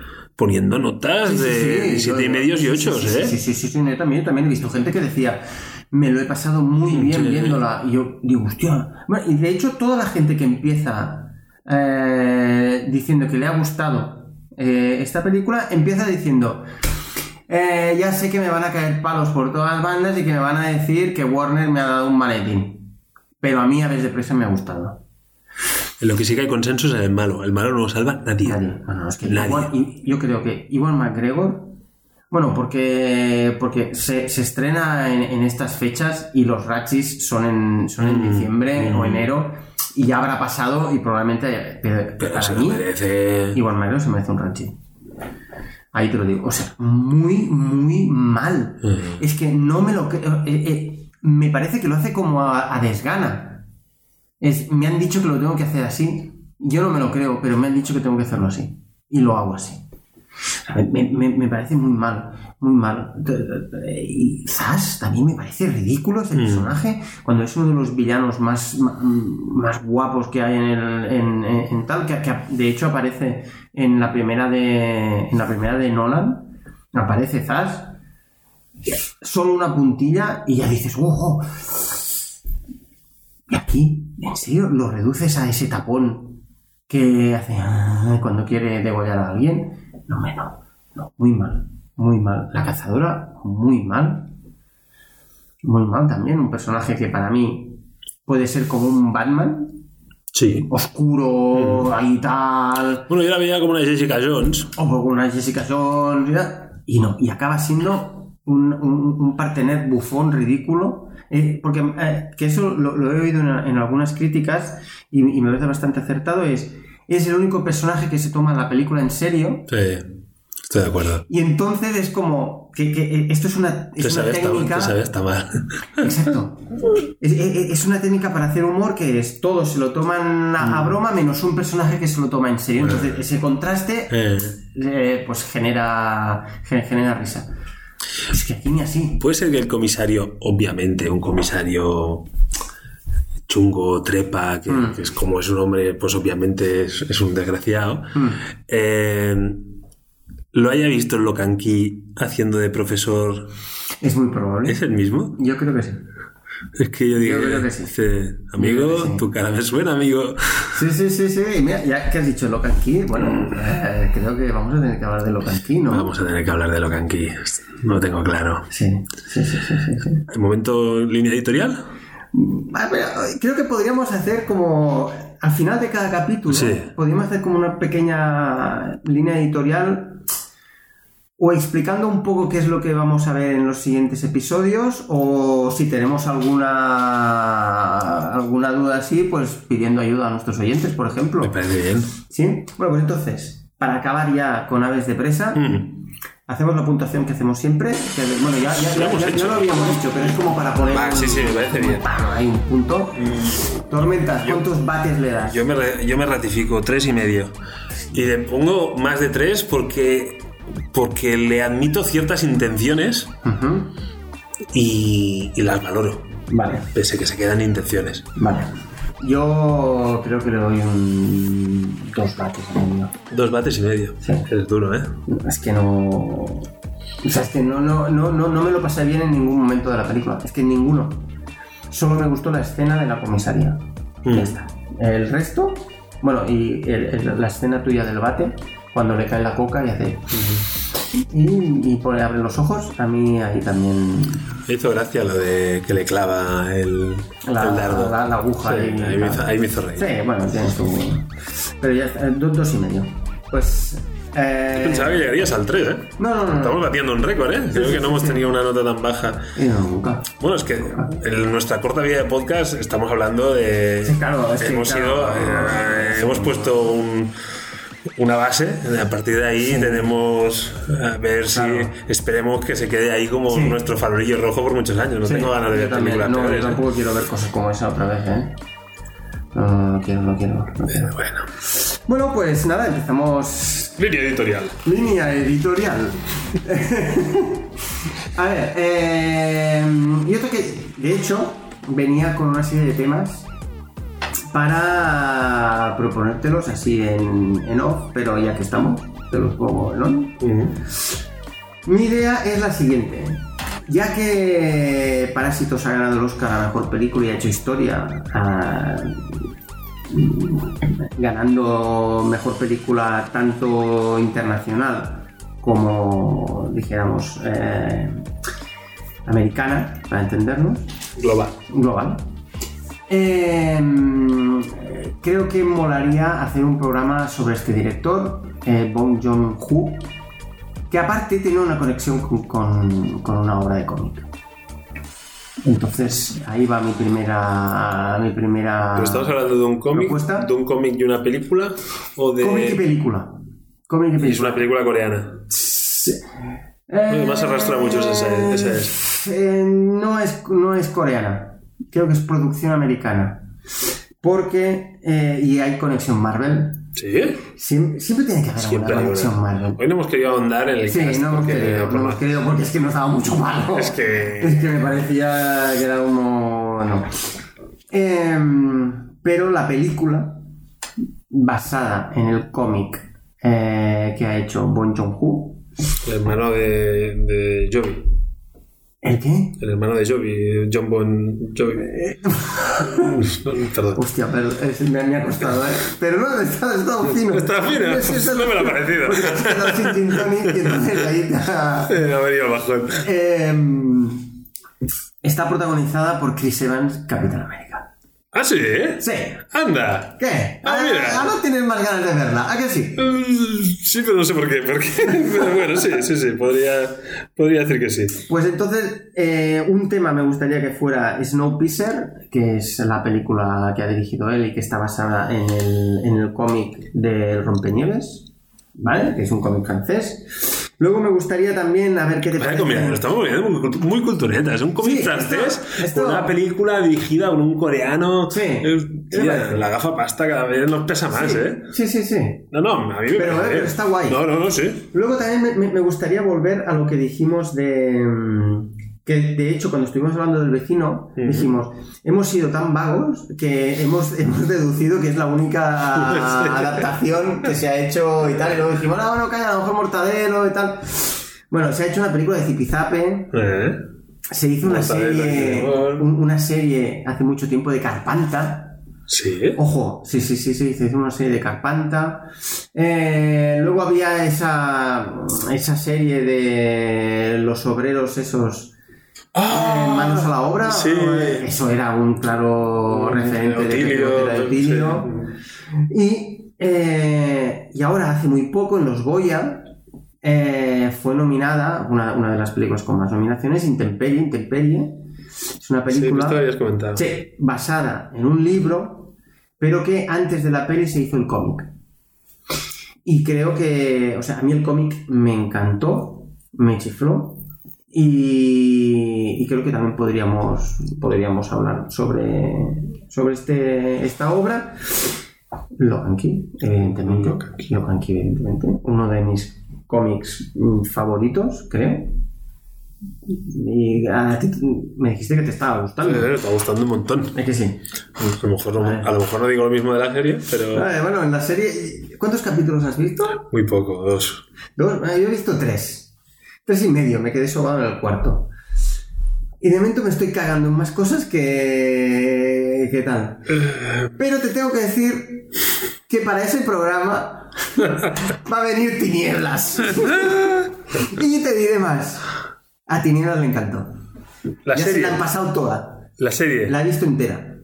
poniendo notas. Sí, sí, de sí, siete y yo- medios y sí, ocho, sí, sí, ¿eh? Sí, sí, sí, yo también, también he visto gente que decía, me lo he pasado muy bien viéndola. Y yo digo, hostia. Bueno, y de hecho, toda la gente que empieza eh, diciendo que le ha gustado eh, esta película, empieza diciendo. "Eh, ya sé que me van a caer palos por todas las bandas y que me van a decir que Warner me ha dado un maletín. Pero a mí a veces de presa me ha gustado. En lo que sí que hay consenso es el malo. El malo no lo salva nadie. Nadie. Bueno, es que Nadie. Iwan- y- yo creo que Iwan McGregor, bueno, porque, porque se, se estrena en, en estas fechas y los Ratchis son en, son en Mm, diciembre o enero y ya habrá pasado y probablemente, pero, Pero para se mí, merece. Iwan McGregor se merece un Ratchi. Ahí te lo digo. O sea, muy, muy mal. Mm. Es que no me lo creo. eh, eh, me parece que lo hace como a, a desgana. Es, me han dicho que lo tengo que hacer así. Yo no me lo creo, pero me han dicho que tengo que hacerlo así. Y lo hago así. Me, me- me parece muy mal, muy mal. Y Zas también me parece ridículo ese personaje, cuando es uno de los villanos más, más guapos que hay en, el, en, en- en tal, que, que de hecho aparece en la primera de, en la primera de Nolan, aparece Zas, solo una puntilla y ya dices, ¡ojo! Y aquí, ¿en serio? ¿Lo reduces a ese tapón que hace ah, cuando quiere degollar a alguien? No, hombre, no, no, muy mal, muy mal. La cazadora, muy mal. Muy mal también, un personaje que para mí puede ser como un Batman, Sí. oscuro, ahí tal, Bueno, yo la veía como una Jessica Jones. o como una Jessica Jones, y no, y acaba siendo un, un, un partener bufón ridículo, eh, porque eh, que eso lo, lo he oído en, en algunas críticas y, y me parece bastante acertado, es, es el único personaje que se toma la película en serio, Sí, estoy de acuerdo. y entonces es como que, que, eh, esto es una, es una técnica... sabes hasta mal. Exacto. Es, es- es una técnica para hacer humor que es todos se lo toman a, Mm. a broma menos un personaje que se lo toma en serio. Entonces ese contraste Eh, eh, pues genera, gen- genera risa. Es que aquí ni así. Puede ser que el comisario, obviamente, un comisario chungo, trepa, que, Mm. que es como es un hombre, pues obviamente es, es un desgraciado, Mm. eh, lo haya visto en Locanqui haciendo de profesor. Es muy probable. ¿Es el mismo? Yo creo que sí. Es que yo digo, creo que sí. dice, amigo, sí. tu cara me suena, amigo. Sí, sí, sí, sí. Y Mira, ya que has dicho Locan Key, bueno, eh, creo que vamos a tener que hablar de Locan Key, ¿no? Vamos a tener que hablar de Locanqui. No lo tengo claro. Sí, sí, sí, sí, sí, sí. ¿El momento línea editorial? Ah, pero creo que podríamos hacer como al final de cada capítulo, Sí. podríamos hacer como una pequeña línea editorial o explicando un poco qué es lo que vamos a ver en los siguientes episodios o si tenemos alguna alguna duda así, pues pidiendo ayuda a nuestros oyentes, por ejemplo. Me parece bien. ¿Sí? Bueno, pues entonces, para acabar ya con aves de presa, Mm. hacemos la puntuación que hacemos siempre. que, bueno, ya, ya, Lo ya- hemos ya- ya hecho. lo habíamos dicho, pero es como para poner. Ah, un- sí, sí, me parece bien. Hay un punto. Tormentas, ¿cuántos bates le das? Yo me, yo me ratifico, tres y medio. Y le pongo más de tres porque, porque le admito ciertas intenciones y, y las valoro, Vale, pese que se quedan intenciones. vale. Yo creo que le doy un. dos bates medio. Dos bates y medio. Sí. Es duro, ¿eh? Es que no. O sea, es que no, no, no, no, no me lo pasé bien en ningún momento de la película. Es que en ninguno. Solo me gustó la escena de la comisaría. Mm. Ya está. El resto. Bueno, y el- el- la escena tuya del bate, cuando le cae la coca y hace. Y, y pone, abre los ojos, a mí ahí también. Me hizo gracia lo de que le clava el, La, el dardo. la- la aguja Sí, ahí. ahí, me hizo, ahí me hizo reír. Sí, bueno, tiene su. Pero ya está, do- dos y medio. Pues Eh, Pensaba que llegarías al 3, ¿eh? No, no, no. Estamos batiendo un récord, ¿eh? Creo que no hemos tenido una nota tan baja. No, nunca. Bueno, es que en nuestra corta vida de podcast estamos hablando de. Sí, claro, es que, hemos claro, ido, eh, hemos puesto un- una base. A partir de ahí tenemos a ver si esperemos que se quede ahí como Sí. nuestro farolillo rojo por muchos años. No Sí, tengo ganas de ver también. películas No, peores, yo ¿eh? tampoco quiero ver cosas como esa otra vez, ¿eh? No, quiero, no quiero. no quiero. Bueno, Bueno, pues nada, empezamos línea editorial. Línea editorial. <laughs> A ver, eh, yo creo que, de hecho, venía con una serie de temas para proponértelos así en, en off, pero ya que estamos, te los pongo en on. Mi idea es la siguiente. Ya que Parásitos ha ganado el Oscar a Mejor Película y ha hecho historia, ganando Mejor Película tanto internacional como, dijéramos, eh, americana, para entendernos, Global. global. Eh, creo que molaría hacer un programa sobre este director, eh, Bong Joon-ho, que aparte tiene una conexión con, con- con una obra de cómic. Entonces, ahí va mi primera. Mi primera. ¿Pero estamos hablando de un cómic? ¿Propuesta? ¿De un cómic y una película? ¿O de.? Cómic y película. Cómic y es una película coreana. Además arrastra mucho ese- ese es. Eh, no, es, no es coreana. Creo que es producción americana. Porque. eh, y hay conexión Marvel. ¿Sí? Siem- Siempre, tiene que haber Siempre alguna conexión una. Marvel. Hoy no hemos querido ahondar en el Sí, cast no hemos porque- querido, no hemos querido porque es que nos daba mucho malo. Es que- Es que me parecía que era como... No. Em, pero la película, basada en el cómic eh, que ha hecho Bon Joon-ho... El hermano de, de Jovi. ¿El qué? El hermano de Jovi, John Bon Jovi. <laughs> Perdón. Hostia, pero es- me, me ha costado, ¿eh? Pero no, está, está fino. Está fino, Sí, sí, no me lo ha parecido. Porque has quedado sin gin tonic y entonces ahí <laughs> te ha- Eh, ha venido bajón. Em, está protagonizada por Chris Evans, Capitán América. ¿Ah, sí? Sí. Anda. ¿Qué? Ah, mira. Ahora tienes más ganas de verla, ¿a que sí? Mm, Sí, pero no sé por qué. por qué. <laughs> Pero bueno, sí, sí, sí. Podría, podría decir que sí. Pues entonces, eh, un tema me gustaría que fuera Snowpiercer, que es la película que ha dirigido él y que está basada en el, en el cómic del Rompenieves, ¿vale? Que es un cómic francés. Luego me gustaría también, a ver qué te parece. comida, lo estamos moviendo muy, cultu- muy cultureta. Es un cómic Sí, francés esto- una película dirigida por un coreano. Sí, la gafa pasta cada vez nos pesa más, Sí, ¿eh? sí, sí, sí. No, no, a mí me Pero, parece. eh, pero está guay. No, no, no, sí. Luego también me, me- me gustaría volver a lo que dijimos de... Que de hecho cuando estuvimos hablando del vecino, dijimos, hemos sido tan vagos que hemos, <laughs> hemos deducido que es la única <laughs> adaptación que se ha hecho y tal. Y luego dijimos, no, bueno, calla, a lo mejor Mortadelo y tal. Bueno, se ha hecho una película de Zipizape, Eh. se hizo una Mortadelo, serie, una serie hace mucho tiempo de Carpanta. Sí. Ojo, sí, sí, sí, sí, se hizo una serie de Carpanta. Eh, luego había esa, esa serie de los obreros esos eh, manos a la obra. Ah, sí. Eso era un claro referente de Otilio. Y, eh, y ahora, hace muy poco, en los Goya, eh, fue nominada, una, una de las películas con más nominaciones, Intemperie, Intemperie. Es una Sí, película... lo habías comentado. Sí, basada en un libro, pero que antes de la peli se hizo el cómic. Y creo que, o sea, a mí el cómic me encantó, me chifló. Y, y creo que también podríamos, podríamos hablar sobre, sobre este, esta obra. Logan Key, evidentemente. Logan Key. Logan Key, evidentemente. Uno de mis cómics mm, favoritos, creo. Y a ti me dijiste que te estaba Sí, gustando. me está gustando un montón. Es que sí. A lo, mejor no, a lo mejor no digo lo mismo de la serie, pero Vale, bueno, en la serie. ¿Cuántos capítulos has visto? muy poco, dos. Dos. Ah, Yo he visto tres. Tres y medio, me quedé sobado en el cuarto. Y de momento me estoy cagando en más cosas que. ¿Qué tal? Pero te tengo que decir que para ese programa va a venir Tinieblas. y te diré más. A Tinieblas le encantó. La ya se serie. la han pasado toda. La serie. La he visto entera.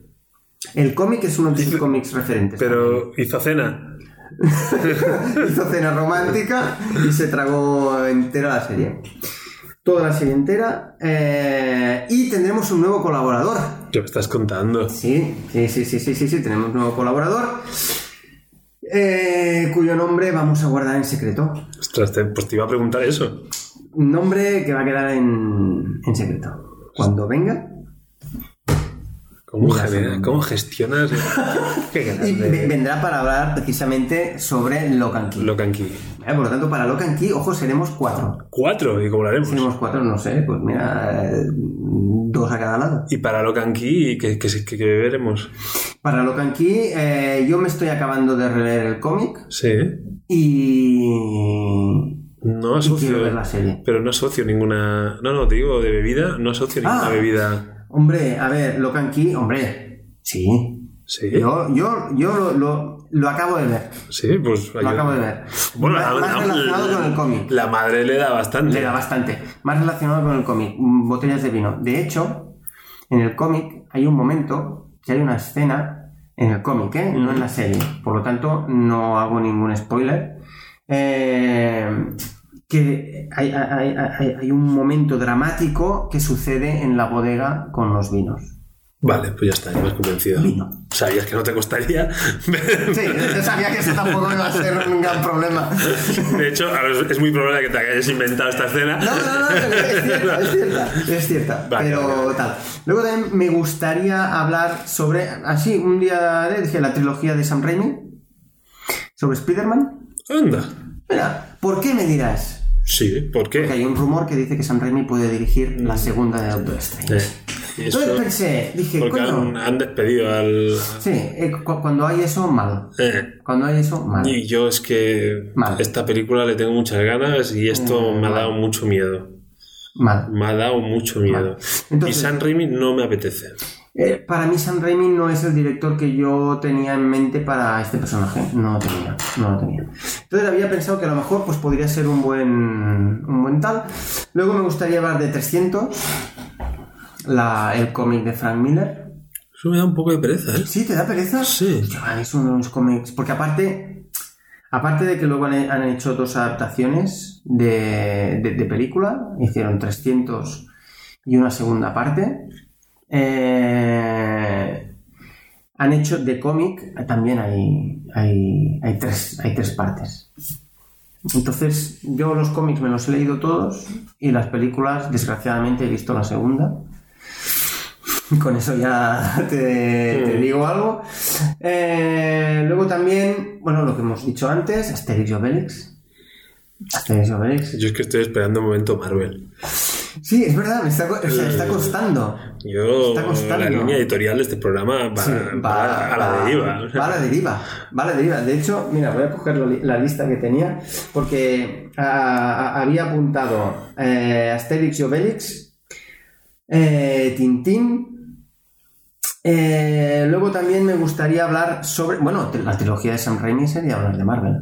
El cómic es uno de sus cómics referentes. Pero hizo cena. <laughs> Hizo cena romántica y se tragó entera la serie. Toda la serie entera. eh, y tendremos un nuevo colaborador. ¿Qué me estás contando? Sí, sí, sí, sí, sí, sí, sí, tenemos un nuevo colaborador. eh, cuyo nombre vamos a guardar en secreto. Ostras, te- pues te iba a preguntar eso. Un nombre que va a quedar en, en secreto. Cuando venga, ¿Cómo, genera- gestionas? <laughs> Qué grande. vendrá para hablar precisamente sobre Locan Key. Locan Key. Eh, Por lo tanto, para Locan Key, ojo, seremos cuatro. Cuatro, ¿y cómo lo haremos? Seremos cuatro, no sé, pues mira, eh, dos a cada lado. Y para Locan Key, ¿qué, qué, qué- qué veremos? Para Locan Key, eh, yo me estoy acabando de releer el cómic Sí. y... No asocio. quiero ver la serie. Pero no asocio ninguna. No, no, te digo de bebida, no asocio ninguna Ah. bebida. Hombre, a ver, Locan Key, hombre, sí. Sí. Yo, yo, yo lo, lo, lo acabo de ver. Sí, pues. Lo acabo de ver. Bueno, más, la, más la- relacionado con el cómic. La madre le da bastante. Le da bastante. Más relacionado con el cómic. mm, Botellas de vino. De hecho, en el cómic hay un momento que hay una escena en el cómic, ¿eh? No en la serie. Por lo tanto, no hago ningún spoiler. Eh, que hay, hay- hay- hay un momento dramático que sucede en la bodega con los vinos. Vale, pues ya está, ya me has convencido. Vino. Sabías que no te costaría. Sí, yo sabía que eso tampoco iba a ser un gran problema. De hecho, es muy probable que te hayas inventado esta escena. No, no, no, es cierta, es cierta, es cierta. Vale, pero vale, tal. Luego también me gustaría hablar sobre, así, un día dije, la trilogía de Sam Raimi, sobre Spider-Man. Anda. Mira, ¿por qué me dirás? Sí, ¿por Porque qué? hay un rumor que dice que Sam Raimi puede dirigir la segunda de Doctor Strange. Y eso- Entonces pensé, dije, porque han, han despedido al. sí, eh, cu- cuando hay eso, mal. Eh, Cuando hay eso, mal. Y yo es que Mal. esta película le tengo muchas ganas y esto Mm, me ha dado mucho miedo. Mal. Me ha dado mucho miedo. Entonces- y San Raimi no me apetece. Eh, para mí Sam Raimi no es el director que yo tenía en mente para este personaje. No lo tenía, no lo tenía. Entonces había pensado que a lo mejor pues, podría ser un buen, un buen tal. Luego me gustaría hablar de 300, la, el cómic de Frank Miller. Eso me da un poco de pereza, ¿eh? ¿Sí? ¿Te da pereza? Sí. Es uno de los cómics. Porque aparte, aparte de que luego han, han hecho dos adaptaciones de, de- de película, hicieron 300 y una segunda parte. eh, han hecho de cómic, también hay, hay, hay, tres, hay tres partes. Entonces, yo los cómics me los he leído todos y las películas, desgraciadamente, he visto la segunda. <laughs> Con eso ya te, te digo algo. Eh, luego también, bueno, lo que hemos dicho antes, Asterix y Obelix. Asterix y Obelix. Yo es que estoy esperando un momento Marvel. Sí, es verdad, me está, o sea, está costando. Yo, Está costando. la línea editorial de este programa va, Sí, va a la deriva. Va a la deriva. Va a la deriva. De hecho, mira, voy a coger la lista que tenía porque ah, ah, había apuntado eh, Asterix y Obelix, eh, Tintín. eh, luego también me gustaría hablar sobre. Bueno, la trilogía de Sam Raimi sería hablar de Marvel.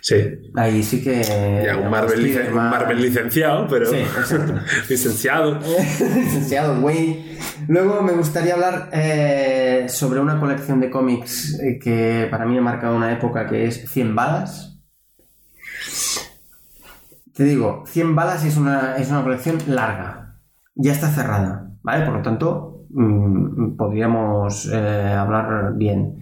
Sí. Ahí sí que. Ya, un Marvel, un licenciado, pero. Sí, exacto. <laughs> licenciado. <laughs> Licenciado Wayne. Luego me gustaría hablar eh, sobre una colección de cómics eh, que para mí ha marcado una época que es 100 balas. Te digo, 100 balas es una, es una colección larga. Ya está cerrada, ¿vale? Por lo tanto, mm, podríamos eh, hablar bien.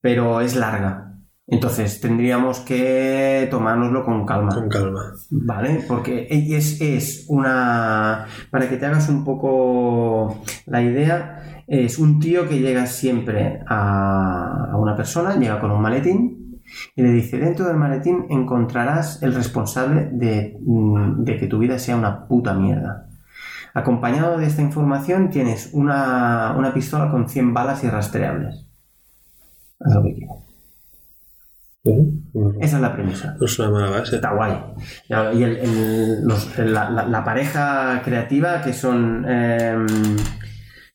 Pero es larga. Entonces tendríamos que tomárnoslo con calma. Con calma. ¿Vale? Porque es, es una... Para que te hagas un poco la idea, es un tío que llega siempre a, a una persona, llega con un maletín y le dice, dentro del maletín encontrarás el responsable de, mm, de que tu vida sea una puta mierda. Acompañado de esta información tienes una, una pistola con 100 balas irrastreables. Haz lo que quieras. Uh, Esa es la premisa. no es una mala base. Está guay. Y el- el- los- la, la- la pareja creativa que son eh,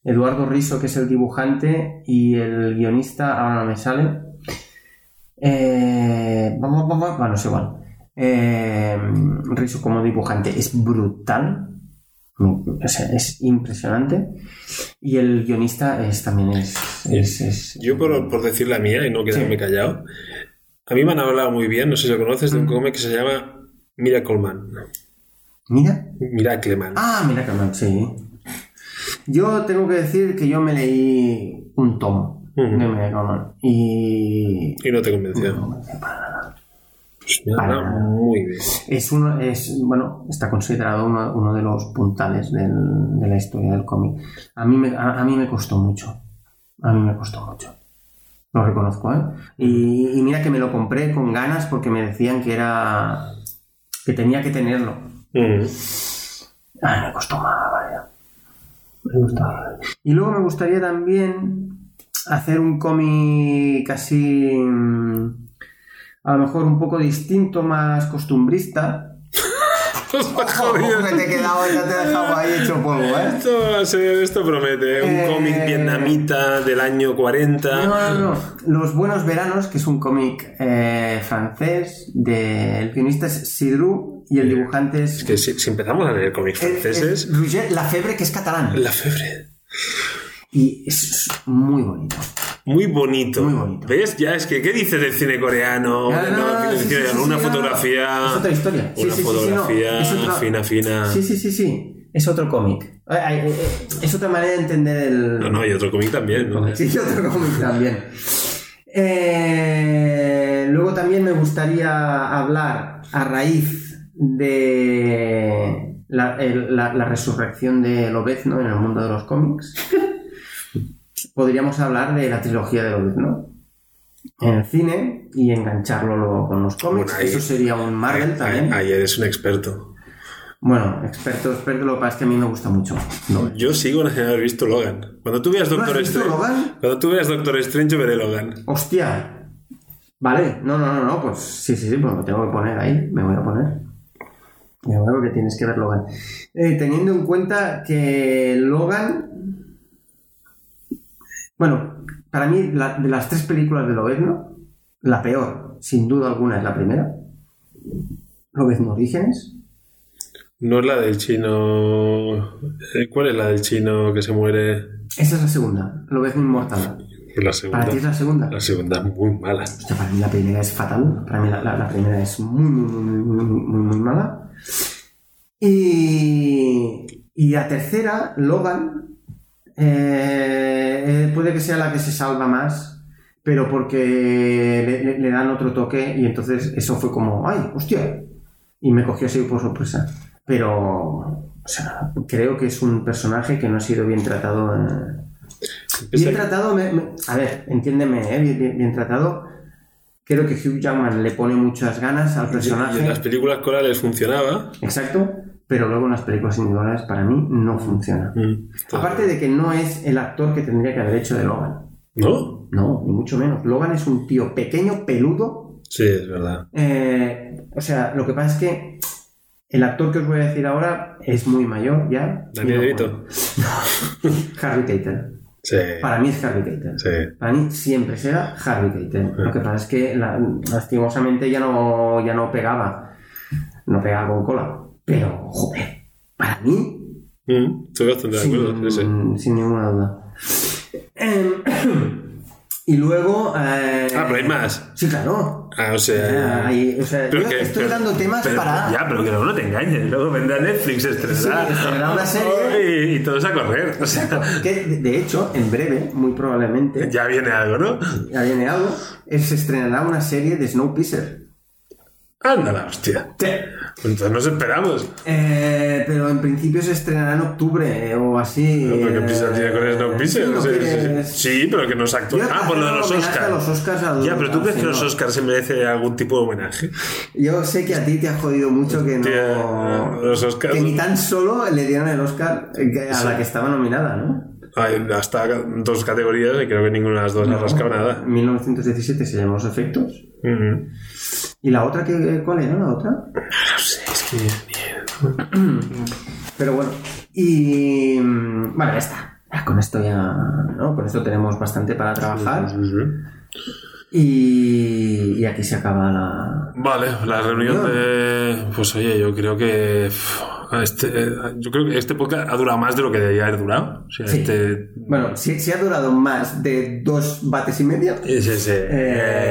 Eduardo Riso, que es el dibujante, y el guionista, ahora no me sale. Eh, vamos, vamos, bueno, es igual. Eh, Riso como dibujante es brutal. O sea, es impresionante. Y el guionista es también es. es- es- Yo, por, por decir la mía y no quedarme Sí. callado, A mí me han hablado muy bien, no sé si lo conoces, Mm. de un cómic que se llama Miracle Man. Mira. Miracle Man. Ah, mira que no, sí. Yo tengo que decir que yo me leí un tomo de Miracle Man y Y no te convenció. no me convenció para nada. Pues me Para nada. muy bien. Es uno, es, bueno, está considerado uno, uno de los puntales del- de la historia del cómic. A mí, me, a, a mí me costó mucho. A mí me costó mucho. Lo reconozco, ¿eh? Y, y mira que me lo compré con ganas porque me decían que era. que tenía que tenerlo. Mm. Ay, me costó más, vaya. Me costó. Y luego me gustaría también hacer un cómic así. mm, A lo mejor un poco distinto, más costumbrista. Jodido. te he quedado, ya te he dejado ahí hecho polvo, ¿eh? Esto promete. Un Eh, cómic vietnamita del año 40. No, no, no. Los Buenos Veranos, que es un cómic eh, francés, de... el guionista es Sidru y el dibujante es, Es que si, si empezamos a leer cómics es- franceses, es Roger Lafebre, que es catalán. la febre. Y es muy bonito. Muy bonito. Muy bonito. ¿Ves? Ya es que, ¿qué dices del cine coreano? No, sí, cine sí, una sí, fotografía. Es otra historia. Una no. fotografía Es otra- fina, fina. Sí, sí, sí, sí. Es otro cómic. Eh, eh, Es otra manera de entender el... No, no, y otro cómic también, ¿no? Sí, otro cómic también. Eh, luego también me gustaría hablar a raíz de la, el- la- la resurrección de Lobezno en el mundo de los cómics. Podríamos hablar de la trilogía de Lobezno en el cine y engancharlo luego con los cómics. Bueno, Eso sería un Marvel Ahí- también. Ahí eres un experto. Bueno, experto, experto, lo que pasa es que a mí me gusta mucho. No, Yo sigo sin haber visto Logan. Cuando tú veas ¿No Doctor Strange. Logan? Cuando tú veas Doctor Strange, yo veré Logan. Hostia. Vale, no, no, no, no, pues sí, sí, sí, pues me tengo que poner ahí, me voy a poner. Me voy a porque tienes que ver Logan. Eh, teniendo en cuenta que Logan. Bueno, para mí, la- de las tres películas de Lobezno, la peor, sin duda alguna, es la primera. Lobezno Orígenes. No es la del chino. eh, ¿Cuál es la del chino que se muere? Esa es la segunda, Lobezno Inmortal. La segunda. Para ti es la segunda. La segunda es muy mala. Hostia, para mí la primera es fatal. Para mí la, la- la primera es muy, muy, muy, muy, muy, muy mala. Y, y la tercera, Logan, eh, eh, puede que sea la que se salva más, pero porque le, le- le dan otro toque y entonces eso fue como, ¡ay, hostia! Y me cogió así por sorpresa. Pero, o sea, creo que es un personaje que no ha sido bien tratado. eh, Bien tratado, me- me- a ver, entiéndeme, ¿eh? bien, bien- bien tratado. Creo que Hugh Jackman le pone muchas ganas al Y en personaje. las películas corales funcionaba. Exacto, pero luego en las películas individuales para mí no funciona. Mm. Aparte de que no es el actor que tendría que haber hecho de Logan. ¿No? No, ni mucho menos. Logan es un tío pequeño, peludo. Sí, es verdad. eh, o sea, lo que pasa es que el actor que os voy a decir ahora es muy mayor ya. Dani Y no. Harvey Keitel. Sí. Para mí es Harvey Keitel. Sí. Para mí siempre será Harvey Keitel. Lo que pasa es que la- lastimosamente ya no, ya no pegaba. No pegaba con cola. Pero, joder, para mí, Mm, Estoy bastante de acuerdo. sí. sin, sin ninguna duda. Em, <clears throat> y luego... eh, Ah, pero hay más. Sí, claro. Ah, o sea. Hay- o sea, Pero yo que- estoy pero- dando temas pero- para... Ya, pero que luego no te engañes. Luego vendrá Netflix, estrenará. Sí, estrenará una serie. Y, y todos a correr. O sea, Que, de- hecho, en breve, muy probablemente, ya viene algo, ¿no? ya viene algo, se estrenará una serie de Snowpiercer. Ándala, hostia. Entonces nos esperamos. Eh, pero en principio se estrenará en octubre eh, o así. No, pero eh, que prisa tiene con sí, no Sí, sí, quieres- sí. Sí, pero que nos actúa. Ah, por lo de los Oscars. a los Oscars al- Ya, pero tú crees que los. Oscars se merece algún tipo de homenaje. Yo sé que a ti te ha jodido mucho que no. los Oscars. Que ni tan solo le dieron el Oscar eh, a la que estaba nominada, ¿no? Hay hasta dos categorías y creo que ninguna de las dos ha rascado nada. 1917 se llamó Los Efectos. ¿Y la otra que, cuál era la otra? No sé, es que. Pero bueno. Y. mm, Bueno, ya está. Ya, con esto ya. ¿no? Con esto tenemos bastante para trabajar. Ujú. Y, y aquí se acaba la. Vale, la reunión de. Pues oye, yo creo que. Este, eh, yo creo que este podcast ha durado más de lo que debería haber durado. O sea, Sí. este. Bueno, si, si ha durado más de dos bates y medio, Ese, ese, eh,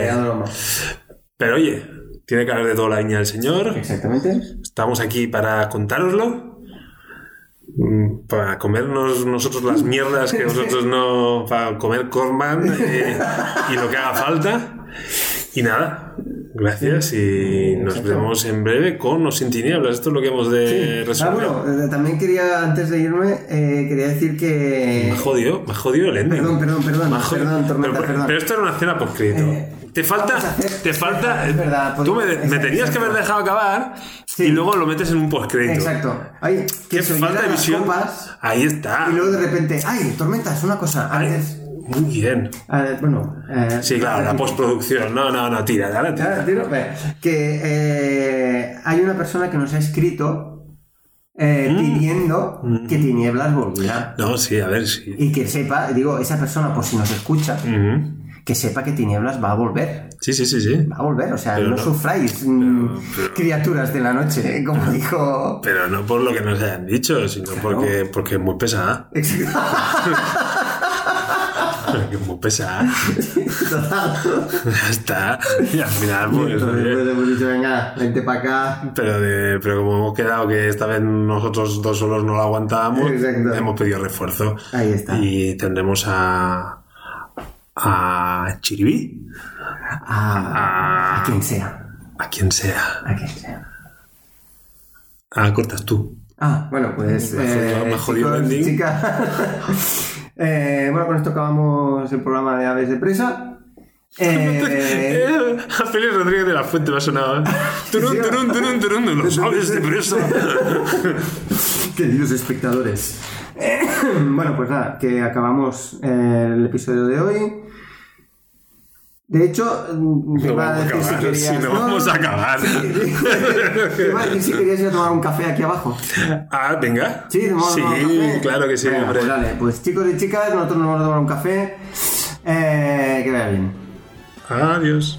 eh, ha durado más. Pero oye, tiene que haber de toda la viña del Señor. Exactamente. Estamos aquí para contároslo. Mm, Para comernos nosotros las mierdas que vosotros no. Para comer Corman eh, y lo que haga falta. Y nada, gracias y nos Exacto. vemos en breve con o sin tinieblas. Esto es lo que hemos de Ah, resolver. bueno, eh, también quería, antes de irme, eh, quería decir que... Me ha jodido, me el ending. Perdón, perdón, perdón, perdón, Tormenta, pero, perdón. pero esto era una escena por crédito. Eh, te falta, te <laughs> falta. es verdad, tú me, tenías que haber dejado acabar Sí. y luego lo metes en un postcrédito. Exacto. Ay, Qué falta de visión. copas Ahí está. y luego de repente, ay, tormenta, es una cosa. Ay, Antes, muy bien. eh, bueno, eh, Sí, claro, la <laughs> postproducción. No, no, no, tira, dale, tira. Tiro, ve, que eh, hay una persona que nos ha escrito eh, Mm. pidiendo que Tinieblas volviera. No, sí, a ver, sí. Y que sepa, digo, esa persona, por si nos escucha, Ujú. Que sepa que Tinieblas va a volver. Sí, sí, sí, sí. Va a volver, o sea, no, no- sufráis, mm, pero- criaturas de la noche, ¿eh? como dijo. Pero no por lo que nos hayan dicho, sino porque, porque es muy pesada. Porque <laughs> es muy pesada. <laughs> Ya está. Y al final, pues. Entonces, pues, hemos dicho, venga, vente para acá. Pero, de, pero como hemos quedado que esta vez nosotros dos solos no lo aguantábamos, Exacto. hemos pedido refuerzo. Ahí está. Y tendremos a. a Chiribí, A, a quien sea. a quien sea. A quien sea. Ah, cortas tú. Ah, bueno, pues. Me me chicos, ending. chicas. <laughs> Eh, bueno, con esto acabamos el programa de Aves de Presa. <laughs> Eh, <laughs> a Félix Rodríguez de la Fuente me ha sonado. ¿eh? Turun, turun, turun, turun, los aves de presa. queridos espectadores. Eh, <clears throat> bueno, pues nada, que acabamos eh, el episodio de hoy. De hecho, te No vamos a decir si acabar, querías. si no vamos a acabar. Te iba a decir si querías ir a tomar un café aquí abajo. Ah, venga. Sí, Sí, un café. claro que sí, Venga. Pues, dale, pues chicos y chicas, nosotros nos vamos a tomar un café. Eh, que vaya bien. Adiós.